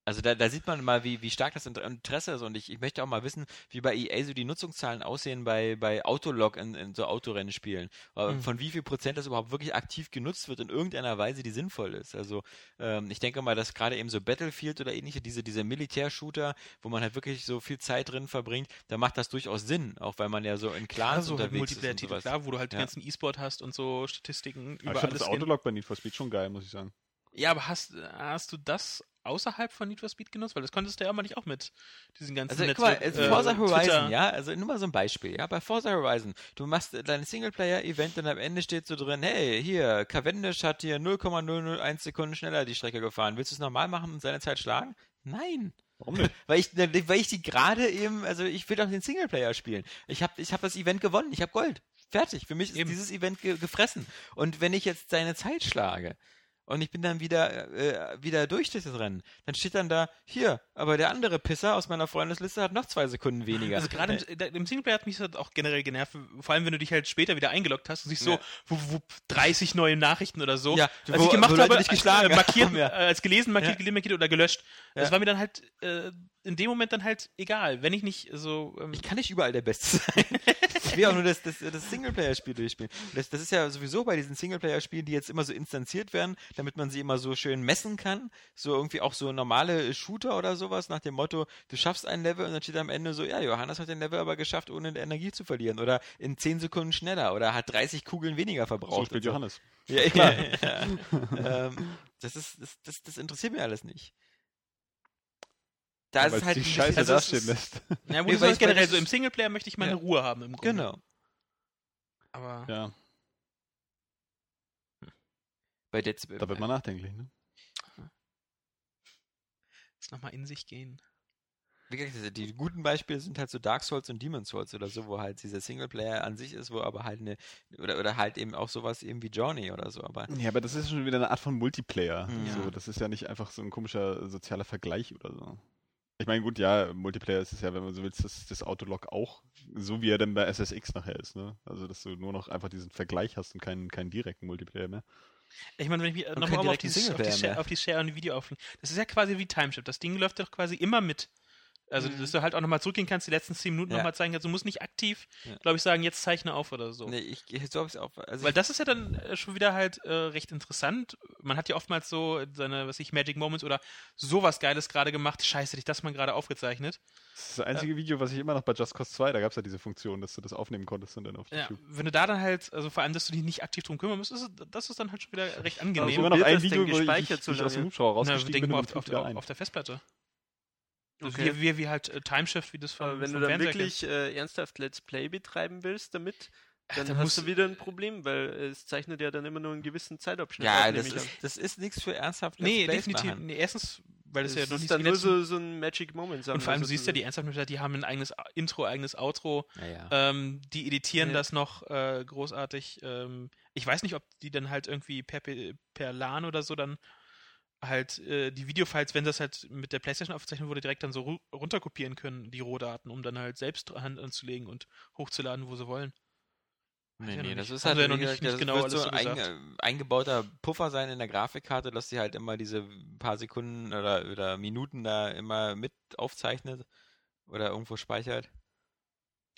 Also da, da sieht man mal, wie, wie stark das Inter- Interesse ist und ich, ich möchte auch mal wissen, wie bei EA so die Nutzungszahlen aussehen bei, bei Autolog in, in so Autorennenspielen. Äh, Mhm. Von wie viel Prozent das überhaupt wirklich aktiv genutzt wird in irgendeiner Weise, die sinnvoll ist. Also ähm, ich denke mal, dass gerade eben so Battlefield oder ähnliche, diese, diese Militärshooter, wo man halt wirklich so viel Zeit drin verbringt, da macht das durchaus Sinn, auch weil man ja so in Clans so halt unterwegs ist und sowas. klar, wo du halt Ja. den ganzen E-Sport hast und so Statistiken Aber über ich fand alles. das Autolog bei Need for Speed schon geil, muss ich sagen. Ja, aber hast, hast du das außerhalb von Need for Speed genutzt? Weil das konntest du ja immer nicht auch mit diesen ganzen Also guck mal, Netzwerk- also äh, Forza Horizon, Twitter- ja, also nur mal so ein Beispiel, ja, bei Forza Horizon, du machst dein Singleplayer-Event und am Ende steht so drin, hey, hier, Cavendish hat hier 0,001 Sekunden schneller die Strecke gefahren, willst du es normal machen und seine Zeit schlagen? Nein. Warum nicht? Weil ich, weil ich die gerade eben, also ich will doch den Singleplayer spielen. Ich habe ich hab das Event gewonnen, ich habe Gold. Fertig. Für mich ist Eben. dieses Event ge gefressen. Und wenn ich jetzt seine Zeit schlage und ich bin dann wieder, äh, wieder durch das Rennen, dann steht dann da, hier, aber der andere Pisser aus meiner Freundesliste hat noch zwei Sekunden weniger. Also gerade Äh, im, da- im Singleplayer hat mich das auch generell genervt, vor allem wenn du dich halt später wieder eingeloggt hast und siehst so, Ja. wupp, wupp, 30 neue Nachrichten oder so. Ja, was wo- ich gemacht habe, dich geschlagen äh, markiert, ja. äh, als gelesen, markiert, Ja. gelesen, markiert oder gelöscht. Das Ja. war mir dann halt äh, in dem Moment dann halt egal, wenn ich nicht so ähm, Ich kann nicht überall der Beste sein. ich will auch nur das, das, das Singleplayer-Spiel durchspielen. Das, das ist ja sowieso bei diesen Singleplayer-Spielen, die jetzt immer so instanziert werden, damit man sie immer so schön messen kann. So irgendwie auch so normale Shooter oder sowas nach dem Motto, du schaffst ein Level und dann steht am Ende so, ja, Johannes hat den Level aber geschafft, ohne Energie zu verlieren. Oder in 10 Sekunden schneller. Oder hat 30 Kugeln weniger verbraucht. So spielt Johannes. Ja, ja, ja. ähm, das, ist, das, das, das interessiert mich alles nicht. Da Ja, ist weil es halt die Scheiße also dastehen ist- lässt. ja, wo Nee, du weil generell das- so im Singleplayer möchte ich meine Ja. Ruhe haben im Grunde. Genau. Aber Ja, Bei Dead Space. da wird man nachdenklich, ne? jetzt nochmal in sich gehen. Wie gesagt, die guten Beispiele sind halt so Dark Souls und Demon Souls oder so, wo halt dieser Singleplayer an sich ist, wo aber halt eine, oder, oder halt eben auch sowas eben wie Journey oder so, aber Ja, aber das ist schon wieder eine Art von Multiplayer. Ja. So, das ist ja nicht einfach so ein komischer sozialer Vergleich oder so. Ich meine, gut, ja, Multiplayer ist es ja, wenn man so willst, das, das Autolog auch, so wie er dann bei SSX nachher ist, ne? Also, dass du nur noch einfach diesen Vergleich hast und keinen, keinen direkten Multiplayer mehr. Ich meine, wenn ich mich nochmal auf, dieses- auf, die Share, auf die Share und Video auflegen. Das ist ja quasi wie Timeship. Das Ding läuft doch quasi immer mit. Also, Mhm. dass du halt auch nochmal zurückgehen kannst, die letzten 10 Minuten Ja. nochmal zeigen kannst. Du musst nicht aktiv, Ja. glaube ich, sagen, jetzt zeichne auf oder so. nee, ich, so hab ich's auch, also Weil ich, das ist ja dann äh, schon wieder halt äh, recht interessant. Man hat ja oftmals so seine, was ich, Magic Moments oder sowas Geiles gerade gemacht. Scheiße, hätte ich das mal gerade aufgezeichnet. Das ist das einzige Video, was ich immer noch bei Just Cause 2, da gab es ja diese Funktion, dass du das aufnehmen konntest und dann auf Ja, YouTube. wenn du da dann halt, also vor allem, dass du dich nicht aktiv drum kümmern musst, ist, es- das ist dann halt schon wieder recht Ich angenehm. habe immer noch ein Video, wo ich, gespeichert ich, so ich aus dem? Hubschrauber Na, rausgestiegen denk bin mal und auf, auf, auf der Festplatte. Das Okay. ist Wie, wie, wie halt äh, Timeshift, wie das Aber vom, wenn vom du dann Fernseher wirklich äh, ernsthaft Let's Play betreiben willst damit, dann, dann hast musst du wieder ein Problem, weil es zeichnet ja dann immer nur einen gewissen Zeitabschnitt ja, auf, das ist, das ist nichts für ernsthaft Nee, Let's Plays definitiv. machen. Nee, erstens, weil das, Das ja noch ist nicht dann die nur so, so ein Magic Moment. Und vor allem, du siehst ja, die Ernsthaften, die haben ein eigenes Intro, eigenes Outro. Naja. Ähm, die editieren Ja. das noch äh, großartig. Ähm, ich weiß nicht, ob die dann halt irgendwie per, per LAN oder so dann halt äh, die Videofiles, wenn das halt mit der Playstation aufgezeichnet wurde, direkt dann so ru runterkopieren können, die Rohdaten, um dann halt selbst Hand anzulegen und hochzuladen, wo sie wollen. Nee, ja nee, das ist halt ja noch nicht- gesagt, nicht das genau wird so ein, eingebauter Puffer sein in der Grafikkarte, dass sie halt immer diese paar Sekunden oder, oder Minuten da immer mit aufzeichnet oder irgendwo speichert.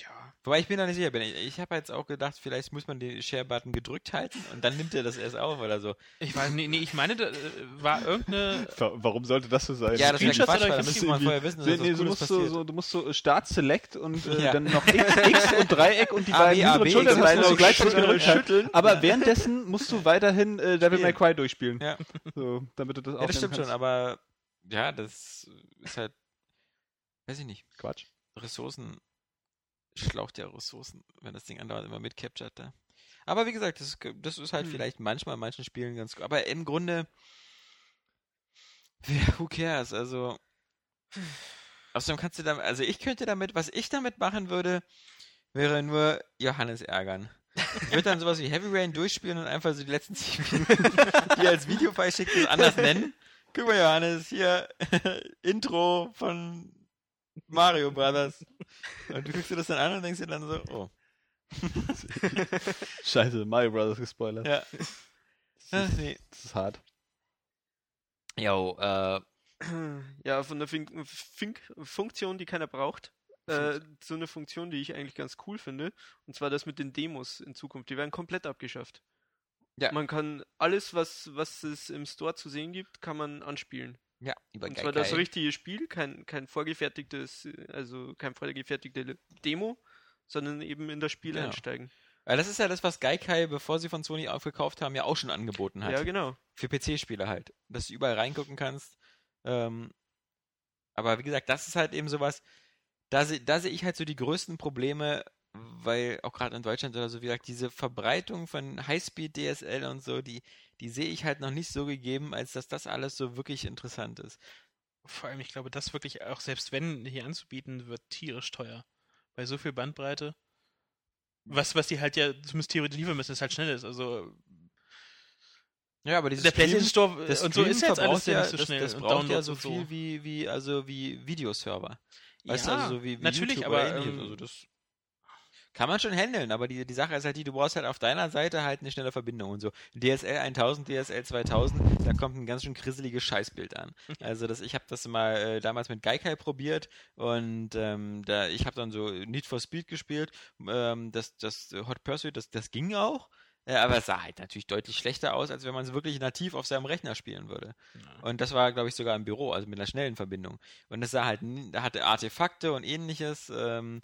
Ja. Wobei ich mir da nicht sicher bin. Ich, ich habe jetzt auch gedacht, vielleicht muss man den Share-Button gedrückt halten und dann nimmt er das erst auf oder so. Ich weiß, nee, nee, ich meine, da äh, war irgendeine. Wa- Warum sollte das so sein? Ja, das wäre Quatsch, weil dann müsste man vorher wissen, dass Nee, das nee, du, musst so, passiert. so, du musst so Start Select und äh, Ja. dann noch X, X und Dreieck und die A, beiden hinteren du Y, gleichzeitig schütteln, gedrückt schütteln. Aber währenddessen musst du weiterhin äh, Devil May. Cry durchspielen. Ja. So, damit du das Ja, aufnehmen das stimmt schon, kannst. aber ja, das ist halt, weiß ich nicht, Quatsch. Ressourcen, schlaucht ja Ressourcen, wenn das Ding andauernd immer mitcaptured da. Aber wie gesagt, das, ist- das ist halt Hm. vielleicht manchmal in manchen Spielen ganz gut. Aber im Grunde, who cares? Also, außerdem kannst du damit, also ich könnte damit, was ich damit machen würde, wäre nur Johannes ärgern. Ich würde dann sowas wie Heavy Rain durchspielen und einfach so die letzten 10 Minuten, die als Videofile schicken, das anders nennen. Guck mal, Johannes, hier Intro von Mario Brothers. Und du guckst dir das dann an und denkst dir dann so, oh. Scheiße, Mario Brothers gespoilert. Ja. Das, ist, nee. das ist hart. Jo, äh, Ja, von der Fink Fink Funktion, die keiner braucht, äh, so eine Funktion, die ich eigentlich ganz cool finde. Und zwar das mit den Demos in Zukunft. Die werden komplett abgeschafft. Ja. Man kann alles, was, was es im Store zu sehen gibt, kann man anspielen. Ja, über Und zwar das Gaikai. richtige Spiel, kein, kein vorgefertigtes, also kein vorgefertigte Demo, sondern eben in das Spiel Genau. einsteigen. Weil das ist ja das, was Gaikai, bevor sie von Sony aufgekauft haben, ja auch schon angeboten hat. Ja, genau. Für PC-Spieler halt. Dass du überall reingucken kannst. Ähm, aber wie gesagt, das ist halt eben sowas, da, se- da sehe ich halt so die größten Probleme, weil auch gerade in Deutschland oder so, wie gesagt, diese Verbreitung von Highspeed-DSL und so, die, die sehe ich halt noch nicht so gegeben, als dass das alles so wirklich interessant ist. Vor allem, ich glaube, das wirklich auch, selbst wenn hier anzubieten, wird tierisch teuer. Bei so viel Bandbreite. Was, was die halt ja zumindest theoretisch liefern müssen, ist halt schnell ist. Also Ja, aber dieses der PlayStation Store das äh, und so ist jetzt alles ja nicht so das, schnell. das und braucht ja so und viel wie, wie, also wie Videoserver. Weißt ja, du, also so wie, wie natürlich, YouTube aber ähm, Also das kann man schon handeln, aber die, die Sache ist halt die, du brauchst halt auf deiner Seite halt eine schnelle Verbindung und so. DSL 1000, DSL 2000, da kommt ein ganz schön grisseliges Scheißbild an. Also das, ich habe das mal äh, damals mit Gaikai probiert und ähm, da, ich habe dann so Need for Speed gespielt, ähm, das, das Hot Pursuit, das, das ging auch. äh, Aber es sah halt natürlich deutlich schlechter aus, als wenn man es wirklich nativ auf seinem Rechner spielen würde. ja. Und das war, glaube ich, sogar im Büro, also mit einer schnellen Verbindung. Und es sah halt, hatte Artefakte und ähnliches. Ähm,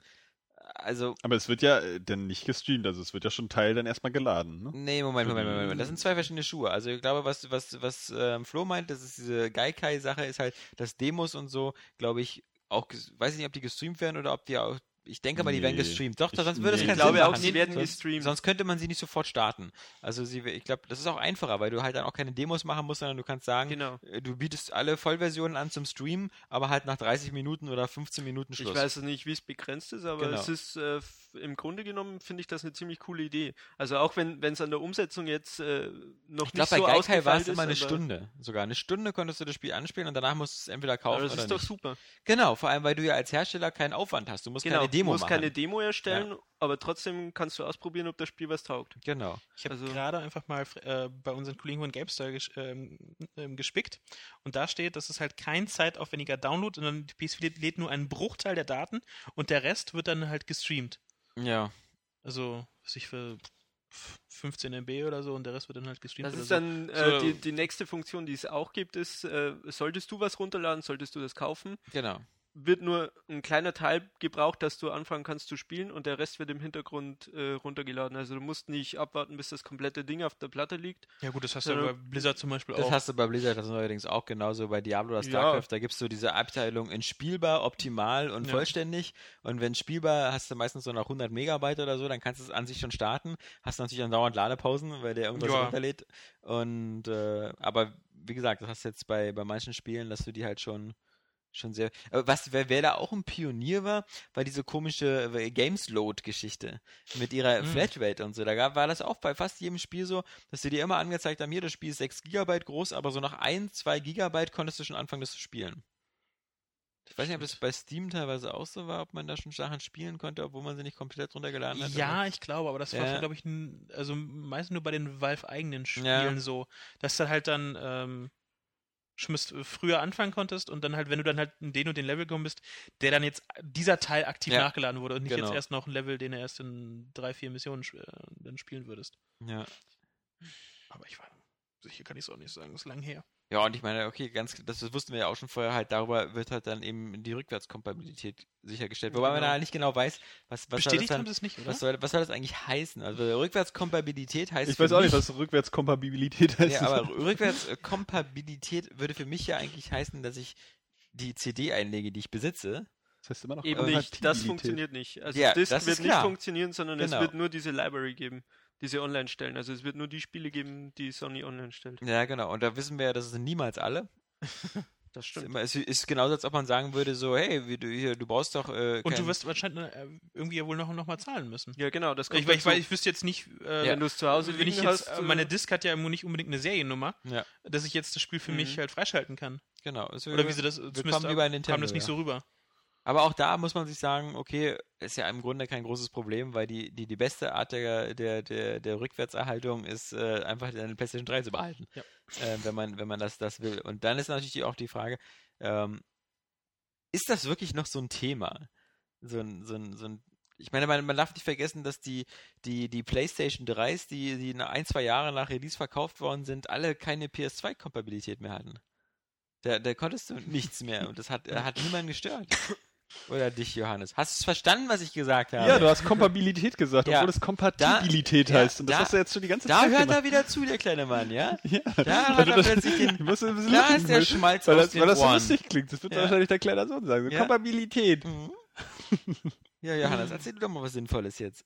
also, Aber es wird ja äh, dann nicht gestreamt, also es wird ja schon Teil dann erstmal geladen, ne? nee, Moment, Moment, Moment, Moment. Das sind zwei verschiedene Schuhe. Also ich glaube, was, was, was ähm, Flo meint, das ist diese Gaikai-Sache, ist halt, dass Demos und so, glaube ich, auch, weiß ich nicht, ob die gestreamt werden oder ob die auch, ich denke mal, die werden Nee. gestreamt. Doch, Ich- sonst würde es nee. keinen Ich glaube auch, sie werden gestreamt. Sonst könnte man sie nicht sofort starten. Also sie, ich glaube, das ist auch einfacher, weil du halt dann auch keine Demos machen musst, sondern du kannst sagen, Genau. äh, du bietest alle Vollversionen an zum Stream, aber halt nach 30 Minuten oder 15 Minuten Schluss. Ich weiß nicht, wie es begrenzt ist, aber Genau. es ist äh, im Grunde genommen finde ich das eine ziemlich coole Idee. Also auch wenn es an der Umsetzung jetzt äh, noch Ich glaube, nicht bei so Gaikai war ausgefeilt es immer eine ist, aber- Stunde. Sogar eine Stunde konntest du das Spiel anspielen und danach musst du es entweder kaufen Aber das oder ist doch nicht. super. Genau, vor allem, weil du ja als Hersteller keinen Aufwand hast. Du musst Genau, keine Demo du musst machen. keine Demo erstellen, aber trotzdem kannst du ausprobieren, ob das Spiel was taugt. genau. Ich habe Also- gerade einfach mal äh, bei unseren Kollegen von GameStar ges ähm, ähm, gespickt und da steht, dass es halt kein zeitaufwendiger Download, sondern die PS4 lädt- lädt nur einen Bruchteil der Daten und der Rest wird dann halt gestreamt. Ja. Also, was ich für 15 MB oder so und der Rest wird dann halt gestreamt. Das oder ist so. dann äh, So- die, die nächste Funktion, die es auch gibt, ist, äh, solltest du was runterladen, solltest du das kaufen, Genau. Wird nur ein kleiner Teil gebraucht, dass du anfangen kannst zu spielen und der Rest wird im Hintergrund äh, runtergeladen. Also du musst nicht abwarten, bis das komplette Ding auf der Platte liegt. Ja gut, das hast du ja Ja. bei Blizzard zum Beispiel Das auch. hast du bei Blizzard, das ist neuerdings auch genauso bei Diablo oder Ja. StarCraft. Da gibst du diese Abteilung in spielbar, optimal und Ja. vollständig. Und wenn spielbar hast du meistens so nach 100 Megabyte oder so, dann kannst du es an sich schon starten. Hast natürlich dann dauernd Ladepausen, weil der irgendwas Ja. runterlädt. Und, äh, aber wie gesagt, das hast du jetzt bei, bei manchen Spielen, dass du die halt schon schon sehr. Aber was, wer, wer da auch ein Pionier war, war diese komische äh, Games Load-Geschichte mit ihrer Mhm. Flatrate und so. Da gab, war das auch bei fast jedem Spiel so, dass sie dir immer angezeigt haben, hier, das Spiel ist 6 GB groß, aber so nach 1, 2 GB konntest du schon anfangen, das zu spielen. Ich weiß nicht, ob das bei Steam teilweise auch so war, ob man da schon Sachen spielen konnte, obwohl man sie nicht komplett runtergeladen hat. Ja, ich glaube, aber das war, Ja. glaube ich, also meistens nur bei den Valve-eigenen Spielen Ja. so, dass dann halt dann, ähm, schon bist, äh, früher anfangen konntest und dann halt, wenn du dann halt in den und den Level gekommen bist, der dann jetzt dieser Teil aktiv Ja, nachgeladen wurde und nicht genau. jetzt erst noch ein Level, den du erst in drei, vier Missionen äh, dann spielen würdest. Ja. Aber ich war sicher kann ich es auch nicht sagen, ist lang her. Ja, und ich meine, okay, ganz, das, das wussten wir ja auch schon vorher, halt darüber wird halt dann eben die Rückwärtskompatibilität sichergestellt. Wobei man Genau. da nicht genau weiß, was, was soll das Bestätigt dann, haben sie es nicht, oder? was soll, was soll das eigentlich heißen? Also Rückwärtskompatibilität heißt Ich für weiß auch nicht, mich- was Rückwärtskompatibilität heißt. Ja, aber Rückwärtskompatibilität würde für mich ja eigentlich heißen, dass ich die CD einlege, die ich besitze. das heißt immer noch Eben nicht, das funktioniert nicht. Also Ja, das das wird nicht funktionieren, sondern Genau. es wird nur diese Library geben, diese online stellen. Also es wird nur die Spiele geben, die Sony online stellt. Ja, genau. Und da wissen wir ja, das sind niemals alle. Das Es ist, stimmt. immer, es ist genauso, als ob man sagen würde, so, hey, wie du, hier, du brauchst doch. Äh, und du wirst wahrscheinlich äh, irgendwie ja wohl noch, noch mal zahlen müssen. Ja, genau, das kommt Ich, weil ich, dazu. weil ich wüsste jetzt nicht, äh, Ja. wenn du es zu Hause wenn ich jetzt, hast, äh, meine Disk hat ja nicht unbedingt eine Seriennummer, Ja, dass ich jetzt das Spiel für Mhm. mich halt freischalten kann. genau. Es- Oder wie sie das, Nintendo, kam das nicht ja. so rüber. Aber auch da muss man sich sagen, okay, ist ja im Grunde kein großes Problem, weil die, die, die beste Art der, der, der, der Rückwärtserhaltung ist, äh, einfach eine PlayStation 3 zu behalten. Ja. Äh, wenn man, wenn man das, das will. Und dann ist natürlich auch die Frage, ähm, ist das wirklich noch so ein Thema? So ein, so ein, so ein ich meine, man, man darf nicht vergessen, dass die, die, die PlayStation 3s, die, die ein, zwei Jahre nach Release verkauft worden sind, alle keine PS2-Kompatibilität mehr hatten. Da, da konntest du nichts mehr und das hat, hat niemanden gestört. Oder dich, Johannes. Hast du es verstanden, was ich gesagt habe? Ja, du hast Kompatibilität gesagt, Ja. obwohl es Kompatibilität Da- ja, heißt. Und das da- hast du jetzt schon die ganze da Zeit hört gemacht. er wieder zu, der kleine Mann, ja? Ja. Da Also er plötzlich den, ich muss ein bisschen da ist der Schmalz weil aus das, den weil das so lustig klingt. Das wird Ja. wahrscheinlich dein kleiner Sohn sagen. Ja. Kompatibilität. Mhm. Ja, Johannes, erzähl du doch mal was Sinnvolles jetzt.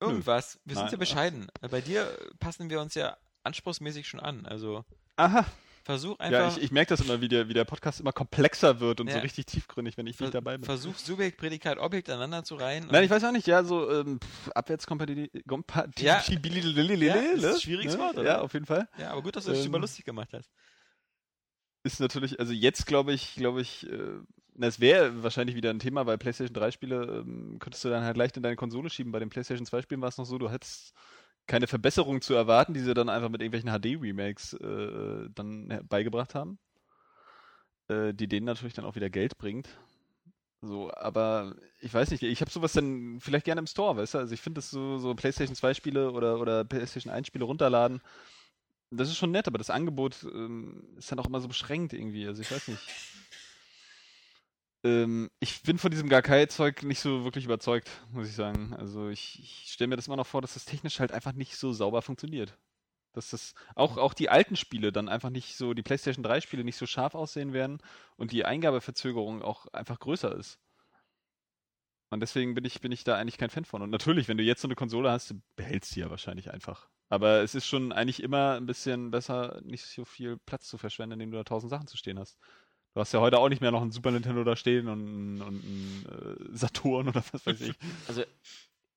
Irgendwas. Wir sind Nein. ja bescheiden. Bei dir passen wir uns ja anspruchsmäßig schon an. Also Aha. Versuch Ja, einfach, ich, ich merke das immer, wie der, wie der Podcast immer komplexer wird und Ja. so richtig tiefgründig, wenn ich nicht ver dabei bin. versuch Subjekt, Prädikat, Objekt aneinander zu reihen. Nein, ich weiß auch nicht, ja, so ähm, Abwärtskompatibilität. Ja. Ja, ist ein schwieriges Wort, oder? Ja, auf jeden Fall. ja, aber gut, dass du dich Ähm, über lustig gemacht hast. Ist natürlich, also jetzt glaube ich, glaube ich, äh, na, es wäre wahrscheinlich wieder ein Thema, weil PlayStation 3 Spiele ähm, könntest du dann halt leicht in deine Konsole schieben. Bei den PlayStation 2 Spielen war es noch so, du hättest keine Verbesserung zu erwarten, die sie dann einfach mit irgendwelchen HD-Remakes äh, dann beigebracht haben. Äh, die denen natürlich dann auch wieder Geld bringt. So, aber ich weiß nicht, ich habe sowas dann vielleicht gerne im Store, weißt du? Also ich finde das so, so PlayStation 2 Spiele oder, oder PlayStation 1 Spiele runterladen. Das ist schon nett, aber das Angebot ähm, ist dann auch immer so beschränkt irgendwie. Also ich weiß nicht. Ähm, ich bin von diesem Gakai-Zeug nicht so wirklich überzeugt, muss ich sagen. Also ich, ich stelle mir das immer noch vor, dass das technisch halt einfach nicht so sauber funktioniert. Dass das auch, auch die alten Spiele dann einfach nicht so, die PlayStation 3 Spiele nicht so scharf aussehen werden und die Eingabeverzögerung auch einfach größer ist. Und deswegen bin ich, bin ich da eigentlich kein Fan von. Und natürlich, wenn du jetzt so eine Konsole hast, du behältst sie ja wahrscheinlich einfach. Aber es ist schon eigentlich immer ein bisschen besser, nicht so viel Platz zu verschwenden, indem du da tausend Sachen zu stehen hast. Du hast ja heute auch nicht mehr noch ein Super Nintendo da stehen und, und ein äh, Saturn oder was weiß ich. Also,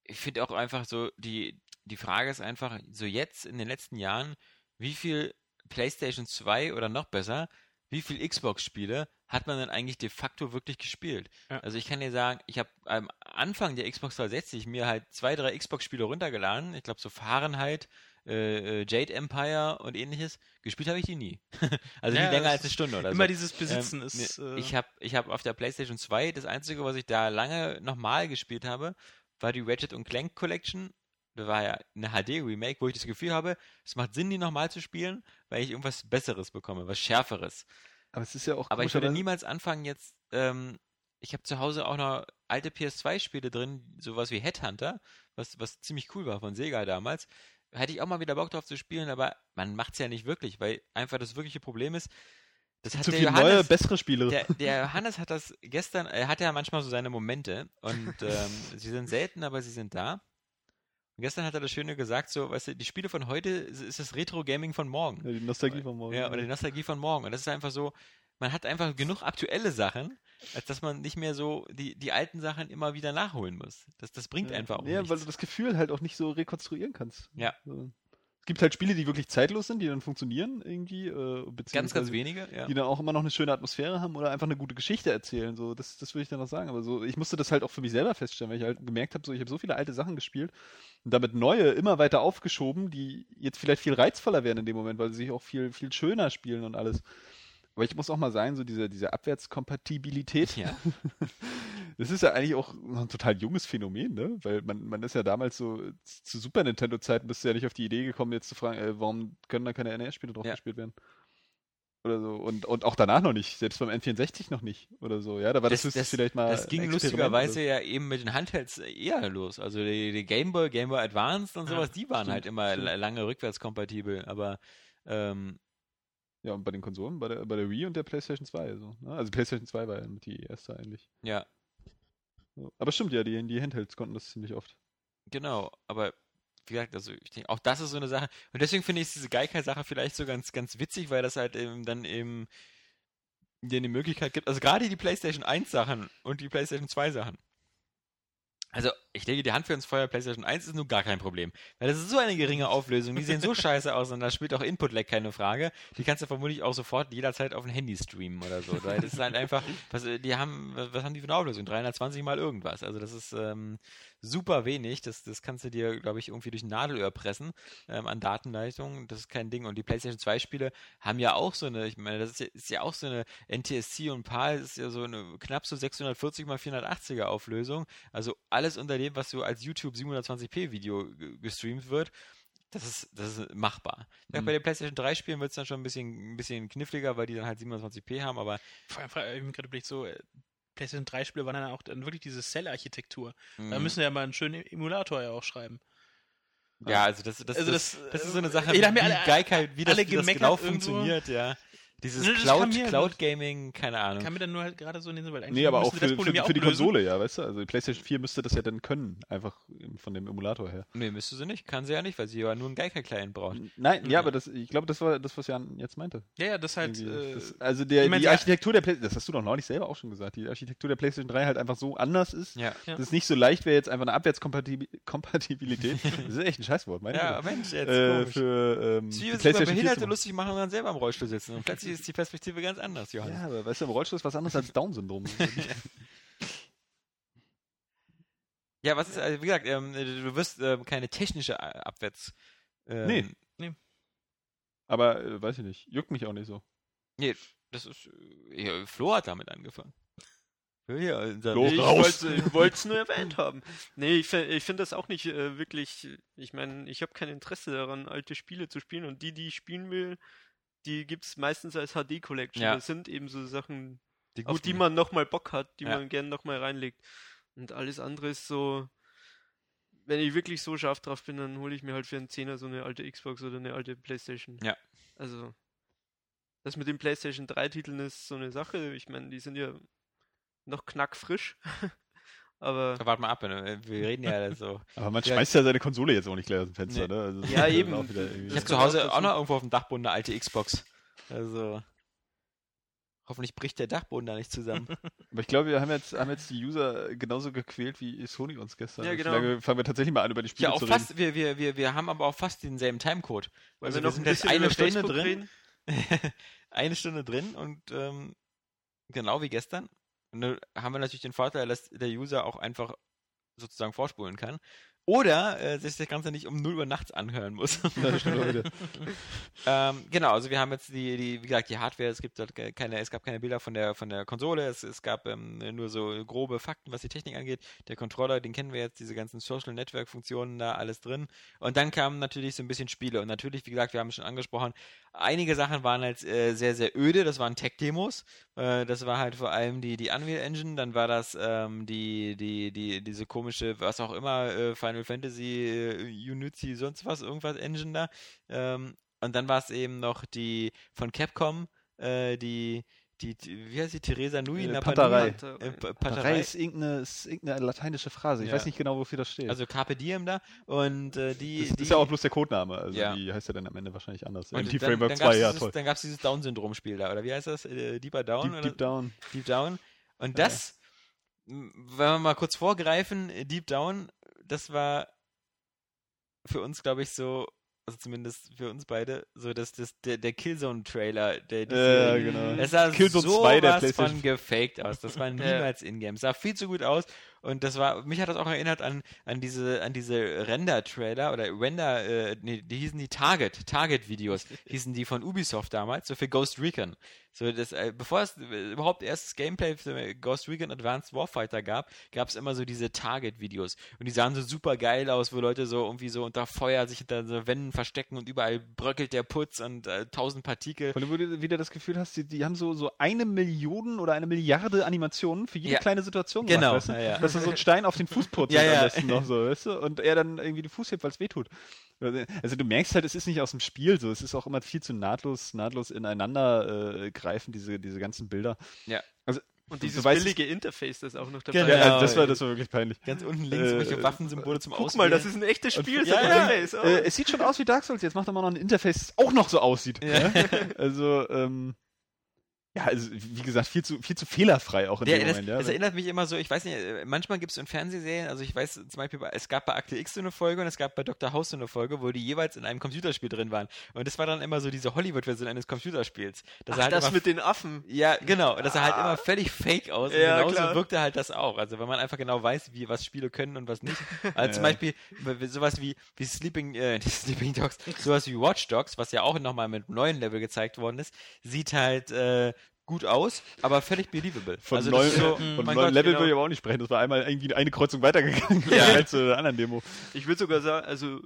ich finde auch einfach so, die, die Frage ist einfach, so jetzt in den letzten Jahren, wie viel PlayStation 2 oder noch besser, wie viel Xbox-Spiele hat man denn eigentlich de facto wirklich gespielt? Ja. Also ich kann dir sagen, ich habe am Anfang der Xbox 360 mir halt zwei, drei Xbox-Spiele runtergeladen. Ich glaube so Fahrenheit, äh, äh, Jade Empire und ähnliches. Gespielt habe ich die nie. also Ja, nie länger als eine Stunde oder Immer so. dieses Besitzen Ähm, ist. Äh, ich habe ich hab auf der PlayStation 2 das einzige, was ich da lange nochmal gespielt habe, war die Ratchet und Clank Collection. Das war ja eine HD-Remake, wo ich das Gefühl habe, es macht Sinn, die nochmal zu spielen, weil ich irgendwas Besseres bekomme, was Schärferes. Aber es ist ja auch Aber ich würde niemals anfangen jetzt, ähm, ich habe zu Hause auch noch alte PS2-Spiele drin, sowas wie Headhunter, was, was ziemlich cool war von Sega damals. Hätte ich auch mal wieder Bock drauf zu spielen, aber man macht es ja nicht wirklich, weil einfach das wirkliche Problem ist, das hat zu der viele Johannes, neue, bessere Spiele. der, der Johannes hat das gestern, er hat ja manchmal so seine Momente und ähm, sie sind selten, aber sie sind da. Und gestern hat er das Schöne gesagt, so, weißt du, die Spiele von heute ist, ist das Retro-Gaming von morgen. Ja, die Nostalgie von morgen. Ja, oder die Nostalgie von morgen. Und das ist einfach so, man hat einfach genug aktuelle Sachen, als dass man nicht mehr so die, die alten Sachen immer wieder nachholen muss. Das, das bringt einfach auch Ja, nichts. weil du das Gefühl halt auch nicht so rekonstruieren kannst. Ja. So. Es gibt halt Spiele, die wirklich zeitlos sind, die dann funktionieren irgendwie, äh, ganz, ganz wenige, ja. die dann auch immer noch eine schöne Atmosphäre haben oder einfach eine gute Geschichte erzählen. So, das, das würde ich dann noch sagen. Aber so, ich musste das halt auch für mich selber feststellen, weil ich halt gemerkt habe, so, ich habe so viele alte Sachen gespielt und damit neue immer weiter aufgeschoben, die jetzt vielleicht viel reizvoller werden in dem Moment, weil sie sich auch viel, viel schöner spielen und alles. Aber ich muss auch mal sagen, so diese, diese Abwärtskompatibilität, Ja. das ist ja eigentlich auch ein total junges Phänomen, ne? Weil man, man ist ja damals so, zu Super Nintendo-Zeiten bist du ja nicht auf die Idee gekommen, jetzt zu fragen, äh, warum können da keine NES-Spiele drauf Ja. gespielt werden? Oder so. Und, und auch danach noch nicht, selbst beim N64 noch nicht. Oder so, ja. Da war das, höchstens vielleicht mal. das ging lustigerweise oder ja eben mit den Handhelds eher los. Also die, die Game Boy, Game Boy Advanced und Ja, sowas, die waren stimmt, halt immer stimmt. lange rückwärtskompatibel. Aber ähm. Ja, und bei den Konsolen, bei der, bei der Wii und der PlayStation 2. So, ne? Also PlayStation 2 war ja die erste eigentlich. ja, So. Aber stimmt ja, die, die Handhelds konnten das ziemlich oft. genau. Aber wie gesagt, also ich denke, auch das ist so eine Sache. Und deswegen finde ich diese Geikai-Sache vielleicht so ganz, ganz witzig, weil das halt eben dann eben dir die Möglichkeit gibt, also gerade die PlayStation 1 Sachen und die PlayStation 2 Sachen. Also, ich lege die Hand für ins Feuer, PlayStation 1 ist nun gar kein Problem. Weil das ist so eine geringe Auflösung, die sehen so scheiße aus und da spielt auch Input-Lag keine Frage. Die kannst du vermutlich auch sofort jederzeit auf ein Handy streamen oder so. Weil das ist halt einfach, was, die haben, was haben die für eine Auflösung? 320 mal irgendwas. Also das ist ähm, super wenig. Das, das kannst du dir, glaube ich, irgendwie durch ein Nadelöhr pressen ähm, an Datenleistung. Das ist kein Ding. Und die PlayStation 2 Spiele haben ja auch so eine, ich meine, das ist ja, ist ja auch so eine NTSC und PAL ist ja so eine knapp so 640 mal 480er Auflösung. Also alles unter dem, was so als YouTube 720p Video ge- gestreamt wird. Das ist, das ist machbar. Mhm. Bei den PlayStation 3 Spielen wird es dann schon ein bisschen, ein bisschen kniffliger, weil die dann halt 720p haben, aber Vor allem, hab mir gerade überlegt, so, äh, PlayStation 3 Spiele waren dann auch dann wirklich diese Cell-Architektur. Da mh, müssen wir ja mal einen schönen Emulator ja auch schreiben. ja, also das, das, Also das, das, das, äh, ist so eine Sache, wie, alle- Geikai, wie das, wie das genau funktioniert, ja. Dieses Ne, das Cloud, Cloud Gaming, keine Ahnung. Kam mir dann nur halt gerade so in den Sinn, weil eigentlich Nee, aber auch für, für, ja für die. Konsole, ja, weißt du? Also die PlayStation 4 müsste das ja dann können, einfach von dem Emulator her. Nee, müsste sie nicht. Kann sie ja nicht, weil sie ja nur einen Geikai-Client braucht. Nein, Mhm. ja, aber das, ich glaube, das war das, was Jan jetzt meinte. Ja, ja, das halt. Äh, das, also der, ich mein, die ja- Architektur der PlayStation, das hast du doch neulich selber auch schon gesagt, die Architektur der PlayStation 3 halt einfach so anders ist, Ja. Ja. dass es nicht so leicht wäre, jetzt einfach eine Abwärtskompatibilität, das ist echt ein Scheißwort, meine Ja, Güte, Mensch, jetzt äh, für ähm, Sie die über PlayStation 4 Behinderte lustig machen und dann selber im Rollstuhl sitzen. Und plötzlich ist die Perspektive ganz anders, Johannes. Ja, aber weißt du, im Rollstuhl ist was anderes als Down-Syndrom. Ja, was ist, also wie gesagt, ähm, du wirst ähm, keine technische Abwärts. Ähm, Nee. aber äh, weiß ich nicht, juckt mich auch nicht so. Nee, das ist. äh, Ja, Flo hat damit angefangen. Ja, unser- Flo, ich wollte es nur erwähnt haben. Nee, ich, ich finde das auch nicht äh, wirklich. Ich meine, ich habe kein Interesse daran, alte Spiele zu spielen und die, die ich spielen will, die gibt es meistens als HD-Collection. Ja. Das sind eben so Sachen, die auf die man nochmal Bock hat, die Ja. man gerne nochmal reinlegt. Und alles andere ist so. Wenn ich wirklich so scharf drauf bin, dann hole ich mir halt für einen Zehner so eine alte Xbox oder eine alte Playstation. Ja. Also, das mit den PlayStation 3 Titeln ist so eine Sache. Ich meine, die sind ja noch knackfrisch. Aber Warte mal ab, ne? wir reden ja so. Aber man Ja. schmeißt ja seine Konsole jetzt auch nicht gleich aus dem Fenster, Nee. ne? Also, Ja, eben. auch wieder irgendwie- Ich habe zu Hause auch noch irgendwo auf dem Dachboden eine alte Xbox. Also. Hoffentlich bricht der Dachboden da nicht zusammen. Aber ich glaube, wir haben jetzt, haben jetzt die User genauso gequält wie Sony uns gestern. Ja, Also genau. Vielleicht fangen wir tatsächlich mal an, über die Spiele ja, auch zu fast, wir, wir, wir, wir haben aber auch fast denselben Timecode. weil Also wir noch sind ein jetzt bisschen eine Stunde Facebook drin. eine Stunde drin und ähm, genau wie gestern. Und dann haben wir natürlich den Vorteil, dass der User auch einfach sozusagen vorspulen kann. Oder äh, sich das Ganze nicht um 0 Uhr nachts anhören muss. ähm, genau, also wir haben jetzt die, die, wie gesagt, die Hardware, es gibt dort ke- keine, es gab keine Bilder von der von der Konsole, es, es gab ähm, nur so grobe Fakten, was die Technik angeht. Der Controller, den kennen wir jetzt, diese ganzen Social Network Funktionen da, alles drin. Und dann kamen natürlich so ein bisschen Spiele. Und natürlich, wie gesagt, wir haben es schon angesprochen, einige Sachen waren halt äh, sehr, sehr öde, das waren Tech-Demos. Äh, das war halt vor allem die, die Unreal Engine, dann war das ähm, die, die, die, diese komische, was auch immer, äh, Final Fantasy, äh, Unity, sonst was, irgendwas Engine da. Ähm, und dann war es eben noch die von Capcom, äh, die, die, wie heißt die, Theresa Nui? Äh, Napa Panterei. Nui? Äh, Pa- Paterei ist irgendeine, ist irgendeine lateinische Phrase. Ich Ja. weiß nicht genau, wofür das steht. Also Carpe Diem da. Und äh, die, das die ist ja auch bloß der Codename. Also Ja. die heißt ja dann am Ende wahrscheinlich anders. und MT dann, Framework dann 2, gab's ja dieses, toll. Dann gab es dieses Down-Syndrom-Spiel da, oder wie heißt das? Äh, Deeper Down? Deep, oder? Deep Down. Deep Down. Und Ja. das, m, wenn wir mal kurz vorgreifen, äh, Deep Down, das war für uns, glaube ich, so, also zumindest für uns beide, so dass das, der, der Killzone-Trailer, der die Ja, Serie- genau. Es sah Killzone so 2 der was von gefaked aus. Das war niemals in-game. Es sah viel zu gut aus. Und das war, mich hat das auch erinnert an, an diese, an diese Render-Trailer oder Render, äh, nee, die hießen die Target, Target-Videos, hießen die von Ubisoft damals, so für Ghost Recon. So, das, äh, bevor es äh, überhaupt erstes Gameplay für Ghost Recon Advanced Warfighter gab, gab es immer so diese Target-Videos. Und die sahen so super geil aus, wo Leute so irgendwie so unter Feuer sich hinter so Wänden verstecken und überall bröckelt der Putz und äh, tausend Partikel. Weil du wieder- das Gefühl hast, die, die haben so, so eine Million oder eine Milliarde Animationen für jede Ja. kleine Situation Genau, gemacht, weißt du? ja, ja. Dass er so einen Stein auf den Fuß purzelt Ja, ja. am besten noch so, weißt du? Und er dann irgendwie den Fuß hebt, weil es wehtut. Also du merkst halt, es ist nicht aus dem Spiel so, es ist auch immer viel zu nahtlos, nahtlos ineinander äh, greifen, diese, diese ganzen Bilder. Ja. Also, Und dieses weißt- billige Interface, das auch noch dabei Genau. Ja, ist. also das war, das war wirklich peinlich. Ganz unten links Äh, irgendwelche Waffensymbole zum Guck Auswählen. mal, das ist ein echtes Spiel, Und- so ein Ja, ja. Interface. Oh. Äh, es sieht schon aus wie Dark Souls, jetzt macht er mal noch ein Interface, das auch noch so aussieht. Ja. Ja? Also, ähm, ja, also wie gesagt, viel zu, viel zu fehlerfrei auch in Ja, dem das, Moment. Ja? das erinnert mich immer so, ich weiß nicht, äh, manchmal gibt es in Fernsehserien, also ich weiß zum Beispiel, bei- es gab bei Akte X so eine Folge und es gab bei Dr. House so eine Folge, wo die jeweils in einem Computerspiel drin waren. Und das war dann immer so diese Hollywood-Version eines Computerspiels. Dass Ach, halt das immer, mit den Affen. ja, genau, dass er halt Ah. immer völlig fake aus. Und Ja, genauso klar. wirkte halt das auch. Also wenn man einfach genau weiß, wie was Spiele können und was nicht. Also zum Ja. Beispiel w- sowas wie, wie Sleeping, äh, nicht Sleeping Dogs, sowas wie Watch Dogs, was ja auch nochmal mit einem neuen Level gezeigt worden ist, sieht halt äh, gut aus, aber völlig believable. Von also ist so, von neuen Gott, Level genau. will ich aber auch nicht sprechen. Das war einmal irgendwie eine Kreuzung weitergegangen Ja. als zu der anderen Demo. Ich würde sogar sagen, also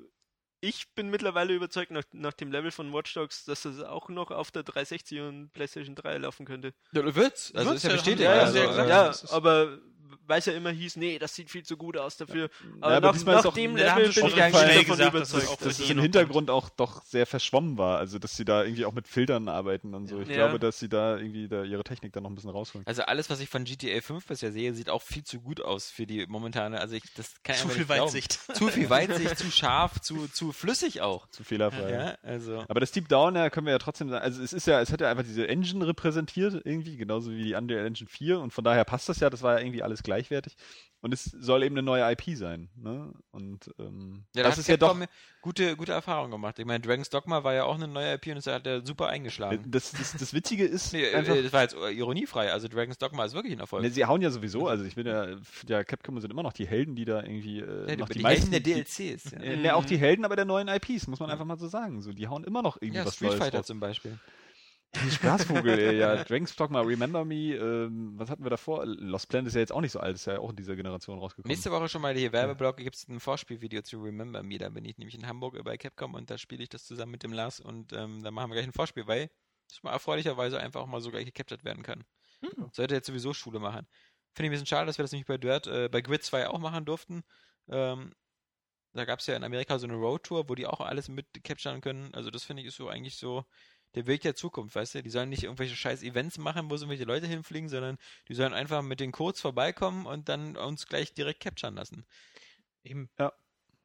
ich bin mittlerweile überzeugt nach, nach dem Level von Watch Dogs, dass das auch noch auf der 360 und PlayStation 3 laufen könnte. Ja, du wird's. Also Wird's, ist ja ja, bestätigt. sie ja also, äh, ja, ist- aber weil es ja immer hieß, nee, das sieht viel zu gut aus dafür. Aber, Ja, aber nach, nach auch- dem Level bin schon ich eigentlich davon gesagt, dass überzeugt. dass für es im Hintergrund auch doch sehr verschwommen war. Also, dass sie da irgendwie auch mit Filtern arbeiten und so. Ich Ja. glaube, dass sie da irgendwie da ihre Technik dann noch ein bisschen rausholen. Also alles, was ich von GTA 5 bisher sehe, sieht auch viel zu gut aus für die momentane. Also ich, das kann Zu viel nicht glauben. Weitsicht. Zu viel Weitsicht, zu scharf, zu, zu flüssig auch. Zu fehlerfrei. Ja, also. Aber das Deep Down, ja, können wir ja trotzdem sagen, also es ist ja, es hat ja einfach diese Engine repräsentiert irgendwie, genauso wie die Unreal Engine 4 und von daher passt das ja, das war ja irgendwie alles gleichwertig und es soll eben eine neue IP sein, ne? Und ähm, Ja, da das hat ist ja doch, Capcom gute, gute Erfahrungen gemacht. Ich meine, Dragon's Dogma war ja auch eine neue IP und es hat ja super eingeschlagen. das, das, das Witzige ist Nee, einfach, äh, das war jetzt ironiefrei. Also Dragon's Dogma ist wirklich ein Erfolg. ne, sie hauen ja sowieso, also ich bin ja, ja, Capcom sind immer noch die Helden, die da irgendwie äh, ja, die, die, die meisten, Helden der die, DLCs. Ja, äh, ne, auch die Helden aber der neuen IPs, muss man einfach mal so sagen. So, die hauen immer noch irgendwie ja Street Fighter zum Beispiel. Die Spaßvogel, ey, ja. Dragon's Dogma, Remember Me, ähm, was hatten wir davor? Lost Planet ist ja jetzt auch nicht so alt, ist ja auch in dieser Generation rausgekommen. Nächste Woche schon mal hier Werbeblock, gibt es ein Vorspielvideo zu Remember Me. Da bin ich nämlich in Hamburg bei Capcom und da spiele ich das zusammen mit dem Lars und ähm, da machen wir gleich ein Vorspiel, weil das mal erfreulicherweise einfach auch mal so gleich gecaptured werden kann. Hm. Sollte jetzt sowieso Schule machen. Finde ich ein bisschen schade, dass wir das nicht bei Dirt, äh, bei Grid 2 auch machen durften. Ähm, da gab es ja in Amerika so eine Roadtour, wo die auch alles mit capturen können. Also das finde ich ist so eigentlich so der Weg der Zukunft, weißt du? Die sollen nicht irgendwelche scheiß Events machen, wo so irgendwelche Leute hinfliegen, sondern die sollen einfach mit den Codes vorbeikommen und dann uns gleich direkt capturen lassen. Eben.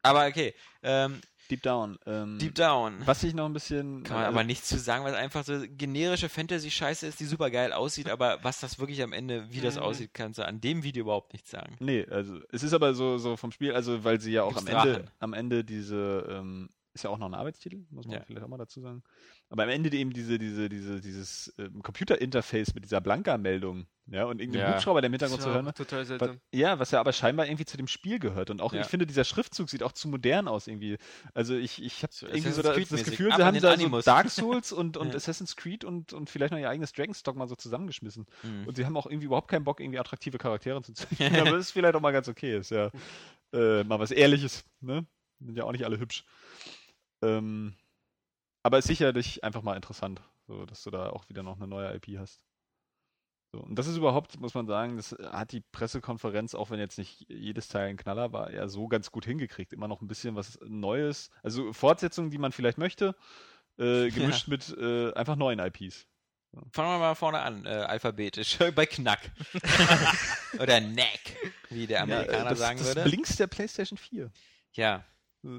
Aber okay, ähm, Deep Down. Ähm, Deep Down. Was ich noch ein bisschen. Kann man äh, aber nichts zu sagen, weil es einfach so generische Fantasy-Scheiße ist, die super geil aussieht, aber was das wirklich am Ende, wie das Mhm. aussieht, kannst du an dem Video überhaupt nichts sagen. Nee, also es ist aber so, so vom Spiel, also weil sie ja auch am Ende, Drachen? am Ende diese, ähm, ist ja auch noch ein Arbeitstitel, muss man Ja. vielleicht auch mal dazu sagen. Aber am Ende eben diese, diese, diese, dieses ähm, Computer-Interface mit dieser Blanka-Meldung, ja, und irgendein Ja. Hubschrauber, der im Hintergrund zu hören. ne? total Was, seltsam. ja, was ja aber scheinbar irgendwie zu dem Spiel gehört. Und auch, Ja. ich finde, dieser Schriftzug sieht auch zu modern aus irgendwie. Also ich, ich habe So irgendwie so da, das. Gefühl, sie haben da so. Dark Souls und, und Ja. Assassin's Creed und, und vielleicht noch ihr eigenes Dragon's Dogma so zusammengeschmissen. Hm. Und sie haben auch irgendwie überhaupt keinen Bock, irgendwie attraktive Charaktere zu zeichnen. aber das ist vielleicht auch mal ganz okay. Ist ja äh, mal was Ehrliches. Ne? Sind ja auch nicht alle hübsch. Ähm, aber ist sicherlich einfach mal interessant, so, dass du da auch wieder noch eine neue IP hast. So, und das ist überhaupt, muss man sagen, das hat die Pressekonferenz, auch wenn jetzt nicht jedes Teil ein Knaller war, eher so ganz gut hingekriegt. Immer noch ein bisschen was Neues. Also Fortsetzungen, die man vielleicht möchte, äh, gemischt mit äh, einfach neuen IPs. Fangen wir mal vorne an, äh, alphabetisch, bei Knack. Oder Knack, wie der Amerikaner Ja, äh, das, sagen das würde. Blinks der PlayStation 4. Ja,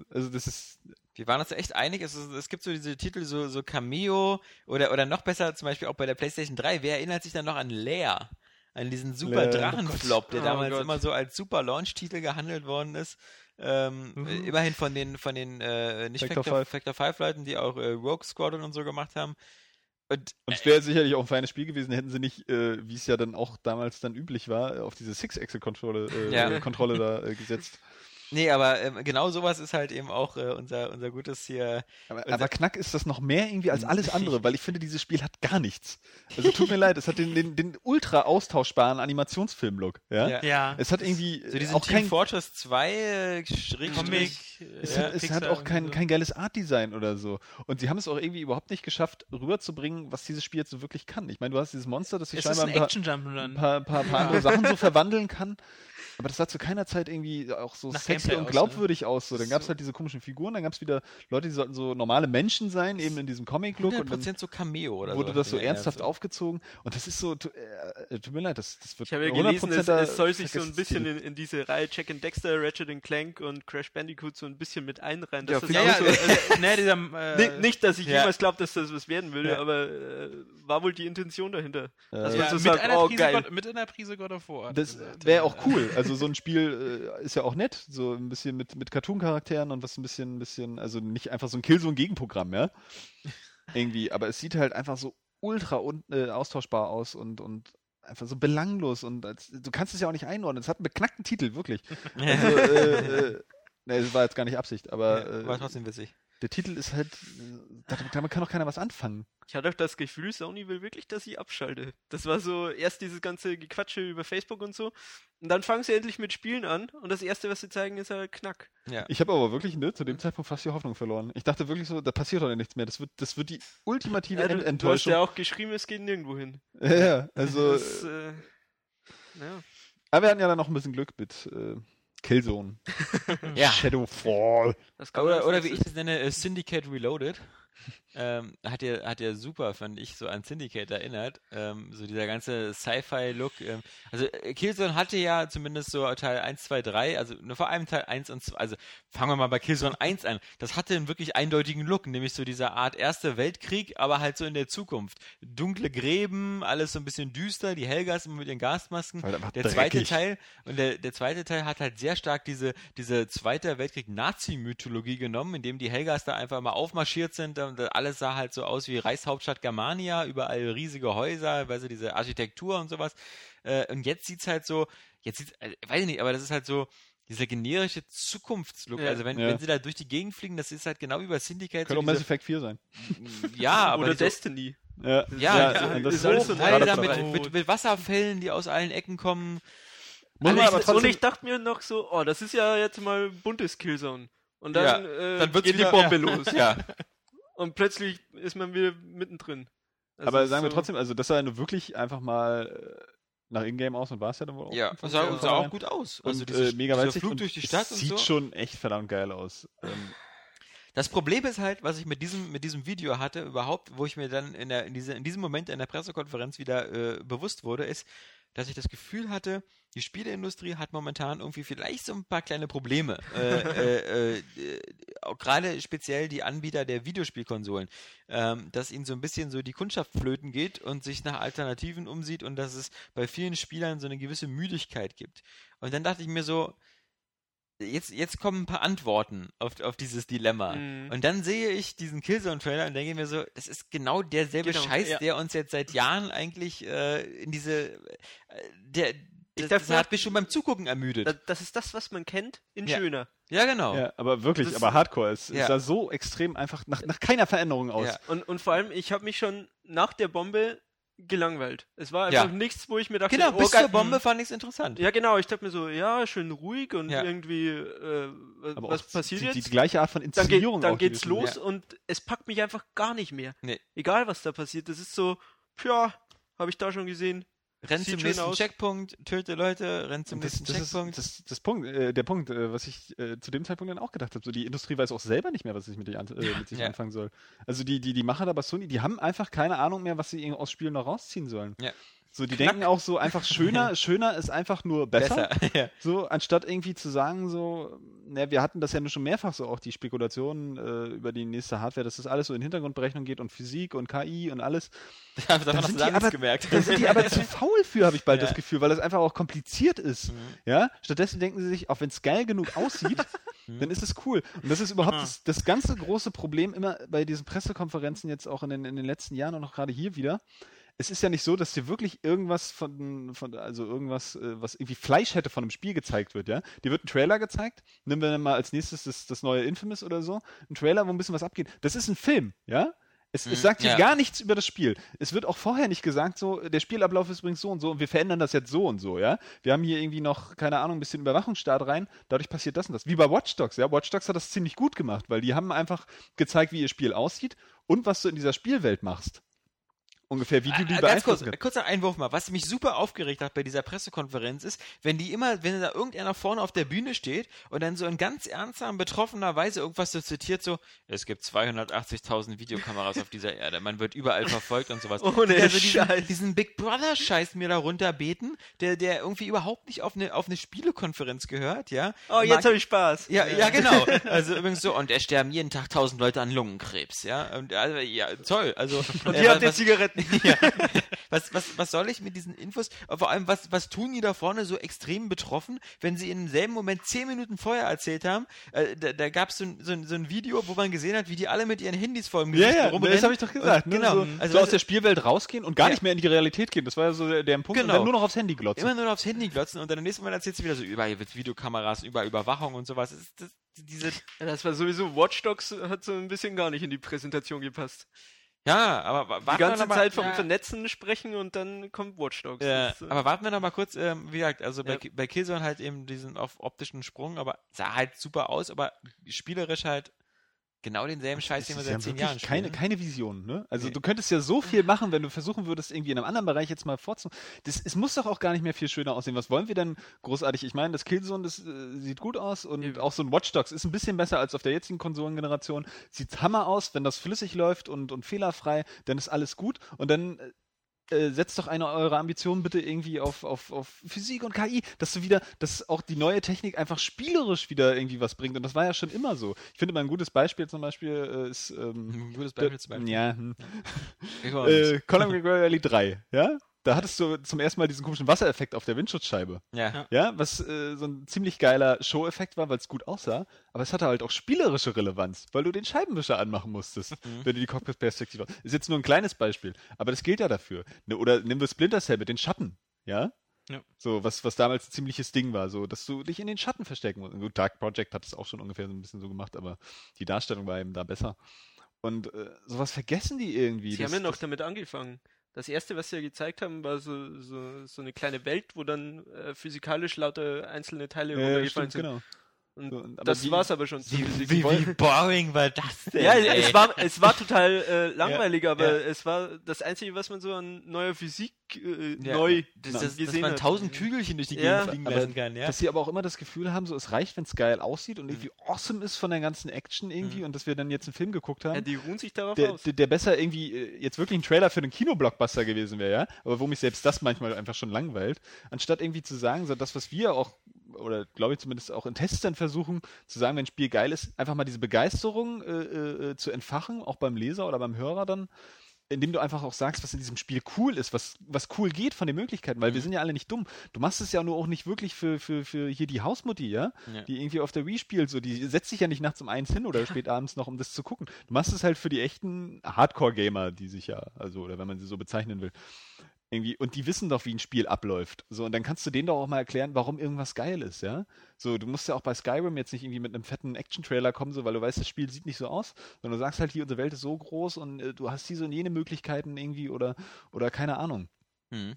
Also das ist wir waren uns echt einig. Es, ist, es gibt so diese Titel, so, so Cameo oder, oder noch besser, zum Beispiel auch bei der PlayStation 3. Wer erinnert sich dann noch an Lair? An diesen super oh Drachenflop, der Oh damals Gott. immer so als super Launch-Titel gehandelt worden ist. Ähm, Mhm. äh, Immerhin von den, von den äh, nicht Factor Factor, Five. Factor 5 Leuten, die auch äh, Rogue Squadron und so gemacht haben. Und Und es wäre sicherlich auch ein feines Spiel gewesen, hätten sie nicht, äh, wie es ja dann auch damals dann üblich war, auf diese Six-Axle-Kontrolle äh, Ja. Kontrolle da äh, gesetzt. Nee, aber ähm, genau sowas ist halt eben auch äh, unser, unser gutes hier. Aber, Unser- aber Knack ist das noch mehr irgendwie als alles andere, weil ich finde, dieses Spiel hat gar nichts. Also tut mir leid, es hat den, den, den ultra austauschbaren Animationsfilm-Look. Ja? Ja. Ja. Es hat irgendwie So diesen auch Team kein, Fortress 2 äh, Comic. es, ja, hat, es hat auch kein, so. kein geiles Art-Design oder so. Und sie haben es auch irgendwie überhaupt nicht geschafft, rüberzubringen, was dieses Spiel jetzt so wirklich kann. Ich meine, du hast dieses Monster, das sich scheinbar ein ein paar, paar, paar, paar andere Sachen so verwandeln kann. Aber das sah zu keiner Zeit irgendwie auch so Nach sexy Gameplay und aus, ne? glaubwürdig aus. So, dann gab es So. halt diese komischen Figuren, dann gab es wieder Leute, die sollten so normale Menschen sein, eben in diesem Comic-Look. Und dann 100% so Cameo oder wurde so. das so Ja, ernsthaft so. aufgezogen. Und das ist so, äh, tut mir leid, das, das wird Ich habe ja 100% gelesen, es, es soll sich so ein bisschen in, in diese Reihe Jack and Dexter, Ratchet and Clank und Crash Bandicoot so ein bisschen mit einreihen. Das Ja, so, äh, ne, dieser, äh, Ni- nicht, dass ich ja. jemals glaube, dass das was werden würde, Ja. aber äh, war wohl die Intention dahinter. Äh, dass ja, man so mit, sagt, einer oh Prise geil. God, mit einer Prise God of War. Das wäre auch cool. Also so ein Spiel äh, ist ja auch nett, so ein bisschen mit, mit Cartoon-Charakteren und was ein bisschen, ein bisschen, also nicht einfach so ein Killzone-Gegenprogramm, ja. Irgendwie, aber es sieht halt einfach so ultra un, äh, austauschbar aus und, und einfach so belanglos und als, du kannst es ja auch nicht einordnen. Es hat einen beknackten Titel, wirklich. Also, äh, äh, ne, das war jetzt gar nicht Absicht, aber äh, War trotzdem witzig. Der Titel ist halt, damit, kann doch keiner was anfangen. Ich hatte auch das Gefühl, Sony will wirklich, dass ich abschalte. Das war so erst dieses ganze Gequatsche über Facebook und so. Und dann fangen sie endlich mit Spielen an und das erste, was sie zeigen, ist halt Knack. Ja. Ich habe aber wirklich ne, zu dem Zeitpunkt fast die Hoffnung verloren. Ich dachte wirklich so, da passiert doch nichts mehr. Das wird, das wird die ultimative Ja, du, Ent du hast Enttäuschung. ja auch geschrieben, es geht nirgendwo hin. Ja, ja, also. Das, äh, ja. aber wir hatten ja dann noch ein bisschen Glück mit äh, Killzone. ja. Shadowfall. Das Oder, oder wie ich das nenne, äh, Syndicate Reloaded. Ähm, hat ja hat ja super, fand ich, so an Syndicate erinnert. Ähm, so dieser ganze Sci-Fi-Look. Ähm, also äh, Killzone hatte ja zumindest so Teil 1, 2, 3, also nur vor allem Teil 1 und 2, also fangen wir mal bei Killzone 1 an. Das hatte einen wirklich eindeutigen Look, nämlich so dieser Art Erster Weltkrieg, aber halt so in der Zukunft. Dunkle Gräben, alles so ein bisschen düster, die Helgas immer mit ihren Gasmasken. Der zweite dreckig. Teil und der, der zweite Teil hat halt sehr stark diese, diese Zweiter Weltkrieg Nazi-Mythologie genommen, indem die Helgas da einfach mal aufmarschiert sind und alles sah halt so aus wie Reichshauptstadt Germania, überall riesige Häuser, weißt du, diese Architektur und sowas. Äh, und jetzt sieht's halt so, jetzt sieht's, äh, weiß ich nicht, aber das ist halt so dieser generische Zukunftslook. Ja. Also wenn, Ja. wenn sie da durch die Gegend fliegen, das ist halt genau wie bei Syndicate. Könnte auch so Mass diese, Effect 4 sein. ja, aber Oder Destiny. Ja, Ja, ja, und das ist alles so so Teile Gerade da frei. mit, mit, mit Wasserfällen, die aus allen Ecken kommen. Muss man Und aber ich, und trotzdem, ich dachte mir noch so, oh, das ist ja jetzt mal buntes Killzone. Und dann, äh, dann geht wieder- die Bombe ja. los. Ja. Und plötzlich ist man wieder mittendrin. Also aber sagen wir so- trotzdem, also das sah ja nur wirklich einfach mal äh, nach Ingame aus und war es ja dann wohl auch. Ja, sah, sah auch gut aus. Und Also äh, diese, mega dieser Flug durch die Stadt und sieht so. schon echt verdammt geil aus. Ähm, Das Problem ist halt, was ich mit diesem, mit diesem Video hatte, überhaupt, wo ich mir dann in, der, in, diese, in diesem Moment in der Pressekonferenz wieder äh, bewusst wurde, ist, dass ich das Gefühl hatte, die Spieleindustrie hat momentan irgendwie vielleicht so ein paar kleine Probleme. äh, äh, äh, gerade speziell die Anbieter der Videospielkonsolen, ähm, dass ihnen so ein bisschen so die Kundschaft flöten geht und sich nach Alternativen umsieht und dass es bei vielen Spielern so eine gewisse Müdigkeit gibt. Und dann dachte ich mir so, jetzt, jetzt kommen ein paar Antworten auf, auf dieses Dilemma. Mhm. Und dann sehe ich diesen Killzone-Trailer und denke mir so, das ist genau derselbe Genau, Scheiß, ja. der uns jetzt seit Jahren eigentlich äh, in diese, äh, der, Ich das, das hat mich schon beim Zugucken ermüdet. Da- Das ist das, was man kennt, in Ja. schöner. ja, genau. ja, aber wirklich, Das- aber Hardcore. Es, Ja. sah so extrem einfach nach, nach keiner Veränderung aus. Ja. Und, und vor allem, ich habe mich schon nach der Bombe gelangweilt. Es war Ja. einfach nichts, wo ich mir dachte, Genau, oh, bis zur Bombe fand ich es interessant. Ja, genau, ich dachte mir so, ja, schön ruhig und Ja. irgendwie, äh, was, Aber was auch passiert die, jetzt? Die, die gleiche Art von dann, geht, Inszenierung. dann auch, die geht's los und es packt mich einfach gar nicht mehr. Nee. Egal, was da passiert. Das ist so, ja, habe ich da schon gesehen. Renn zum nächsten aus. Checkpunkt, töte Leute, renn zum das, nächsten das ist Checkpunkt. das, das Punkt, äh, der Punkt, äh, was ich äh, zu dem Zeitpunkt dann auch gedacht habe. So, die Industrie weiß auch selber nicht mehr, was sich mit, an, äh, mit sich Ja. anfangen soll. Also die, die, die Macher da bei Sony, die haben einfach keine Ahnung mehr, was sie aus Spielen noch rausziehen sollen. Ja. So, die Knack. denken auch so einfach schöner, schöner ist einfach nur besser. Besser. ja. So, anstatt irgendwie zu sagen, so, ne, wir hatten das ja nur schon mehrfach so auch die Spekulationen äh, über die nächste Hardware, dass das alles so in Hintergrundberechnung geht und Physik und KI und alles. Davon Da hast sind du die nichts aber- gemerkt. Da sind die aber zu faul für, habe ich bald Ja. das Gefühl, weil das einfach auch kompliziert ist. Mhm. Ja, stattdessen denken sie sich, auch wenn es geil genug aussieht, Mhm. dann ist es cool. Und das ist überhaupt Ah. das, das ganze große Problem immer bei diesen Pressekonferenzen jetzt auch in den, in den letzten Jahren und auch gerade hier wieder. Es ist ja nicht so, dass dir wirklich irgendwas von, von also irgendwas, äh, was irgendwie Fleisch hätte von einem Spiel gezeigt wird, ja. Dir wird ein Trailer gezeigt, nehmen wir dann mal als nächstes das, das neue Infamous oder so, ein Trailer, wo ein bisschen was abgeht. Das ist ein Film, ja. Es, Mhm, es sagt dir ja. gar nichts über das Spiel. Es wird auch vorher nicht gesagt, so, der Spielablauf ist übrigens so und so und wir verändern das jetzt so und so, ja. Wir haben hier irgendwie noch, keine Ahnung, ein bisschen Überwachungsstaat rein, dadurch passiert das und das. Wie bei Watch Dogs, ja. Watch Dogs hat das ziemlich gut gemacht, weil die haben einfach gezeigt, wie ihr Spiel aussieht und was du in dieser Spielwelt machst. Ungefähr, wie du die Äh, Ganz kurz, kannst. kurzer Einwurf mal. Was mich super aufgeregt hat bei dieser Pressekonferenz ist, wenn die immer, wenn da irgendeiner vorne auf der Bühne steht und dann so in ganz ernster, betroffener Weise irgendwas so zitiert, so, es gibt 280.000 Videokameras auf dieser Erde, man wird überall verfolgt und sowas. Ohne also diesen, diesen Big Brother Scheiß mir da runterbeten, der, der irgendwie überhaupt nicht auf eine, auf eine Spielekonferenz gehört, ja. Oh, jetzt habe ich Spaß. Ja, ja, genau. Also übrigens so, und es sterben jeden Tag tausend Leute an Lungenkrebs, ja. Und also, ja, toll. Also Und äh, ihr habt was- jetzt Zigaretten. Ja. was, was, was soll ich mit diesen Infos? Vor allem, was, was tun die da vorne so extrem betroffen, wenn sie in demselben Moment zehn Minuten vorher erzählt haben? Äh, da da gab so, so, ein- so ein Video, wo man gesehen hat, wie die alle mit ihren Handys vor dem Ja, Gesicht ja, rumrennen. das habe ich doch gesagt. Und, ne? genau. So, also so aus der Spielwelt rausgehen und gar Ja. nicht mehr in die Realität gehen. Das war ja so der, der Punkt. Genau. Und dann nur noch aufs Handy glotzen. immer nur aufs Handy glotzen und dann im nächsten Mal erzählt sie wieder so, überall wird Videokameras, überall Überwachung und sowas. Das, das, diese, Ja, das war sowieso, Watch Dogs hat so ein bisschen gar nicht in die Präsentation gepasst. Ja, aber wa- Die warten wir ganze noch mal- Zeit vom ja. Vernetzen sprechen und dann kommt Watch Dogs. Ja, Das äh, aber warten wir noch mal kurz, ähm, wie gesagt, also bei, Ja. Bei Killzone halt eben diesen auf optischen Sprung, aber sah halt super aus, aber spielerisch halt genau denselben Scheiß, den wir ja seit zehn Jahren keine, spielen. keine Vision, ne? Also Nee. du könntest ja so viel machen, wenn du versuchen würdest, irgendwie in einem anderen Bereich jetzt mal vorzu... Das, es muss doch auch gar nicht mehr viel schöner aussehen. Was wollen wir denn großartig? Ich meine, das Killzone, das äh, sieht gut aus und Eben. auch so ein Watch Dogs ist ein bisschen besser als auf der jetzigen Konsolengeneration. Sieht hammer aus, wenn das flüssig läuft und, und fehlerfrei, dann ist alles gut und dann... äh, setzt doch eine eurer Ambitionen bitte irgendwie auf, auf, auf Physik und KI, dass du wieder, dass auch die neue Technik einfach spielerisch wieder irgendwie was bringt. Und das war ja schon immer so. Ich finde mal ein gutes Beispiel zum Beispiel äh, ist ähm, Ein gutes Beispiel zum Beispiel. ja, hm. Äh. Colin McRae Rally 3, ja? Da hattest du zum ersten Mal diesen komischen Wassereffekt auf der Windschutzscheibe. ja. Ja, was äh, so ein ziemlich geiler Show-Effekt war, weil es gut aussah, aber es hatte halt auch spielerische Relevanz, weil du den Scheibenwischer anmachen musstest, Mhm. wenn du die Cockpit-Perspektive hast. Ist jetzt nur ein kleines Beispiel, aber das gilt ja dafür. Ne, oder nimm wir Splinter Cell mit den Schatten, ja? Ja. So, was, was damals ein ziemliches Ding war, so, dass du dich in den Schatten verstecken musst. Gut, Dark Project hat es auch schon ungefähr so ein bisschen so gemacht, aber die Darstellung war eben da besser. Und äh, sowas vergessen die irgendwie. Sie Das- haben ja noch das- damit angefangen. Das erste, was sie ja gezeigt haben, war so, so, so eine kleine Welt, wo dann äh, physikalisch lauter einzelne Teile Ja, runtergefallen stimmt, sind. genau. Und aber das die- war's aber schon. Wie, Sie wie, wollen- wie boring war das denn? ja, ey? es war, es war total äh, langweilig, aber ja. es war das Einzige, was man so an neuer Physik äh, Ja, neu das, das, dass gesehen man hat. tausend Kügelchen durch die Ja. Gegend fliegen Aber lassen kann, ja. Dass sie aber auch immer das Gefühl haben, so es reicht, wenn es geil aussieht und irgendwie awesome ist von der ganzen Action irgendwie Mhm. und dass wir dann jetzt einen Film geguckt haben. Ja, die ruhen sich darauf der, aus. der, der besser irgendwie äh, jetzt wirklich ein Trailer für einen Kinoblockbuster gewesen wäre, ja, aber wo mich selbst das manchmal einfach schon langweilt, anstatt irgendwie zu sagen, so das, was wir auch, oder glaube ich zumindest auch in Tests dann versuchen, zu sagen, wenn ein Spiel geil ist, einfach mal diese Begeisterung äh, äh, zu entfachen, auch beim Leser oder beim Hörer dann, indem du einfach auch sagst, was in diesem Spiel cool ist, was, was cool geht von den Möglichkeiten, weil wir Mhm. sind ja alle nicht dumm. Du machst es ja nur auch nicht wirklich für, für, für hier die Hausmutti, ja? Ja. Die irgendwie auf der Wii spielt, so, die setzt sich ja nicht nachts um eins hin oder spät abends noch, um das zu gucken. Du machst es halt für die echten Hardcore-Gamer, die sich ja, also, oder wenn man sie so bezeichnen will. Irgendwie, und die wissen doch, wie ein Spiel abläuft. So, und dann kannst du denen doch auch mal erklären, warum irgendwas geil ist, ja? So, du musst ja auch bei Skyrim jetzt nicht irgendwie mit einem fetten Action-Trailer kommen, so, weil du weißt, das Spiel sieht nicht so aus, sondern du sagst halt, hier, unsere Welt ist so groß und äh, du hast diese und jene Möglichkeiten irgendwie oder, oder keine Ahnung. Mhm.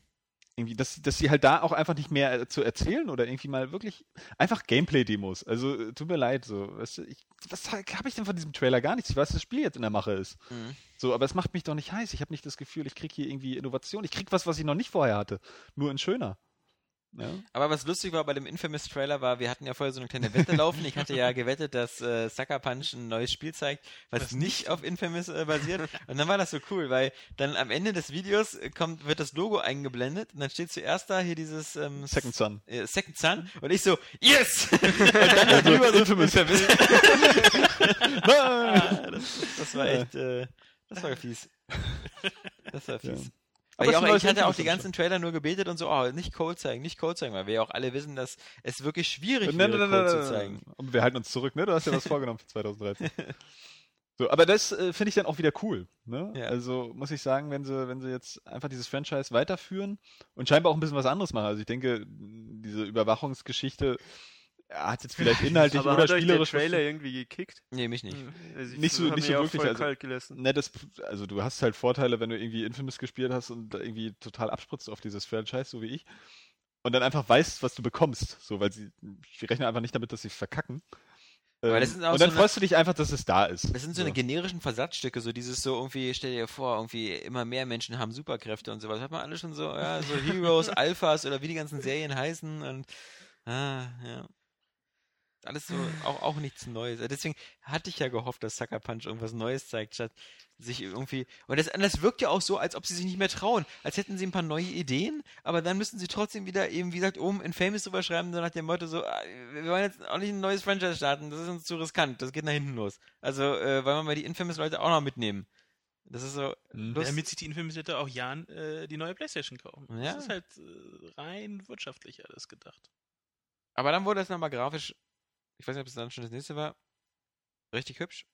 Irgendwie, dass, dass sie halt da auch einfach nicht mehr äh, zu erzählen oder irgendwie mal wirklich einfach Gameplay-Demos. Also, äh, tut mir leid, so. Weißt du, ich, was habe ich denn von diesem Trailer gar nichts? Ich weiß, dass das Spiel jetzt in der Mache ist. Mhm. So, aber es macht mich doch nicht heiß. Ich habe nicht das Gefühl, ich krieg hier irgendwie Innovation. Ich krieg was, was ich noch nicht vorher hatte. Nur in schöner. Ja. Aber was lustig war bei dem Infamous-Trailer war, wir hatten ja vorher so eine kleine Wette laufen. Ich hatte ja gewettet, dass äh, Sucker Punch ein neues Spiel zeigt, was, nicht auf Infamous äh, basiert. Und dann war das so cool, weil dann am Ende des Videos äh, kommt, wird das Logo eingeblendet und dann steht zuerst da hier dieses ähm, Second Son. äh, Second Sun und ich so, yes! und dann da drüber so Infamous. Ah, das, das war echt, äh, das war fies. Das war fies. Ja. Ich, Aber ist ein auch, ich hatte auch die ganzen Trailer nur gebetet und so, oh, nicht Code zeigen, nicht Code zeigen, weil wir ja auch alle wissen, dass es wirklich schwierig Code nein, zu zeigen. Und wir halten uns zurück, ne? Du hast ja was vorgenommen für 2013. So, aber das äh, finde ich dann auch wieder cool. Ne? Ja. Also muss ich sagen, wenn sie, wenn sie jetzt einfach dieses Franchise weiterführen und scheinbar auch ein bisschen was anderes machen. Also ich denke, diese Überwachungsgeschichte ja, hat jetzt vielleicht inhaltlich Aber oder hat euch der spielerisch Trailer irgendwie gekickt? Nee, mich nicht. Also ich Nicht so- nicht so auch wirklich, voll also- kalt gelassen. Ne, das, also du hast halt Vorteile, wenn du irgendwie Infamous gespielt hast und irgendwie total abspritzt auf dieses Franchise, so wie ich. Und dann einfach weißt, was du bekommst. So, weil sie, ich rechne einfach nicht damit, dass sie verkacken. Aber Ähm, das sind auch und so dann eine- freust du dich einfach, dass es da ist. Das sind so, eine generischen Versatzstücke, so dieses so irgendwie, stell dir vor, irgendwie immer mehr Menschen haben Superkräfte und sowas. Hat man alle schon so, ja, so Heroes, Alphas oder wie die ganzen Serien heißen und ah, ja. Alles so, auch, auch nichts Neues. Deswegen hatte ich ja gehofft, dass Sucker Punch irgendwas Neues zeigt, statt sich irgendwie. Und das, das wirkt ja auch so, als ob sie sich nicht mehr trauen. Als hätten sie ein paar neue Ideen, aber dann müssen sie trotzdem wieder eben, wie gesagt, oben in Famous drüber schreiben, so nach dem Motto so, ah, wir wollen jetzt auch nicht ein neues Franchise starten, das ist uns zu riskant, das geht nach hinten los. Also, äh, wollen wir mal die Infamous-Leute auch noch mitnehmen. Das ist so, Mhm. Lust- Damit sich die Infamous-Leute auch Jan äh, die neue Playstation kaufen. Ja. Das ist halt äh, rein wirtschaftlich alles gedacht. Aber dann wurde es nochmal grafisch, ich weiß nicht, ob es dann schon das nächste war, richtig hübsch.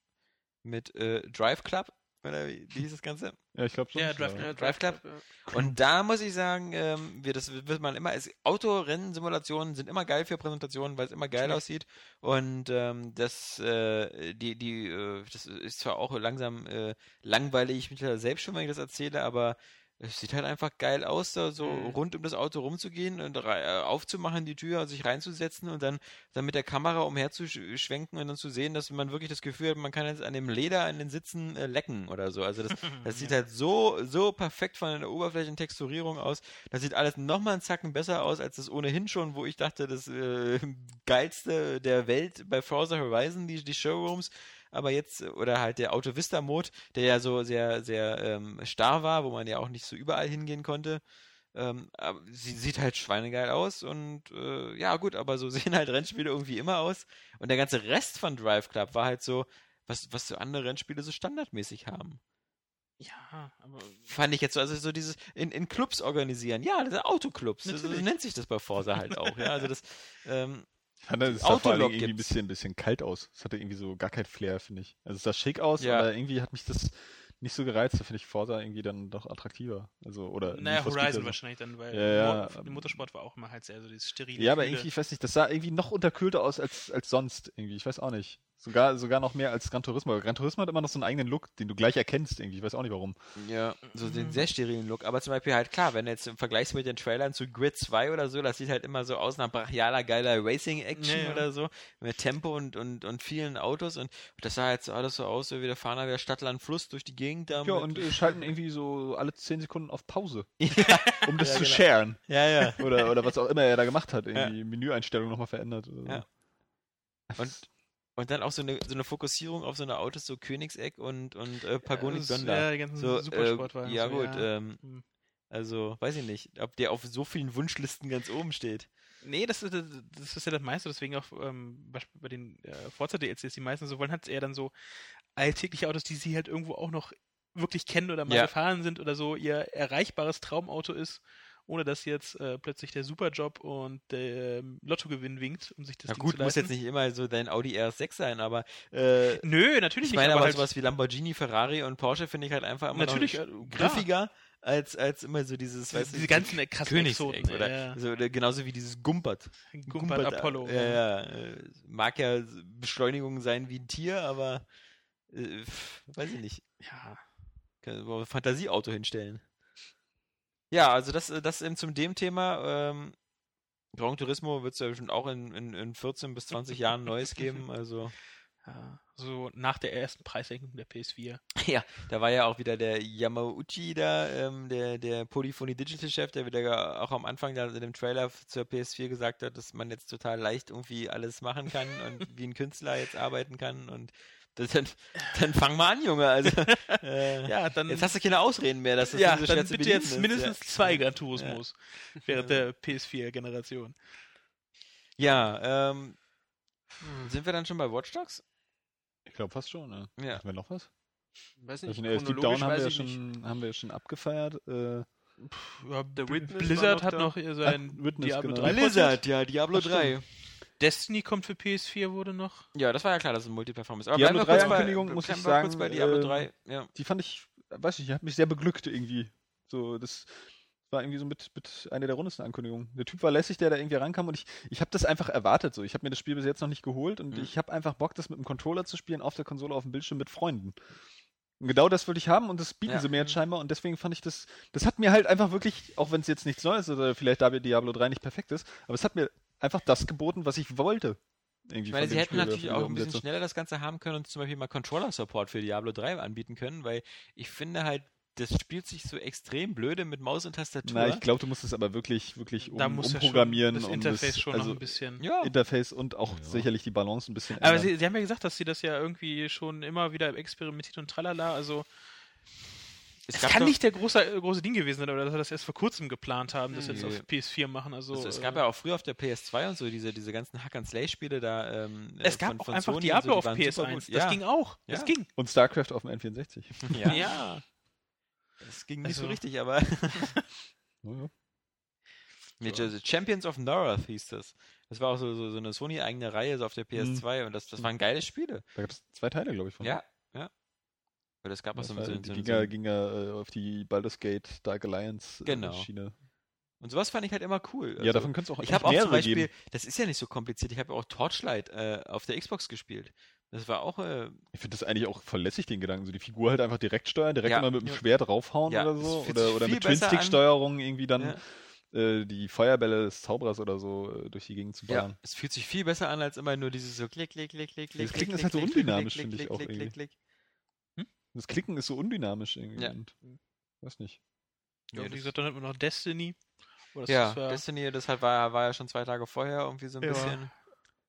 Mit äh, Drive Club, oder wie, wie hieß das Ganze? Ja, ich glaube schon. Ja, Drive Ja, Drive Club? ja. Und da muss ich sagen, ähm, wir, das wird man immer, es, Autorennsimulationen sind immer geil für Präsentationen, weil es immer geil aussieht. Und ähm, das, äh, die, die, äh, das ist zwar auch langsam äh, langweilig mit der selbst schon, wenn ich das erzähle, aber es sieht halt einfach geil aus, da so Mhm. rund um das Auto rumzugehen und äh, aufzumachen, die Tür, sich reinzusetzen und dann, dann mit der Kamera umherzuschwenken und dann zu sehen, dass man wirklich das Gefühl hat, man kann jetzt an dem Leder an den Sitzen äh, lecken oder so. Also das, das sieht halt so, so perfekt von der Oberflächentexturierung aus. Das sieht alles nochmal einen Zacken besser aus als das ohnehin schon, wo ich dachte, das äh, geilste der Welt bei Forza Horizon, die, die Showrooms. Aber jetzt, äh, oder halt der Auto Vista Mode, der ja so sehr, sehr ähm, starr war, wo man ja auch nicht so überall hingehen konnte. Ähm, aber sie sieht halt schweinegeil aus und äh, ja gut, aber so sehen halt Rennspiele irgendwie immer aus. Und der ganze Rest von Drive Club war halt so, was, was so andere Rennspiele so standardmäßig haben. Ja, aber Fand ich jetzt so, also so dieses in, in Clubs organisieren. Ja, das sind Autoclubs. So, so nennt sich das bei Forza halt auch. Ja, also das, ähm, Ich fand, das sah vor Dingen irgendwie ein bisschen, bisschen kalt aus. Es hatte irgendwie so gar kein Flair, finde ich. Also es sah schick aus, Ja. aber irgendwie hat mich das nicht so gereizt. Da finde ich Forza irgendwie dann doch attraktiver. Also, oder naja, Horizon oder so. wahrscheinlich dann, weil Ja, ja, ähm, der Motorsport war auch immer halt sehr so dieses sterile. Ja, aber irgendwie, ich weiß nicht, das sah irgendwie noch unterkühlter aus als, als sonst irgendwie. Ich weiß auch nicht. Sogar, sogar noch mehr als Gran Turismo. Gran Turismo hat immer noch so einen eigenen Look, den du gleich erkennst irgendwie. Ich weiß auch nicht warum. ja, so den Mhm. sehr sterilen Look. Aber zum Beispiel halt klar, wenn du jetzt im Vergleich mit den Trailern zu Grid 2 oder so, das sieht halt immer so aus nach brachialer, geiler Racing-Action Ja, ja. oder so. Mit Tempo und, und, und vielen Autos. Und das sah jetzt so alles so aus, wie wir fahren da wieder Stadtland Fluss durch die Gegend da. Ja, und schalten irgendwie so alle 10 Sekunden auf Pause, ja, um das Ja, zu genau. sharen. ja, ja. Oder, oder was auch immer er da gemacht hat. Irgendwie Menüeinstellungen nochmal verändert. Oder so. Ja. Und, und dann auch so eine, so eine Fokussierung auf so eine Autos, so Königseck und, und äh, Pagonic das- Donder. Ja, die ganzen So, Supersportwagen. äh, ja so, gut, ähm, Hm. also weiß ich nicht, ob der auf so vielen Wunschlisten ganz oben steht. Nee, das ist, das ist ja das meiste, deswegen auch ähm, bei den äh, Forza DLCs, die meisten so wollen, hat eher dann so alltägliche Autos, die sie halt irgendwo auch noch wirklich kennen oder mal Ja. gefahren sind oder so ihr erreichbares Traumauto ist, ohne dass jetzt äh, plötzlich der Superjob und der ähm, Lottogewinn winkt, um sich das Na Ding gut, zu muss leisten. jetzt nicht immer so dein Audi RS6 sein, aber äh, Nö, natürlich ich nicht, meine aber, halt, sowas wie Lamborghini, Ferrari und Porsche finde ich halt einfach immer Natürlich, noch äh, klar. griffiger als, als immer so dieses, diese, weißt du, diese ganzen äh, krassen Königseck Exoten, oder, ja, So, oder genauso wie dieses Gumpert. ja. Gumpert Apollo. Ja, ja. äh, Mag ja Beschleunigung sein wie ein Tier, aber äh, weiß ich nicht. ja. Kann man ein Fantasieauto hinstellen. Ja, also das, äh, das eben zum dem Thema. Ähm, Gran Turismo wird es ja bestimmt auch in, in, in 14 bis 20 Jahren Neues geben. Also, Ja, so nach der ersten Preissenkung der PS4. ja, da war ja auch wieder der Yamauchi da, ähm, der, der Polyphony Digital Chef, der wieder auch am Anfang da in dem Trailer zur PS4 gesagt hat, dass man jetzt total leicht irgendwie alles machen kann und wie ein Künstler jetzt arbeiten kann. Und dann, dann fang mal an, Junge. Also, äh, Ja, dann, Jetzt hast du keine Ausreden mehr, dass das ja, so dann bitte jetzt ist. mindestens ja. zwei Gran Turismos während der PS4-Generation. Ja, ähm, sind wir dann schon bei Watch Dogs? Ich glaube fast schon, ne? Ja. Hatten wir noch was? Weiß Also, nicht, nee, Deep Down haben wir, ja ich nicht. schon, haben wir ja schon abgefeiert. Äh, Ja, Witness war Blizzard noch hat noch ihr sein Witness, Diablo genau. 3 Blizzard, ja, Diablo Ach, 3. Destiny kommt für PS4, wurde noch. Ja, das war ja klar, dass es ein Multiplattform ist. Aber Diablo wir kurz 3 bei- Ankündigung, muss bleiben ich wir kurz sagen, bei Diablo äh, 3. Ja. Die fand ich, weiß ich, hat mich sehr beglückt irgendwie. So, das war irgendwie so mit, mit einer der rundesten Ankündigungen. Der Typ war lässig, der da irgendwie rankam und ich, ich habe das einfach erwartet. So, ich habe mir das Spiel bis jetzt noch nicht geholt und Mhm. ich habe einfach Bock, das mit dem Controller zu spielen auf der Konsole auf dem Bildschirm mit Freunden. Und genau das wollte ich haben und das bieten Ja. sie mir jetzt scheinbar und deswegen fand ich das, das hat mir halt einfach wirklich, auch wenn es jetzt nichts Neues ist oder vielleicht da Diablo 3 nicht perfekt ist, aber es hat mir einfach das geboten, was ich wollte. Irgendwie Ich meine, sie hätten Spiel natürlich auch ein bisschen schneller das Ganze haben können und zum Beispiel mal Controller-Support für Diablo 3 anbieten können, weil ich finde halt, das spielt sich so extrem blöde mit Maus und Tastatur. Na, ich glaube, du musst es aber wirklich, wirklich um, da muss ja schon umprogrammieren. das um Interface das, schon also noch ein bisschen. ja, Interface und auch Ja. sicherlich die Balance ein bisschen Aber sie, sie haben ja gesagt, dass sie das ja irgendwie schon immer wieder experimentiert und tralala. Also, es es gab kann doch- nicht der große, äh, große Ding gewesen sein, oder dass wir das erst vor kurzem geplant haben, das jetzt Nee. auf PS4 machen. Also, Also es äh, gab ja auch früher auf der PS2 und so diese, diese ganzen Hack-and-Slay-Spiele da. Ähm, äh, es gab von, auch von einfach Sony und Diablo so, die auf waren super PS1. gut. Das ja. ging auch. Ja. Das ging. Und StarCraft auf dem N64. Ja. Ja. Das ging nicht so Also- richtig, aber. Ja, Nee, also Champions of North hieß das. Das war auch so, so, so eine Sony-eigene Reihe so auf der PS2 und das, das waren geile Spiele. Da gab es zwei Teile, glaube ich, von. Ja, ja. Aber das gab auch so, war, so, die so, ging, so, ja, ging ja äh, auf die Baldur's Gate Dark Alliance äh, Genau. Schiene. Und sowas fand ich halt immer cool. ja, Also, davon könnte es auch Ich habe auch zum Beispiel, geben. das ist ja nicht so kompliziert, ich habe auch Torchlight äh, auf der Xbox gespielt. Das war auch, äh, Ich finde das eigentlich auch lässig, den Gedanken. So die Figur halt einfach direkt steuern, direkt Ja. immer mit dem Ja. Schwert raufhauen Ja, oder so. Oder, oder mit. Twin-Stick-Steuerung irgendwie dann ja, äh, die Feuerbälle des Zauberers oder so äh, durch die Gegend zu ja, ballern. es fühlt sich viel besser an, als immer nur dieses so klick, klick, klick, klick, klick. Das Klicken klick, ist halt so undynamisch, finde ich auch klick, irgendwie. klick, klick. Das Klicken ist so undynamisch irgendwie. Ja. Und, weiß nicht. Ja, wie das- gesagt, dann hat man noch Destiny. Oh, das- Ja, das war- Destiny, das halt war, war ja schon zwei Tage vorher irgendwie so ein Ja. bisschen.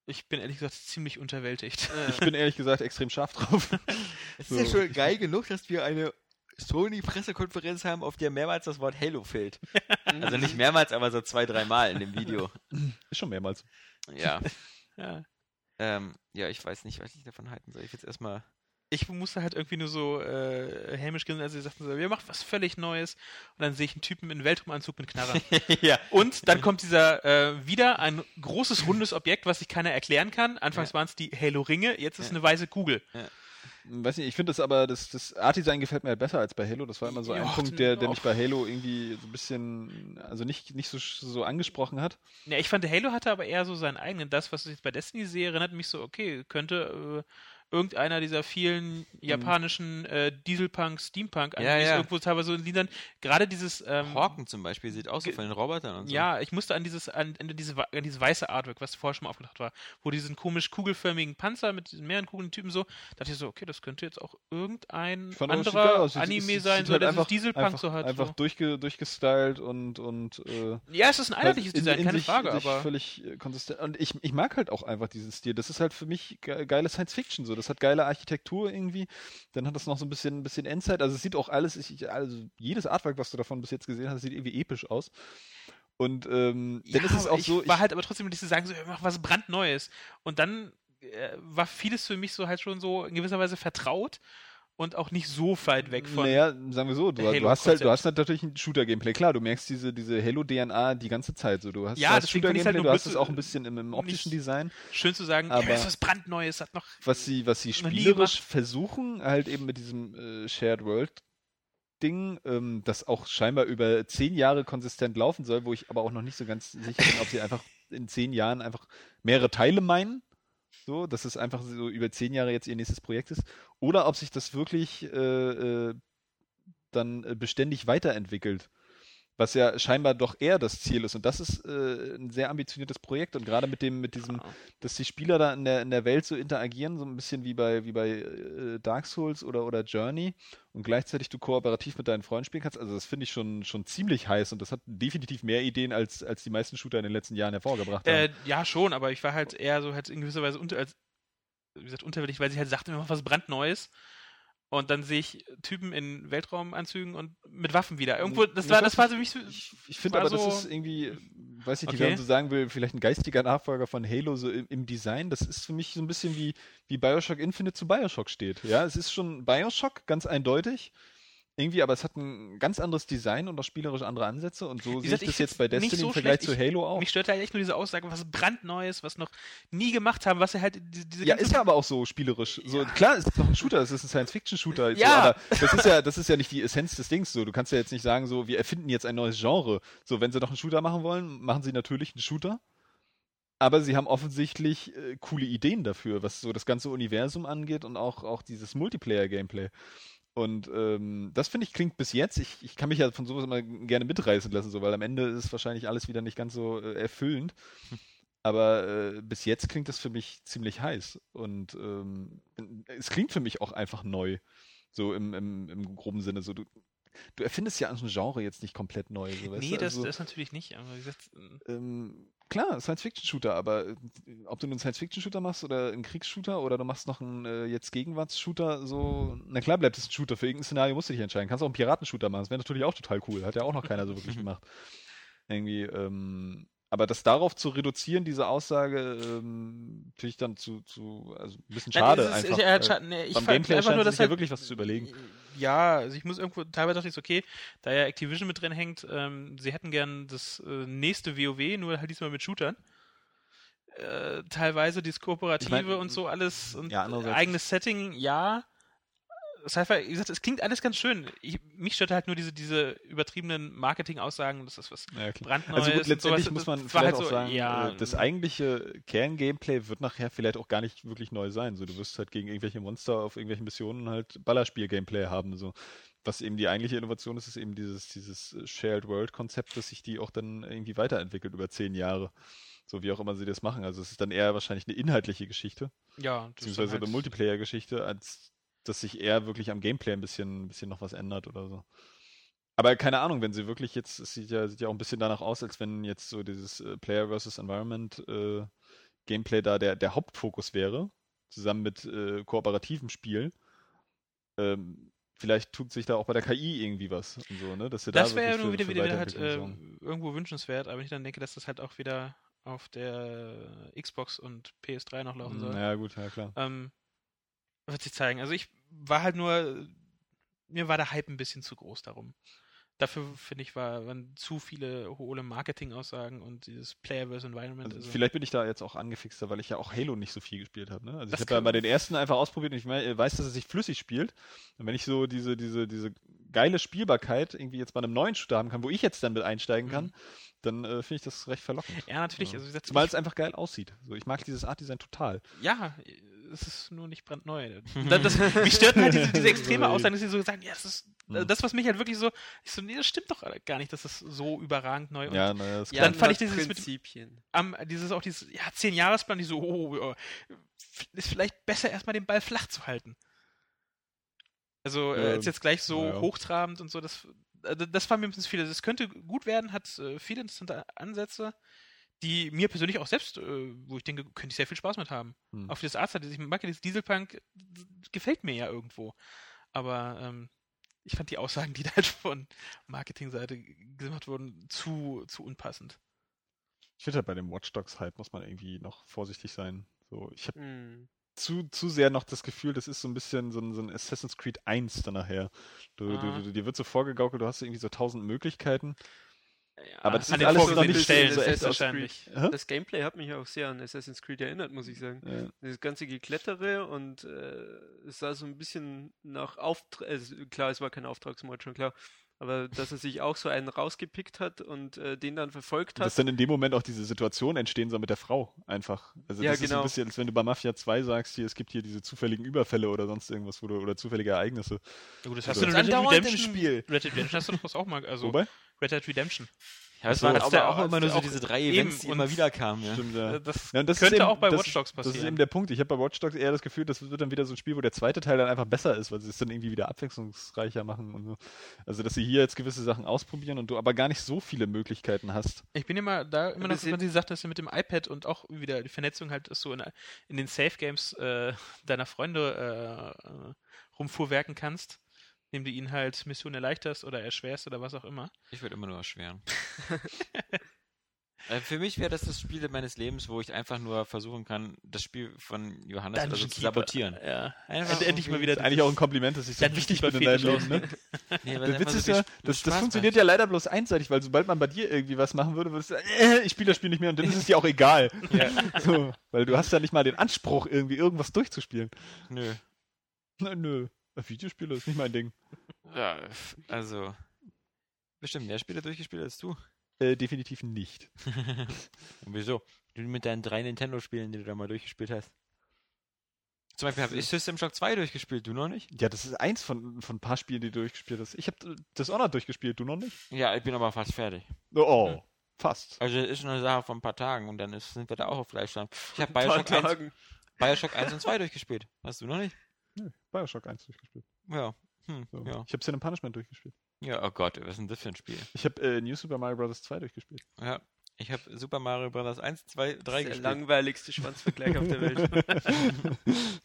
ich bin ehrlich gesagt ziemlich unterwältigt. Ich bin ehrlich gesagt extrem scharf drauf. Es So. ist ja schon geil genug, dass wir eine Sony-Pressekonferenz haben, auf der mehrmals das Wort Halo fehlt. Also nicht mehrmals, aber so zwei, dreimal in dem Video. Ist schon mehrmals. Ja. ja. Ähm, ja, ich weiß nicht, was ich davon halten soll. Ich jetzt erstmal. Ich musste halt irgendwie nur so äh, hämisch grinsen, als sie sagten so, wir machen was völlig Neues. Und dann sehe ich einen Typen in Weltraumanzug mit Knarre. ja. Und dann kommt dieser äh, wieder ein großes rundes Objekt, was sich keiner erklären kann. Anfangs Ja. waren es die Halo-Ringe, jetzt ist Ja. eine weiße Kugel. Weiß nicht, ich finde das aber, das, das Art-Design gefällt mir halt besser als bei Halo. Das war immer so ein Ja, Punkt, der, der mich bei Halo irgendwie so ein bisschen, also nicht, nicht so, so angesprochen hat. Ja, ich fand, Halo hatte aber eher so seinen eigenen. Das, was ich jetzt bei Destiny sehe, erinnert mich so, okay, könnte äh, irgendeiner dieser vielen japanischen äh, Dieselpunk, Steampunk, Ja, ja. irgendwo teilweise so in Liedern, gerade dieses ähm, Hawken zum Beispiel sieht aus so Ge- von den Robotern und so. Ja, ich musste an dieses, an, an diese, an dieses weiße Artwork, was vorher schon mal aufgedacht war, wo diesen komisch kugelförmigen Panzer mit diesen mehreren Kugeln Typen so, dachte ich so, okay, das könnte jetzt auch irgendein auch, sieht anderer aus. Es- Anime sieht sein, halt so, der einfach, dieses Dieselpunk einfach, so hat. Einfach so. durchge, durchgestylt und, und äh, Ja, es ist ein einheitliches halt in- Design, in keine sich, Frage, sich aber völlig äh, konsistent. Und ich, ich mag halt auch einfach diesen Stil. Das ist halt für mich ge geile Science Fiction so. Das hat geile Architektur irgendwie. Dann hat das noch so ein bisschen, ein bisschen Endzeit. Also es sieht auch alles, ich, also jedes Artwork, was du davon bis jetzt gesehen hast, sieht irgendwie episch aus. Und ähm, ja, dann ist es auch ich so. war ich, halt aber trotzdem nicht zu sagen, so, mach was brandneues. Und dann äh, war vieles für mich so halt schon so in gewisser Weise vertraut und auch nicht so weit weg von. Naja, sagen wir so, du, du hast halt, du hast halt natürlich ein Shooter-Gameplay. Klar, du merkst diese, diese Halo-DNA die ganze Zeit. So, du hast Ja, das halt Shooter-Gameplay, nur du hast es auch ein bisschen im, im optischen Design. Schön zu sagen, Aber- ja, ist was brandneues, hat noch. was sie, was sie spielerisch versuchen, halt eben mit diesem äh, Shared World Ding, ähm, das auch scheinbar über zehn Jahre konsistent laufen soll, wo ich aber auch noch nicht so ganz sicher bin, ob sie einfach in zehn Jahren einfach mehrere Teile meinen. So, dass es einfach so über zehn Jahre jetzt ihr nächstes Projekt ist. Oder ob sich das wirklich äh, äh, dann äh, beständig weiterentwickelt. Was ja scheinbar doch eher das Ziel ist. Und das ist äh, ein sehr ambitioniertes Projekt. Und gerade mit dem, mit diesem dass die Spieler da in der, in der Welt so interagieren, so ein bisschen wie bei, wie bei äh, Dark Souls oder, oder Journey und gleichzeitig du kooperativ mit deinen Freunden spielen kannst. Also das finde ich schon, schon ziemlich heiß und das hat definitiv mehr Ideen, als, als die meisten Shooter in den letzten Jahren hervorgebracht haben. Äh, ja, schon, aber ich war halt eher so halt in gewisser Weise unter, als, wie gesagt, unterwältig, weil sie halt sagten, machen was brandneues. Und dann sehe ich Typen in Weltraumanzügen und mit Waffen wieder. Irgendwo, das Ich war, das war für mich so, ich ich finde aber, so- das ist irgendwie, weiß nicht, Okay. wie man so sagen will, vielleicht ein geistiger Nachfolger von Halo so im, im Design. Das ist für mich so ein bisschen wie, wie Bioshock Infinite zu Bioshock steht. Ja, es ist schon Bioshock, ganz eindeutig. Irgendwie, aber es hat ein ganz anderes Design und auch spielerisch andere Ansätze und so sehe ich das jetzt bei Destiny so im Vergleich schlecht. zu Halo auch. Mich stört halt echt nur diese Aussage, was brandneues, was noch nie gemacht haben, was er halt diese, Ja, ist ja aber auch so spielerisch. So, klar, es ist doch ein Shooter, es ist ein Science-Fiction-Shooter. Ja. So, aber das ist ja, das ist ja nicht die Essenz des Dings. So, du kannst ja jetzt nicht sagen, so, wir erfinden jetzt ein neues Genre. So, wenn sie doch einen Shooter machen wollen, machen sie natürlich einen Shooter. Aber sie haben offensichtlich äh, coole Ideen dafür, was so das ganze Universum angeht und auch, auch dieses Multiplayer-Gameplay. Und ähm, das finde ich klingt bis jetzt, ich, ich kann mich ja von sowas immer gerne mitreißen lassen, so, weil am Ende ist wahrscheinlich alles wieder nicht ganz so äh, erfüllend. Aber äh, bis jetzt klingt das für mich ziemlich heiß. Und ähm, es klingt für mich auch einfach neu. So im, im, im groben Sinne. So, du, du erfindest ja ein Genre jetzt nicht komplett neu. So, Nee, das, also, das natürlich nicht, aber wie gesagt, äh, ähm, klar, Science-Fiction-Shooter, aber äh, ob du einen Science-Fiction-Shooter machst oder einen Kriegsshooter oder du machst noch einen äh, jetzt Gegenwarts-Shooter, so, na klar bleibt es ein Shooter. Für irgendein Szenario musst du dich entscheiden. Kannst auch einen Piraten-Shooter machen. Das wäre natürlich auch total cool. Hat ja auch noch keiner so wirklich gemacht. Irgendwie, ähm, aber das darauf zu reduzieren, diese Aussage, ähm, finde ich dann zu, zu, also ein bisschen Nein, schade es ist- einfach. weil schade, nee, ich beim Gameplay einfach nur, dass sich ja halt, wirklich was zu überlegen. Ja, also ich muss irgendwo, teilweise dachte ich so, okay, da ja Activision mit drin hängt, ähm, sie hätten gern das äh, nächste WoW, nur halt diesmal mit Shootern. Äh, teilweise dieses Kooperative Ich mein, und so alles und ja, eigenes Setting, ja. Sci-Fi, wie gesagt, es klingt alles ganz schön. Ich, mich stört halt nur diese, diese übertriebenen Marketing-Aussagen, das ist was Ja, brandneues. Also gut, letztendlich sowas. muss man war vielleicht halt auch so, sagen, ja, äh, das eigentliche Kern-Gameplay wird nachher vielleicht auch gar nicht wirklich neu sein. So, du wirst halt gegen irgendwelche Monster auf irgendwelchen Missionen halt Ballerspiel-Gameplay haben. So. Was eben die eigentliche Innovation ist, ist eben dieses, dieses äh, Shared World-Konzept, dass sich die auch dann irgendwie weiterentwickelt über zehn Jahre. So wie auch immer sie das machen. Also es ist dann eher wahrscheinlich eine inhaltliche Geschichte, ja, beziehungsweise dann eine halt- Multiplayer-Geschichte, als dass sich eher wirklich am Gameplay ein bisschen, ein bisschen noch was ändert oder so. Aber keine Ahnung, wenn sie wirklich jetzt, es sieht ja, sieht ja auch ein bisschen danach aus, als wenn jetzt so dieses äh, Player versus Environment äh, Gameplay da der, der Hauptfokus wäre, zusammen mit äh, kooperativem Spiel. Ähm, vielleicht tut sich da auch bei der KI irgendwie was und so, ne? Dass sie Das da wäre ja nur wieder, wieder, halt äh, irgendwo wünschenswert, aber ich dann denke, dass das halt auch wieder auf der Xbox und PS3 noch laufen soll. Ja, gut, ja klar. Ähm, wird sich zeigen. Also ich war halt nur, mir war der Hype ein bisschen zu groß darum. Dafür, finde ich, war, waren zu viele hohle Marketing-Aussagen und dieses Player vs. Environment. Also Also, vielleicht bin ich da jetzt auch angefixter, weil ich ja auch Halo nicht so viel gespielt habe. Ne? Also Das ich habe ja kann- bei den ersten einfach ausprobiert und ich me- weiß, dass es sich flüssig spielt. Und wenn ich so diese, diese, diese geile Spielbarkeit irgendwie jetzt bei einem neuen Shooter haben kann, wo ich jetzt dann mit einsteigen kann, Mhm. dann äh, finde ich das recht verlockend. ja, natürlich. Ja. Also, ich, es einfach geil aussieht. So, ich mag dieses Art-Design total. ja, es ist nur nicht brandneu. Das, das, mich stört halt diese, diese extreme Aussagen, dass sie so sagen, ja, das ist das, was mich halt wirklich so, ich so, nee, das stimmt doch gar nicht, dass das so überragend neu und Ja, naja, das Ja, dann kann- fand ich dieses mit- Prinzipien. am, dieses auch dieses, ja, zehn Jahresplan, die so, oh, ja, ist vielleicht besser erstmal den Ball flach zu halten. Also, äh, Ähm, als jetzt gleich so naja. hochtrabend und so, das, äh, das war mir ein bisschen viel. Das könnte gut werden, hat äh, viele interessante Ansätze, die mir persönlich auch selbst, äh, wo ich denke, könnte ich sehr viel Spaß mit haben. Hm. Auf das Arzt, ich mag ja dieses Dieselpunk, das gefällt mir ja irgendwo. Aber ähm, ich fand die Aussagen, die da halt von Marketingseite gemacht wurden, zu, zu unpassend. Ich finde halt bei dem Watch Dogs Hype muss man irgendwie noch vorsichtig sein. So, ich habe Hm. zu, zu sehr noch das Gefühl, das ist so ein bisschen so ein, so ein Assassin's Creed 1 dann nachher. Du, Ah. du, du, dir wird so vorgegaukelt, du hast irgendwie so tausend Möglichkeiten. Ja, Aber das ist alles noch nicht Stellen so echt ist wahrscheinlich. Das Gameplay hat mich auch sehr an Assassin's Creed erinnert, muss ich sagen. Ja. Das ganze Geklettere und äh, es sah so ein bisschen nach Auftrag, also klar, es war kein Auftragsmord, schon klar, aber dass er sich auch so einen rausgepickt hat und äh, den dann verfolgt Dass hat. dann in dem Moment auch diese Situation entstehen soll mit der Frau einfach. Also Ja, das ist so ein genau. bisschen, als wenn du bei Mafia 2 sagst, hier, es gibt hier diese zufälligen Überfälle oder sonst irgendwas, wo du, oder zufällige Ereignisse. Ja, gut, das Also- hast du in Das Red Dead Redemption. Spiel. Red Dead Redemption hast du doch auch mal, also Wobei? Red Dead Redemption. Ja, es so, waren aber der- auch immer nur so diese drei Events, die immer wieder kamen. Ja. Stimmt, ja. Das Ja, und das könnte eben- auch bei das, Watch Dogs Das ist passieren. eben der Punkt. Ich habe bei Watch Dogs eher das Gefühl, das wird dann wieder so ein Spiel, wo der zweite Teil dann einfach besser ist, weil sie es dann irgendwie wieder abwechslungsreicher machen und so. Also, dass sie hier jetzt gewisse Sachen ausprobieren und du aber gar nicht so viele Möglichkeiten hast. Ich bin immer da immer noch, Das wenn sie sagt, dass du mit dem iPad und auch wieder die Vernetzung halt so in, in den Safe Games äh, deiner Freunde äh, rumfuhrwerken kannst, indem du ihnen halt Missionen erleichterst oder erschwerst oder was auch immer. Ich würde immer nur erschweren. Äh, Für mich wäre das das Spiel meines Lebens, wo ich einfach nur versuchen kann, das Spiel von Johannes oder so Dungeon zu sabotieren. Ja. Einfach End- endlich mal wieder ist eigentlich auch ein Kompliment, dass ich so wichtig bin in deinem Leben. Ne? Nee, weil Der es Witz ist so ja, das, das macht. funktioniert ja leider bloß einseitig, weil sobald man bei dir irgendwie was machen würde, würdest du sagen, äh, ich spiele das Spiel nicht mehr und dann ist es dir auch egal. So, weil du hast ja nicht mal den Anspruch, irgendwie irgendwas durchzuspielen. Nö. Na, nö. Videospiele ist nicht mein Ding. Ja, also. Bestimmt mehr Spiele durchgespielt als du. Äh, definitiv nicht. Und wieso? Du mit deinen drei Nintendo-Spielen, die du da mal durchgespielt hast. Zum Beispiel habe ich System Shock 2 durchgespielt, du noch nicht? Ja, das ist eins von, von ein paar Spielen, die du durchgespielt hast. Ich habe Dishonored durchgespielt, du noch nicht? Ja, ich bin aber fast fertig. Oh, oh Hm. fast. Also es ist nur eine Sache von ein paar Tagen und dann ist, sind wir da auch auf Gleichstand. Ich habe Bioshock, 1 Tagen. Bioshock 1 und 2 durchgespielt. Hast du noch nicht? Nö, Bioshock 1 durchgespielt. Ja. Hm, So. ja. Ich habe Sin and Punishment durchgespielt. Ja, oh Gott, was ist denn das für ein Spiel? Ich habe äh, New Super Mario Bros. 2 durchgespielt. Ja. Ich habe Super Mario Bros. 1, 2, 3 Das ist der gespielt. langweiligste Schwanzvergleich auf der Welt.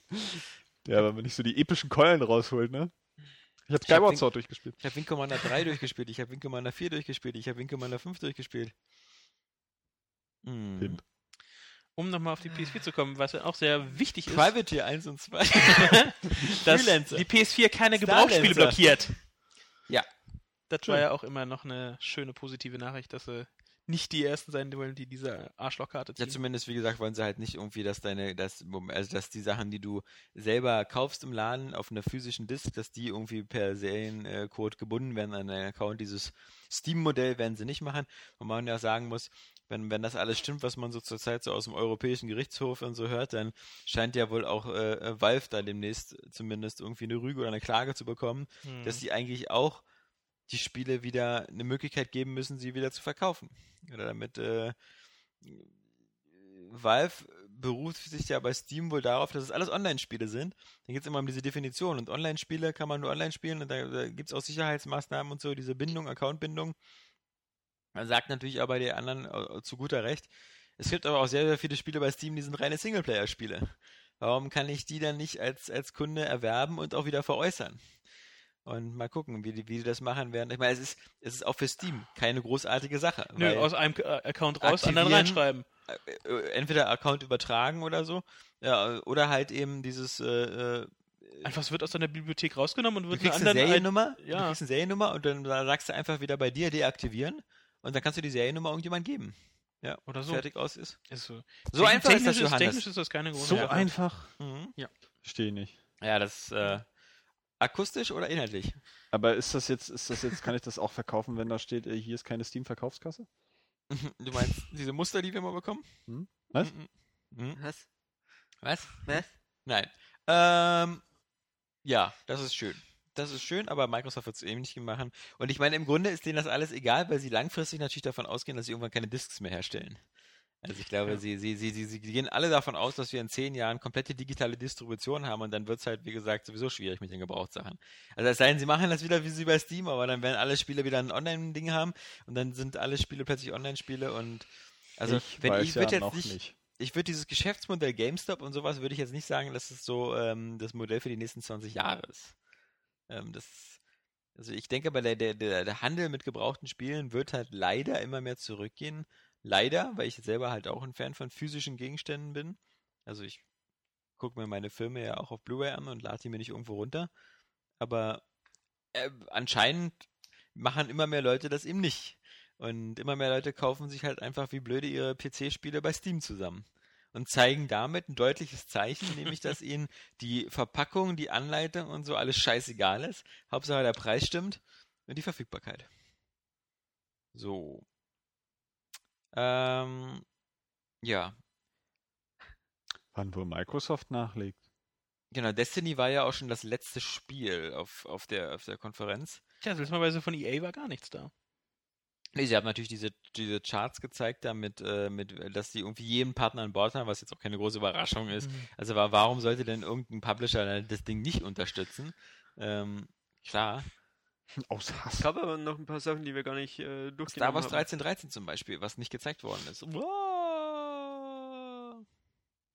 ja, wenn man nicht so die epischen Keulen rausholt, ne? Ich habe Skyward Sword durchgespielt. Ich habe Wing Commander 3 durchgespielt, ich habe Wing Commander 4 durchgespielt, ich habe Wing Commander 5 durchgespielt. Hm. Pimp. Um nochmal auf die PS4 zu kommen, was ja auch sehr wichtig ist, Privateer 1 und 2. dass Freelancer. die PS4 keine Gebrauchsspiele blockiert. Ja. Das Schön. war ja auch immer noch eine schöne positive Nachricht, dass sie nicht die ersten sein wollen, die diese Arschlochkarte Ja, ziehen. zumindest, wie gesagt, wollen sie halt nicht irgendwie, dass deine, dass, also dass die Sachen, die du selber kaufst im Laden auf einer physischen Disk, dass die irgendwie per Seriencode gebunden werden an deinen Account. Dieses Steam-Modell werden sie nicht machen. Und man ja sagen muss, wenn, wenn das alles stimmt, was man so zurzeit so aus dem Europäischen Gerichtshof und so hört, dann scheint ja wohl auch äh, äh, Valve da demnächst zumindest irgendwie eine Rüge oder eine Klage zu bekommen, Hm. dass sie eigentlich auch die Spiele wieder eine Möglichkeit geben müssen, sie wieder zu verkaufen. Oder damit äh, Valve beruft sich ja bei Steam wohl darauf, dass es alles Online-Spiele sind. Da geht es immer um diese Definition. Und Online-Spiele kann man nur online spielen und da, da gibt es auch Sicherheitsmaßnahmen und so, diese Bindung, Accountbindung. Man sagt natürlich aber der anderen äh, zu guter Recht. Es gibt aber auch sehr, sehr viele Spiele bei Steam, die sind reine Singleplayer-Spiele. Warum kann ich die dann nicht als, als Kunde erwerben und auch wieder veräußern? Und mal gucken, wie die, wie die das machen werden. Ich meine, es ist, es ist auch für Steam keine großartige Sache. Nö, aus einem äh, Account raus, anderen reinschreiben. äh, entweder Account übertragen oder so, ja, oder halt eben dieses, äh, äh, Einfach, es wird aus deiner Bibliothek rausgenommen und du wird kriegst einer eine anderen. Seriennummer, du ja. kriegst eine Seriennummer und dann sagst du einfach wieder bei dir deaktivieren und dann kannst du die Seriennummer irgendjemand geben. Ja, Oder so. fertig aus ist. Ist so. So einfach ist das, technisch Johannes. Technisch ist das keine große So Sache. einfach. Mhm. Verstehe nicht. Ja, das äh, akustisch oder inhaltlich? Aber ist das jetzt, ist das jetzt, kann ich das auch verkaufen, wenn da steht, äh, hier ist keine Steam-Verkaufskasse? Du meinst diese Muster, die wir mal bekommen? Hm? Was? Mhm. Mhm. Was? Was? Was? Nein. Ähm, ja, das ist schön. Das ist schön, aber Microsoft wird es eben nicht machen. Und ich meine, im Grunde ist denen das alles egal, weil sie langfristig natürlich davon ausgehen, dass sie irgendwann keine Discs mehr herstellen. Also ich glaube, Ja. sie, sie, sie, sie, sie gehen alle davon aus, dass wir in zehn Jahren komplette digitale Distribution haben und dann wird es halt, wie gesagt, sowieso schwierig mit den Gebrauchtsachen. Also es sei denn, sie machen das wieder wie sie bei Steam, aber dann werden alle Spiele wieder ein Online-Ding haben und dann sind alle Spiele plötzlich Online-Spiele und also ich wenn ich ja würde jetzt nicht, nicht. ich würde dieses Geschäftsmodell GameStop und sowas würde ich jetzt nicht sagen, dass es so ähm, das Modell für die nächsten 20 Jahre ist. Ähm, das, also ich denke, aber der, der, der, Handel mit gebrauchten Spielen wird halt leider immer mehr zurückgehen. Leider, weil ich selber halt auch ein Fan von physischen Gegenständen bin. Also ich gucke mir meine Filme ja auch auf Blu-ray an und lade die mir nicht irgendwo runter. Aber äh, anscheinend machen immer mehr Leute das eben nicht. Und immer mehr Leute kaufen sich halt einfach wie blöde ihre PC-Spiele bei Steam zusammen. Und zeigen damit ein deutliches Zeichen, nämlich dass ihnen die Verpackung, die Anleitung und so alles scheißegal ist. Hauptsache der Preis stimmt und die Verfügbarkeit. So. Ähm, ja, Wann wohl Microsoft nachlegt. genau. Destiny war ja auch schon das letzte Spiel auf, auf, der, auf der Konferenz. Tja, seltsamerweise von EA war gar nichts da. Nee, sie haben natürlich diese, diese Charts gezeigt, damit, äh, mit, dass sie irgendwie jeden Partner an Bord haben, was jetzt auch keine große Überraschung ist. Mhm. Also wa- warum sollte denn irgendein Publisher das Ding nicht unterstützen? Ähm, klar. Aus Hass. Es gab aber noch ein paar Sachen, die wir gar nicht äh, Star durchgenommen Wars haben. 1313 zum Beispiel, was nicht gezeigt worden ist. Wow.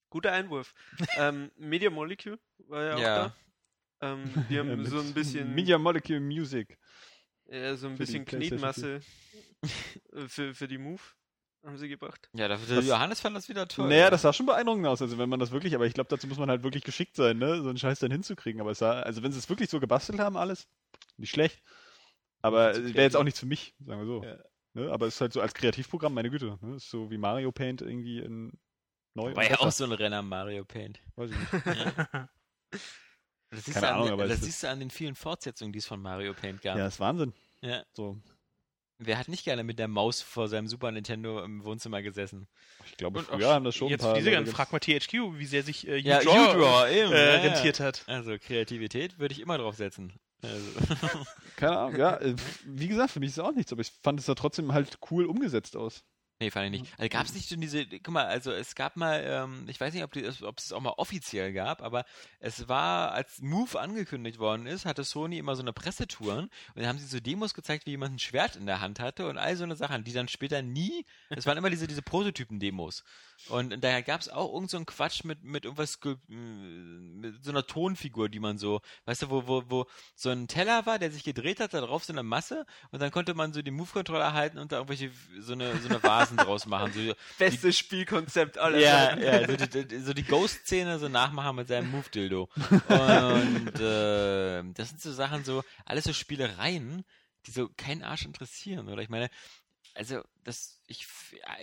Guter Einwurf. ähm, Media Molecule war ja auch Ja. da. Ähm, die haben so ein bisschen, Media Molecule Music. Äh, so ein für bisschen Knetmasse äh, für, für die Move. haben sie gebracht. Ja, der, der Das- Johannes fand das wieder toll. Naja, das sah schon beeindruckend aus. Also wenn man das wirklich, aber ich glaube, dazu muss man halt wirklich geschickt sein, ne? So einen Scheiß dann hinzukriegen. Aber es sah, also wenn sie es wirklich so gebastelt haben, alles, nicht schlecht. Aber es wäre jetzt auch nichts für mich, sagen wir so. Ja. Ne? Aber es ist halt so als Kreativprogramm, meine Güte. Ne? Ist so wie Mario Paint irgendwie in neu. War ja auch so ein Renner Mario Paint. Weiß ich nicht. Das siehst, Keine du, an, Ahnung, den- aber das siehst du an den vielen Fortsetzungen, die es von Mario Paint gab. Ja, ist Wahnsinn. Ja. So, Wer hat nicht gerne mit der Maus vor seinem Super Nintendo im Wohnzimmer gesessen? ich glaube, Und auch früher haben das schon ein jetzt paar. diese frag mal THQ, wie sehr sich äh, Ja, U-Draw, äh, ja, ja. rentiert hat. Also Kreativität würde ich immer drauf setzen. Also. Keine Ahnung, ja. äh, Wie gesagt, für mich ist es auch nichts, aber ich fand es da trotzdem halt cool umgesetzt aus. Nee, fand ich Mhm. nicht. Also gab es nicht schon diese, guck mal, also es gab mal, ähm, ich weiß nicht, ob, ob es auch mal offiziell gab, aber es war, als Move angekündigt worden ist, hatte Sony immer so eine Pressetouren und dann haben sie so Demos gezeigt, wie jemand ein Schwert in der Hand hatte und all so eine Sachen, die dann später nie, es waren immer diese, diese Prototypen-Demos. Und daher gab es auch irgend so einen Quatsch mit, mit irgendwas, ge- mit so einer Tonfigur, die man so, weißt du, wo, wo, wo so ein Teller war, der sich gedreht hat, da drauf so eine Masse und dann konnte man so den Move-Controller halten und da irgendwelche, so eine, so eine Vasen draus machen. So, Bestes Spielkonzept aller ja, ja, so die, die, so die Ghost-Szene so nachmachen mit seinem Move-Dildo. Und äh, das sind so Sachen, so, alles so Spielereien, die so keinen Arsch interessieren. Oder ich meine, also, das, ich,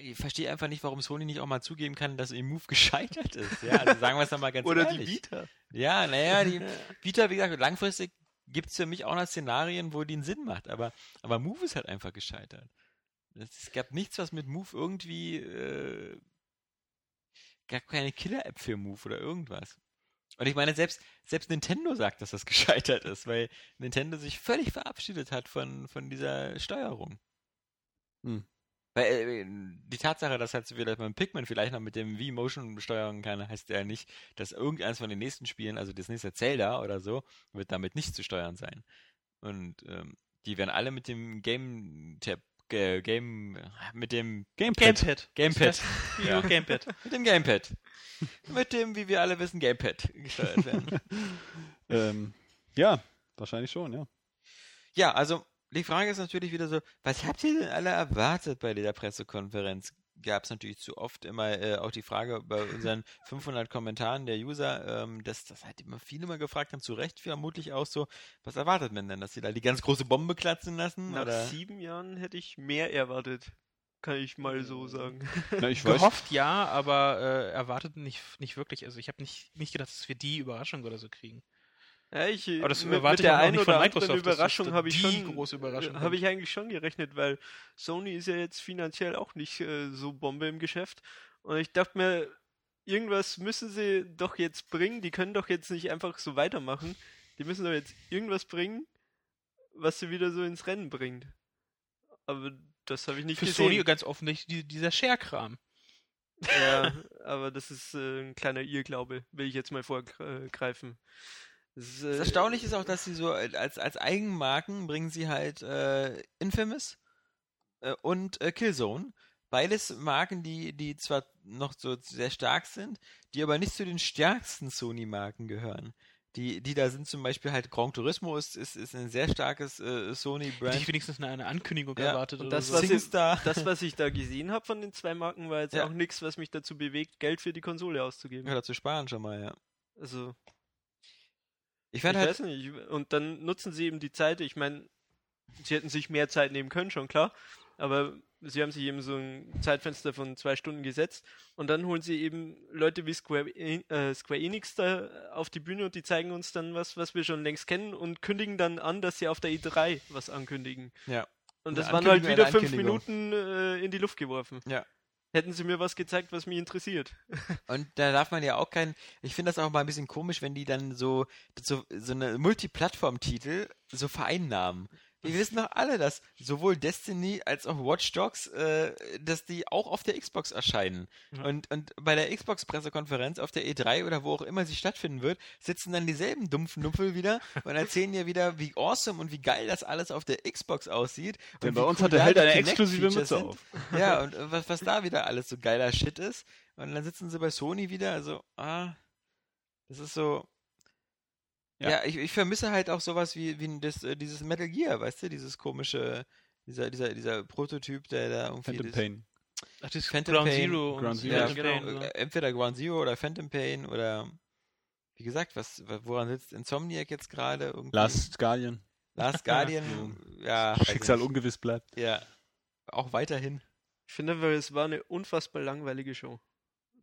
ich verstehe einfach nicht, warum Sony nicht auch mal zugeben kann, dass ihr Move gescheitert ist. Ja, also sagen wir es doch mal ganz Oder die ehrlich. Vita. Ja, naja, die Vita, wie gesagt, langfristig gibt es für mich auch noch Szenarien, wo die einen Sinn macht, aber, aber Move ist halt einfach gescheitert. Es, gab nichts, was mit Move irgendwie, äh, gab keine Killer-App für Move oder irgendwas. Und ich meine, selbst, selbst Nintendo sagt, dass das gescheitert ist, weil Nintendo sich völlig verabschiedet hat von, von dieser Steuerung. Hm. Weil äh, die Tatsache, dass halt wieder beim Pikmin vielleicht noch mit dem V-Motion steuern kann, heißt ja nicht, dass irgendeines von den nächsten Spielen, also das nächste Zelda oder so, wird damit nicht zu steuern sein. Und ähm, die werden alle mit dem Game Tab, äh, Game, mit dem Gamepad. Gamepad. Gamepad. Ja. Gamepad. mit dem Gamepad. mit dem, wie wir alle wissen, Gamepad gesteuert werden. Ähm, ja, wahrscheinlich schon, ja. Ja, also die Frage ist natürlich wieder so, was habt ihr denn alle erwartet bei dieser Pressekonferenz? Gab es natürlich zu oft immer äh, auch die Frage bei unseren 500 Kommentaren der User, ähm, dass das halt immer viele mal gefragt haben, zu Recht vermutlich auch so, was erwartet man denn, dass sie da die ganz große Bombe platzen lassen? Nach oder? sieben Jahren hätte ich mehr erwartet. Kann ich mal so sagen. Na, ich weiß, Gehofft ja, aber äh, erwartet nicht, nicht wirklich. Also ich habe nicht, nicht gedacht, dass wir die Überraschung oder so kriegen. Ja, ich, Aber das mit, mit der einen oder Microsoft, anderen Überraschung habe ich schon, große Überraschung habe ich eigentlich schon gerechnet, weil Sony ist ja jetzt finanziell auch nicht äh, so Bombe im Geschäft. Und ich dachte mir, irgendwas müssen sie doch jetzt bringen. Die können doch jetzt nicht einfach so weitermachen. Die müssen doch jetzt irgendwas bringen, was sie wieder so ins Rennen bringt. Aber das habe ich nicht Für gesehen. Sony ganz offensichtlich die, dieser Share-Kram. Ja, aber das ist äh, ein kleiner Irrglaube, will ich jetzt mal vorgreifen. Das, ist, Das äh, Erstaunliche ist auch, dass sie so äh, als, als Eigenmarken bringen sie halt äh, Infamous äh, und äh, Killzone. Beides Marken, die, die zwar noch so sehr stark sind, die aber nicht zu den stärksten Sony-Marken gehören. Die, die da sind zum Beispiel halt Gran Turismo ist, ist, ist ein sehr starkes äh, Hätte ich Sony-Brand. wenigstens eine, eine Ankündigung Ja, erwartet und oder das, so. was ich- das, was ich da gesehen habe von den zwei Marken, war jetzt Ja. auch nichts, was mich dazu bewegt, Geld für die Konsole auszugeben. Ja, dazu sparen schon mal, ja. Also, Ich ich halt, weiß nicht. Und dann nutzen sie eben die Zeit. Ich meine, sie hätten sich mehr Zeit nehmen können, schon klar. Aber sie haben sich eben so ein Zeitfenster von zwei Stunden gesetzt. Und dann holen sie eben Leute wie Square, En- äh, Square Enix da auf die Bühne und die zeigen uns dann was, was wir schon längst kennen und kündigen dann an, dass sie auf der E3 was ankündigen. ja. Und das waren halt wieder fünf. Minuten äh, in die Luft geworfen. Ja. Hätten sie mir was gezeigt, was mich interessiert. Und da darf man ja auch kein, ich finde das auch mal ein bisschen komisch, wenn die dann so, so, so eine Multiplattform-Titel so vereinnahmen. Wir wissen doch alle, dass sowohl Destiny als auch Watch Dogs, äh, dass die auch auf der Xbox erscheinen. Ja. Und, und bei der Xbox-Pressekonferenz auf der E3 oder wo auch immer sie stattfinden wird, sitzen dann dieselben dumpfen Numpel wieder und erzählen ja wieder, wie awesome und wie geil das alles auf der Xbox aussieht. denn bei uns cool hat der Held eine exklusive Mütze sind. auf. Ja, und äh, was, was da wieder alles so geiler Shit ist. Und dann sitzen sie bei Sony wieder, also, ah, das ist so. Ja, Ja. ich, ich vermisse halt auch sowas wie, wie das, äh, dieses Metal Gear, weißt du, dieses komische, dieser, dieser, dieser Prototyp, der da irgendwie. Phantom das, Pain. Ach, das Phantom Ground Pain. Zero und Ground Zero, Ja, Phantom genau. Pain, so. Äh, Entweder Ground Zero oder Phantom Pain oder wie gesagt, was, woran sitzt Insomniac jetzt gerade? Irgendwie? Last Guardian. Last Guardian, ja. Schicksal nicht. ungewiss bleibt. Ja. Auch weiterhin. Ich finde es war eine unfassbar langweilige Show.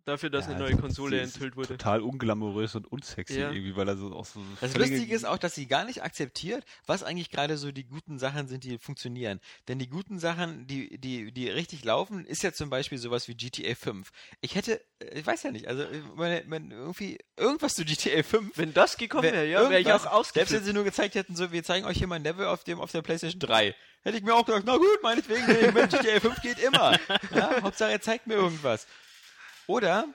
Dafür, dass Ja, eine neue das- Konsole enthüllt wurde. Total unglamourös und unsexy Ja. irgendwie, weil er so auch so. Das Lustige ist auch, dass sie gar nicht akzeptiert, was eigentlich gerade so die guten Sachen sind, die funktionieren. Denn die guten Sachen, die, die, die richtig laufen, ist ja zum Beispiel sowas wie GTA 5. Ich hätte, äh, ich weiß ja nicht, also äh, meine, meine, irgendwie irgendwas zu GTA 5. Wenn das gekommen Wär- wäre, ja, wäre ich auch Selbst wenn ausgeflippt. sie nur gezeigt hätten, so, wir zeigen euch hier mal ein Level auf dem auf der PlayStation 3. Hätte ich mir auch gedacht, na gut, meinetwegen, GTA 5 geht immer. Ja, Hauptsache er zeigt mir irgendwas. Oder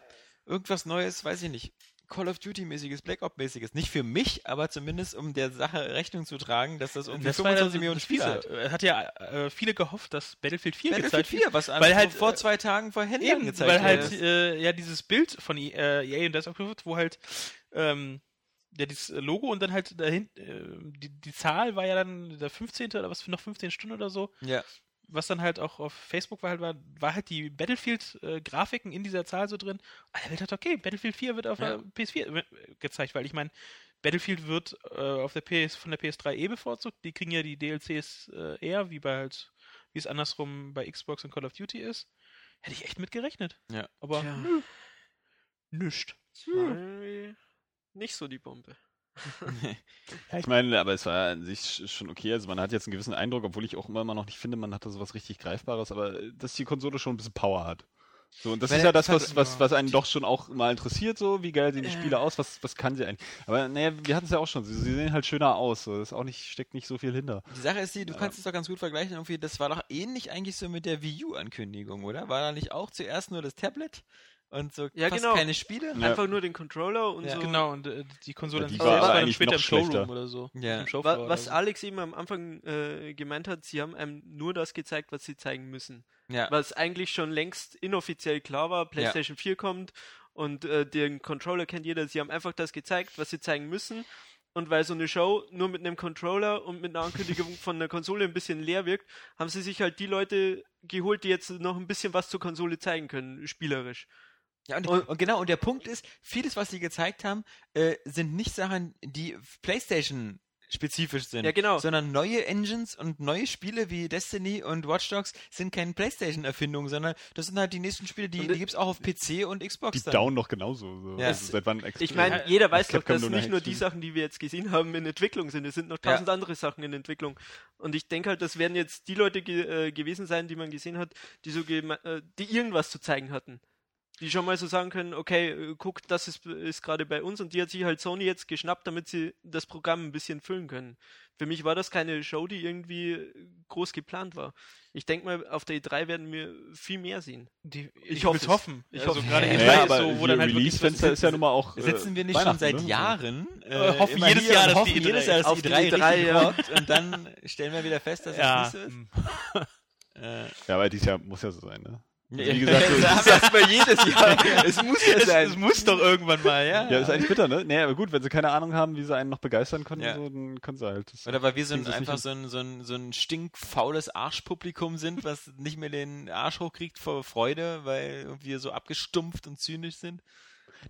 irgendwas Neues, weiß ich nicht. Call of Duty-mäßiges, Black Ops-mäßiges. Nicht für mich, aber zumindest um der Sache Rechnung zu tragen, dass das irgendwie Das war ja 25 so Millionen das Spiele Fiese. hat. Äh, Hat ja äh, viele gehofft, dass Battlefield 4 Battlefield gezeigt 4, was weil halt, vor äh, zwei Tagen vor Händlern Eben, gezeigt weil halt äh, ja dieses Bild von E- äh, EA und das aufgeführt, wo halt ähm, ja dieses Logo und dann halt dahin äh, die, die Zahl war ja dann der 15. oder was für noch 15 Stunden oder so, ja. Was dann halt auch auf Facebook war halt war, war halt die Battlefield äh, Grafiken in dieser Zahl so drin. Alle Welt hat okay, Battlefield 4 wird auf Ja. der PS4 äh, gezeigt, weil ich meine Battlefield wird äh, auf der PS von der PS3 eh bevorzugt, die kriegen ja die DLCs äh, eher wie bei halt wie es andersrum bei Xbox und Call of Duty ist. Hätte ich echt mit gerechnet. Ja. Aber Tja. nö. Nischt. Das war irgendwie nicht so die Bombe. Ja, ich meine, aber es war an sich sch- schon okay. Also man hat jetzt einen gewissen Eindruck, obwohl ich auch immer noch nicht finde, man hatte sowas richtig Greifbares, aber äh, dass die Konsole schon ein bisschen Power hat. So, und das Weil ist ja das, hat was, was, was einen doch schon auch mal interessiert, so, wie geil sehen die Spiele aus, was, was kann sie eigentlich. Aber naja, wir hatten es ja auch schon, sie, sie sehen halt schöner aus, so, das ist auch nicht, steckt nicht so viel hinter. Die Sache ist die, du kannst es doch ganz gut vergleichen. Irgendwie, das war doch ähnlich eigentlich so mit der Wii U-Ankündigung, oder? War da nicht auch zuerst nur das Tablet und so Ja, fast genau. keine Spiele? Ja. Einfach nur den Controller und Ja. so. Genau, und äh, die Konsole Ja, die war aber dann eigentlich später noch im Showroom schlechter. oder so. Ja. Im Showfloor Wa oder was so. Alex eben am Anfang äh, gemeint hat, sie haben einem nur das gezeigt, was sie zeigen müssen. Ja. Was eigentlich schon längst inoffiziell klar war, PlayStation 4 kommt und äh, den Controller kennt jeder. Sie haben einfach das gezeigt, was sie zeigen müssen. Und weil so eine Show nur mit einem Controller und mit einer Ankündigung von der Konsole ein bisschen leer wirkt, haben sie sich halt die Leute geholt, die jetzt noch ein bisschen was zur Konsole zeigen können, spielerisch. Ja, und, Und- und genau, und der Punkt ist, vieles, was sie gezeigt haben, äh, sind nicht Sachen, die PlayStation spezifisch sind, Ja, genau. sondern neue Engines und neue Spiele wie Destiny und Watch Dogs sind keine PlayStation-Erfindungen, sondern das sind halt die nächsten Spiele, die, die gibt's auch auf PC und Xbox. Die dann. down noch genauso. So. Ja. Also seit wann Ich meine, Ja, jeder weiß doch, dass nicht nur die. Sachen, die wir jetzt gesehen haben, in Entwicklung sind. Es sind noch Ja. tausend andere Sachen in Entwicklung. Und ich denke halt, das werden jetzt die Leute ge äh, gewesen sein, die man gesehen hat, die so äh, die irgendwas zu zeigen hatten. Die schon mal so sagen können, okay, äh, guck, das ist, ist gerade bei uns und die hat sich halt Sony jetzt geschnappt, damit sie das Programm ein bisschen füllen können. Für mich war das keine Show, die irgendwie groß geplant war. Ich denke mal, auf der E3 werden wir viel mehr sehen. Die, ich Ich hoffe es. hoffen. Ich also hoffe es. gerade Ja, E3 ja, ist so, wo die dann halt wirklich Release-Fenster ist ja nun mal auch. Sitzen wir nicht schon seit ne? Jahren? Äh, hoffen immer jedes Jahr, dass hoffen die E3 jedes Jahr, dass auf die die E3 E3, richtig ja. rockt und dann stellen wir wieder fest, dass ja, es nicht so ist. mm. Äh, Ja, aber dieses Jahr muss ja so sein, ne? Ja, wie gesagt, so- das sagt man jedes Jahr. Es muss ja es, sein. es muss doch irgendwann mal, ja. Ja, ist eigentlich bitter, ne? Nee, aber gut, wenn sie keine Ahnung haben, wie sie einen noch begeistern können, Ja. so, dann können sie halt. Oder weil wir so ein, es einfach so ein, so, ein, so ein stinkfaules Arschpublikum sind, was nicht mehr den Arsch hochkriegt vor Freude, weil wir so abgestumpft und zynisch sind.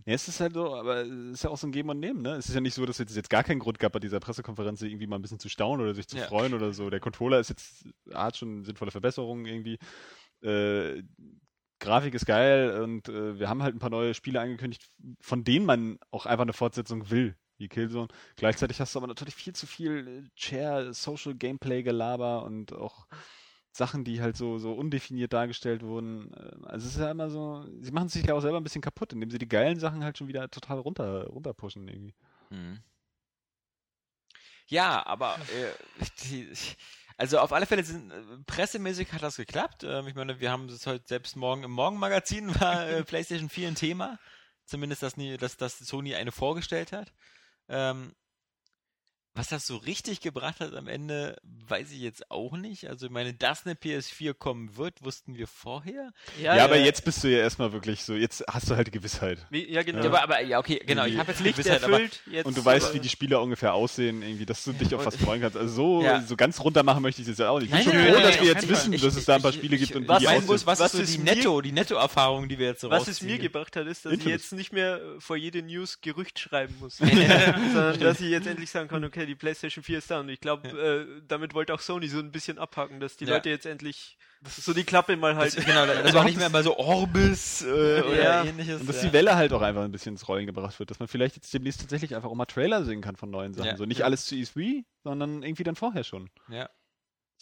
Ja, es ist halt so, aber es ist ja auch so ein Geben und Nehmen, ne? Es ist ja nicht so, dass es jetzt gar keinen Grund gab, bei dieser Pressekonferenz irgendwie mal ein bisschen zu staunen oder sich zu Ja. freuen oder so. Der Controller ist jetzt, hat schon sinnvolle Verbesserungen irgendwie. Äh, Grafik ist geil und äh, wir haben halt ein paar neue Spiele angekündigt, von denen man auch einfach eine Fortsetzung will, wie Killzone. Gleichzeitig hast du aber natürlich viel zu viel äh, Chair, Social Gameplay Gelaber und auch Sachen, die halt so, so undefiniert dargestellt wurden. Äh, Also es ist ja immer so, sie machen sich ja auch selber ein bisschen kaputt, indem sie die geilen Sachen halt schon wieder total runter, runterpushen irgendwie. Hm. Ja, aber äh, die, also auf alle Fälle sind äh, pressemäßig hat das geklappt. Ähm, ich meine, wir haben es heute selbst morgen im Morgenmagazin war äh, PlayStation 4 ein Thema. Zumindest, dass, nie, dass, dass Sony eine vorgestellt hat. Ähm, Was das so richtig gebracht hat am Ende, weiß ich jetzt auch nicht. Also ich meine, dass eine PS4 kommen wird, wussten wir vorher. Ja, aber jetzt bist du ja erstmal wirklich so, jetzt hast du halt Gewissheit. Wie, ja, genau. Ja, aber, aber ja, okay, genau. Ich habe jetzt Pflicht Gewissheit, aber erfüllt. Jetzt, Und du weißt, aber- wie die Spieler ungefähr aussehen, irgendwie, dass du dich auf was freuen kannst. Also so, Ja. so ganz runter machen möchte ich das ja auch nicht. Ich bin schon froh, dass wir jetzt wissen, Fall. dass es da ein paar Ich- Spiele ich- gibt und was die aussehen. muss, was, Was ist so die Netto, die Nettoerfahrung, die wir jetzt so Was es mir gebracht hat, ist, dass ich jetzt nicht mehr vor jede News Gerücht schreiben muss. sondern dass ich jetzt endlich sagen kann, okay, die PlayStation 4 ist da. Und ich glaube, äh, damit wollte auch Sony so ein bisschen abhaken, dass die Ja. Leute jetzt endlich so die Klappe mal Das, halten. genau, das war nicht mehr mal so Orbis äh, oder Ja. ähnliches. Und dass ja. die Welle halt auch einfach ein bisschen ins Rollen gebracht wird, dass man vielleicht jetzt demnächst tatsächlich einfach auch mal Trailer sehen kann von neuen Sachen. Ja. So nicht alles zu E3, sondern irgendwie dann vorher schon. Ja.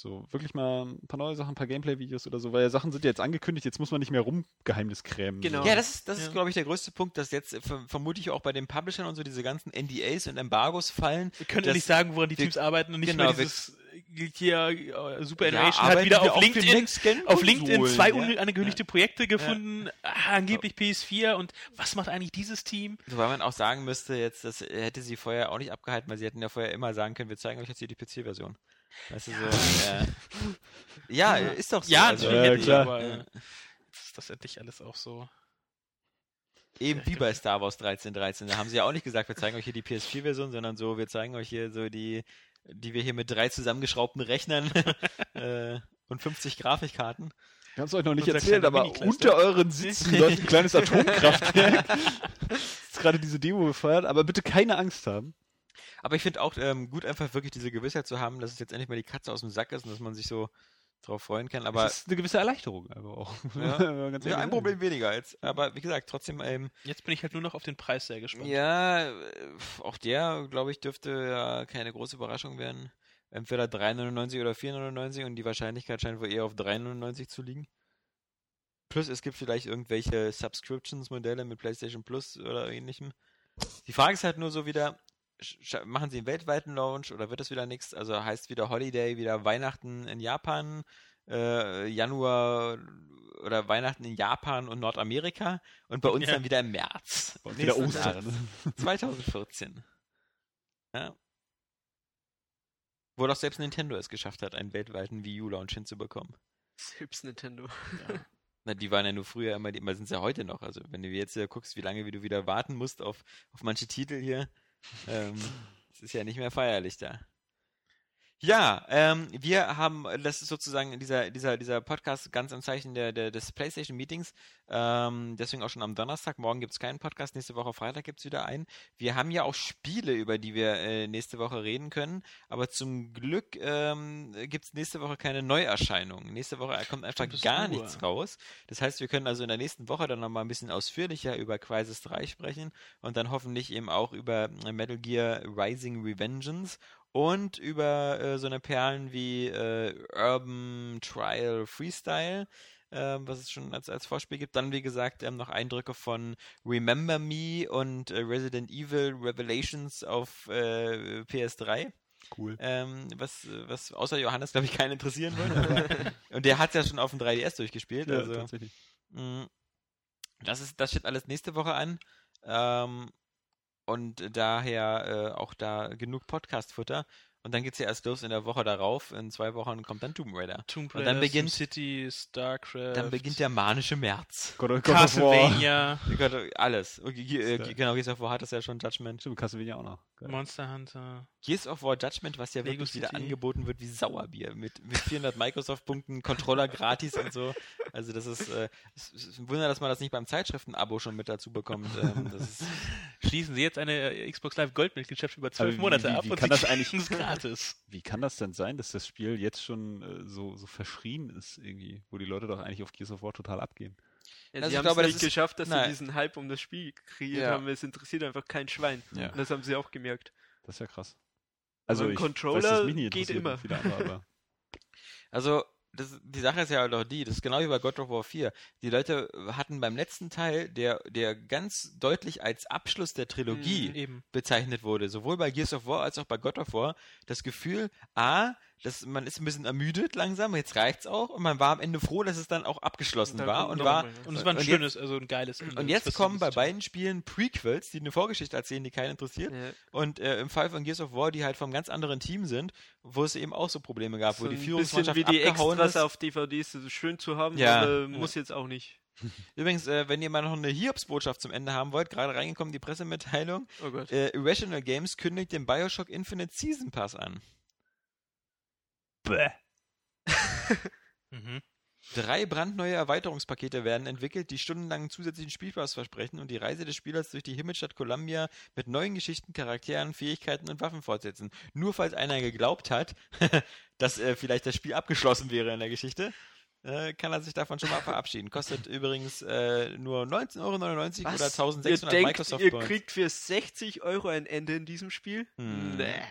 So wirklich mal ein paar neue Sachen, ein paar Gameplay-Videos oder so, weil ja Sachen sind ja jetzt angekündigt, jetzt muss man nicht mehr rumgeheimnis krämen. Genau. So. Ja, das ist, das ist Ja. glaube ich, der größte Punkt, dass jetzt äh, ver vermute ich auch bei den Publishern und so diese ganzen NDAs und Embargos fallen. Wir können ja nicht sagen, woran die wir- Teams arbeiten und nicht genau, mehr dieses hier äh, Super Ja, Innovation hat wieder auf LinkedIn auf LinkedIn zwei ja. unangekündigte Projekte gefunden, ah, angeblich PS4 und was macht eigentlich dieses Team? Wobei man auch sagen müsste, jetzt, das hätte sie vorher auch nicht abgehalten, weil sie hätten ja vorher immer sagen können, wir zeigen euch jetzt hier die PC-Version. Weißt du, so, äh, ja, ist doch so. Ja, also, natürlich Ja, hätte ich, klar. aber Ja. äh, ist das endlich alles auch so. Eben wie bei Star Wars 1313. Da haben sie ja auch nicht gesagt, wir zeigen euch hier die PS4-Version, sondern so, wir zeigen euch hier so die, die wir hier mit drei zusammengeschraubten Rechnern äh, und 50 Grafikkarten. Ich habe es euch noch nicht Unser erzählt, aber unter euren Sitzen läuft ein kleines Atomkraftwerk. ist gerade diese Demo gefeiert, aber bitte keine Angst haben. Aber ich finde auch ähm, gut, einfach wirklich diese Gewissheit zu haben, dass es jetzt endlich mal die Katze aus dem Sack ist und dass man sich so drauf freuen kann. Aber das ist eine gewisse Erleichterung aber auch. Ja. Ja, ein. Problem weniger jetzt. Aber wie gesagt, trotzdem, ähm, Jetzt bin ich halt nur noch auf den Preis sehr gespannt. ja, äh, auch der, glaube ich, dürfte ja keine große Überraschung werden. Entweder 3,99 oder 4,99 und die Wahrscheinlichkeit scheint wohl eher auf 3,99 zu liegen. Plus es gibt vielleicht irgendwelche Subscriptions-Modelle mit PlayStation Plus oder ähnlichem. Die Frage ist halt nur so wieder, machen sie einen weltweiten Launch oder wird das wieder nichts? Also heißt wieder Holiday, wieder Weihnachten in Japan, äh, Januar oder Weihnachten in Japan und Nordamerika und bei uns Ja. dann wieder im März. Und wieder Ostern. Jahres. 2014. Ja. Wo doch selbst Nintendo es geschafft hat, einen weltweiten Wii U-Launch hinzubekommen. Selbst Nintendo. Na, die waren ja nur früher immer, die immer sind es ja heute noch. Also wenn du jetzt äh, guckst, wie lange wie du wieder warten musst auf, auf manche Titel hier, ähm, es ist ja nicht mehr feierlich da. Ja, ähm, wir haben, das ist sozusagen dieser, dieser, dieser Podcast ganz im Zeichen der, der, des PlayStation Meetings. Ähm, deswegen auch schon am Donnerstag. Morgen gibt es keinen Podcast, nächste Woche Freitag gibt es wieder einen. Wir haben ja auch Spiele, über die wir äh, nächste Woche reden können. Aber zum Glück ähm, gibt es nächste Woche keine Neuerscheinungen. Nächste Woche kommt einfach gar Ruhe. nichts raus. Das heißt, wir können also in der nächsten Woche dann nochmal ein bisschen ausführlicher über Crisis 3 sprechen und dann hoffentlich eben auch über äh, Metal Gear Rising Revengeance und über äh, so eine Perlen wie äh, Urban Trial Freestyle, äh, was es schon als, als Vorspiel gibt. Dann, wie gesagt, ähm, noch Eindrücke von Remember Me und äh, Resident Evil Revelations auf äh, PS3. Cool. Ähm, was, was außer Johannes, glaube ich, keinen interessieren würde. Und der hat ja schon auf dem 3DS durchgespielt. Ja, also, tatsächlich. mh, das, ist, das steht alles nächste Woche an. Ähm, und daher äh, auch da genug Podcast-Futter. Und dann geht's ja erst los in der Woche darauf. In zwei Wochen kommt dann Tomb Raider. Tomb Und dann Raider, beginnt- City, StarCraft, Dann beginnt der manische März. God God. Castlevania, Gott, Alles. Äh, genau, Gears of War hat das ja schon Judgment. Stimmt, Castlevania auch noch. Geil. Monster Hunter. Gears of War Judgment, was ja Lego wirklich wieder City. angeboten wird wie Sauerbier. Mit, mit 400 Microsoft-Punkten, Controller gratis und so. Also das ist, äh, es ist ein Wunder, dass man das nicht beim Zeitschriften-Abo schon mit dazu bekommt. Ähm, das ist, Schließen Sie jetzt eine äh, Xbox Live Gold-Mitgliedschaft über zwölf Aber wie- Monate wie- ab wie und kann Sie das kriegen eigentlich- es. Wie kann das denn sein, dass das Spiel jetzt schon äh, so, so verschrien ist irgendwie, wo die Leute doch eigentlich auf Gears of War total abgehen? Ja, Also sie ich haben es das nicht ist- geschafft, dass nein. sie diesen Hype um das Spiel kreiert Ja. haben. Es interessiert einfach kein Schwein. Ja. Und das haben sie auch gemerkt. Das ist ja krass. Also ein Controller weiß, geht immer. andere, aber Also, das, die Sache ist ja halt auch die, das ist genau wie bei God of War 4. Die Leute hatten beim letzten Teil, der, der ganz deutlich als Abschluss der Trilogie Mhm. Eben. bezeichnet wurde, sowohl bei Gears of War als auch bei God of War, das Gefühl, A, das, man ist ein bisschen ermüdet langsam, jetzt reicht's auch und man war am Ende froh, dass es dann auch abgeschlossen Da war kommt und war ne? Und es war ein Und schönes, also ein geiles Ende. und jetzt kommen bei beiden Spielen Prequels, die eine Vorgeschichte erzählen, die keinen interessiert. Ja. Und äh, im Fall von Gears of War, die halt vom ganz anderen Team sind, wo es eben auch so Probleme gab, So wo die ein bisschen Führungsmannschaft wie die abgehauen Extras ist. auf DVDs, ist schön zu haben, Ja. aber muss jetzt auch nicht. Übrigens, äh, wenn ihr mal noch eine Hiobsbotschaft zum Ende haben wollt, gerade reingekommen die Pressemitteilung, Oh Gott. äh, Irrational Games kündigt den Bioshock Infinite Season Pass an. Bäh. Mhm. Drei brandneue Erweiterungspakete werden entwickelt, die stundenlangen zusätzlichen Spielspaß versprechen und die Reise des Spielers durch die Himmelstadt Columbia mit neuen Geschichten, Charakteren, Fähigkeiten und Waffen fortsetzen. Nur falls einer geglaubt hat, dass äh, vielleicht das Spiel abgeschlossen wäre in der Geschichte, äh, kann er sich davon schon mal verabschieden. Kostet übrigens äh, nur 19,99 Euro oder ihr 1600 denkt, Microsoft ihr Points. kriegt für 60 Euro ein Ende in diesem Spiel? Hm. Nee.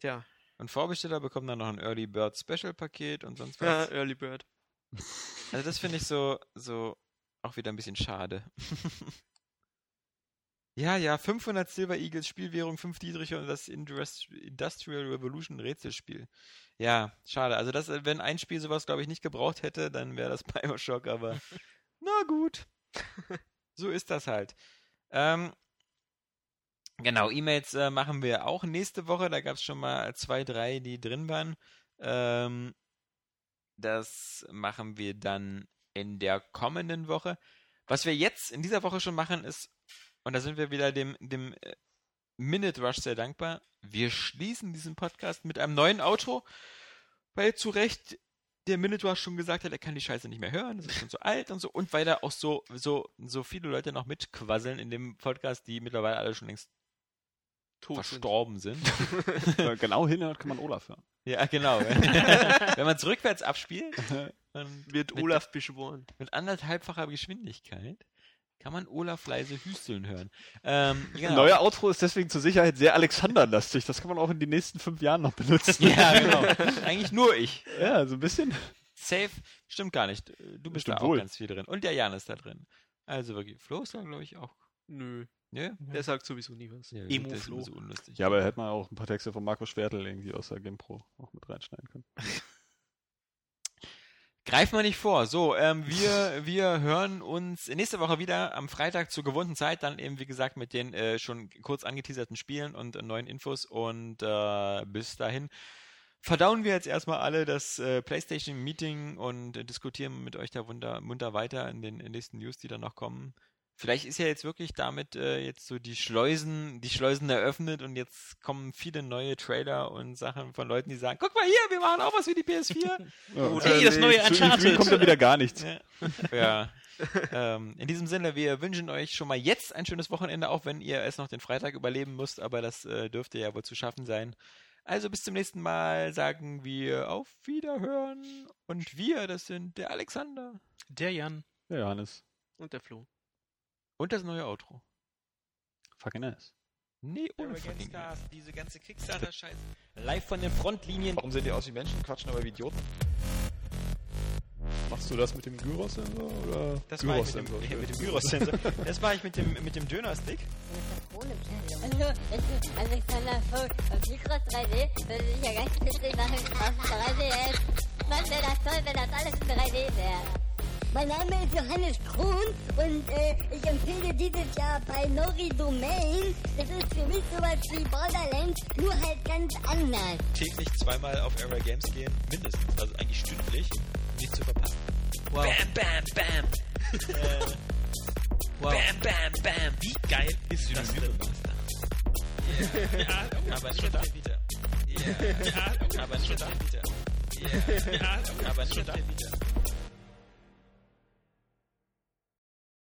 Tja, Und Vorbesteller bekommen dann noch ein Early Bird Special Paket und sonst ja, was. Early Bird. Also das finde ich so, so auch wieder ein bisschen schade. ja, ja, 500 Silver Eagles Spielwährung, 5 Dietriche und das Indus- Industrial Revolution Rätselspiel. Ja, schade. Also das, äh, wenn ein Spiel sowas, glaube ich, nicht gebraucht hätte, dann wäre das Bioshock, aber na gut. so ist das halt. Ähm, genau, E-Mails äh, machen wir auch nächste Woche. Da gab es schon mal zwei, drei, die drin waren. Ähm, das machen wir dann in der kommenden Woche. Was wir jetzt in dieser Woche schon machen, ist, und da sind wir wieder dem, dem äh, Minute Rush sehr dankbar, wir schließen diesen Podcast mit einem neuen Outro, weil zu Recht der Minute Rush schon gesagt hat, er kann die Scheiße nicht mehr hören, das ist schon so alt und so, und weil da auch so, so, so viele Leute noch mitquasseln in dem Podcast, die mittlerweile alle schon längst Tot sind. verstorben sind. Man genau hinhört, kann man Olaf hören. Ja, genau. Wenn man es rückwärts abspielt, dann Wird mit, Olaf beschworen. mit anderthalbfacher Geschwindigkeit kann man Olaf leise hüsteln hören. Ähm, genau. Neuer Outro ist deswegen zur Sicherheit sehr Alexander-lastig. Das kann man auch in den nächsten fünf Jahren noch benutzen. Ja, genau. Eigentlich nur ich. Ja, so ein bisschen. Safe stimmt gar nicht. Du bist Stimmt da auch wohl. ganz viel drin. Und der Jan ist da drin. Also wirklich. Flo ist da, glaube ich, auch. Nö, Ne? der sagt sowieso nie was. Ja, Emo das ist Flo. so unlustig. Ja, aber hätte man auch ein paar Texte von Markus Schwertel irgendwie aus der GamePro auch mit reinschneiden können. Greif mal nicht vor. So, ähm, wir, wir hören uns nächste Woche wieder am Freitag zur gewohnten Zeit, dann eben wie gesagt mit den äh, schon kurz angeteaserten Spielen und äh, neuen Infos und äh, bis dahin verdauen wir jetzt erstmal alle das äh, PlayStation Meeting und äh, diskutieren mit euch da wunder, munter weiter in den in nächsten News, die dann noch kommen. Vielleicht ist ja jetzt wirklich damit äh, jetzt so die Schleusen, die Schleusen eröffnet und jetzt kommen viele neue Trailer und Sachen von Leuten, die sagen, guck mal hier, wir machen auch was für die PS4. Ja, Hey, das neue zu Uncharted. E3 kommt dann wieder gar nichts. Ja. ja. ähm, in diesem Sinne, wir wünschen euch schon mal jetzt ein schönes Wochenende, auch wenn ihr es noch den Freitag überleben müsst, aber das äh, dürfte ja wohl zu schaffen sein. Also bis zum nächsten Mal sagen wir auf Wiederhören und wir, das sind der Alexander Der Jan. Ja, Johannes. Und der Flo. Und das neue Outro. Fucking nice. Nee, ohne fucking Stars, diese ganze Kickstarter-Scheiß. Live von den Frontlinien. Warum sehen die aus wie Menschen, quatschen aber wie Idioten? Machst du das mit dem Gyros-Sensor oder Das war ich mit dem, ja, mit dem Gyros-Sensor. Das war ich mit dem, mit dem Döner-Stick. Also, Alexander Vogt und Mikros 3D würde sich ja ganz witzig machen auf 3DS. Mann, wäre das toll, wenn das alles in 3D wäre. Mein Name ist Johannes Krohn und äh, ich empfehle dieses Jahr bei Nori Domain. Das ist für mich sowas wie Borderlands, nur halt ganz anders. Täglich zweimal auf Era Games gehen. Mindestens. Also eigentlich stündlich. um Nicht zu verpassen. Wow. Bam, bam, bam. äh, Wow. Bam, bam, bam. Wie geil ist das denn? ja, aber nicht da. Wieder. Ja, aber nicht da. Wieder. Ja, aber nicht da. Wieder.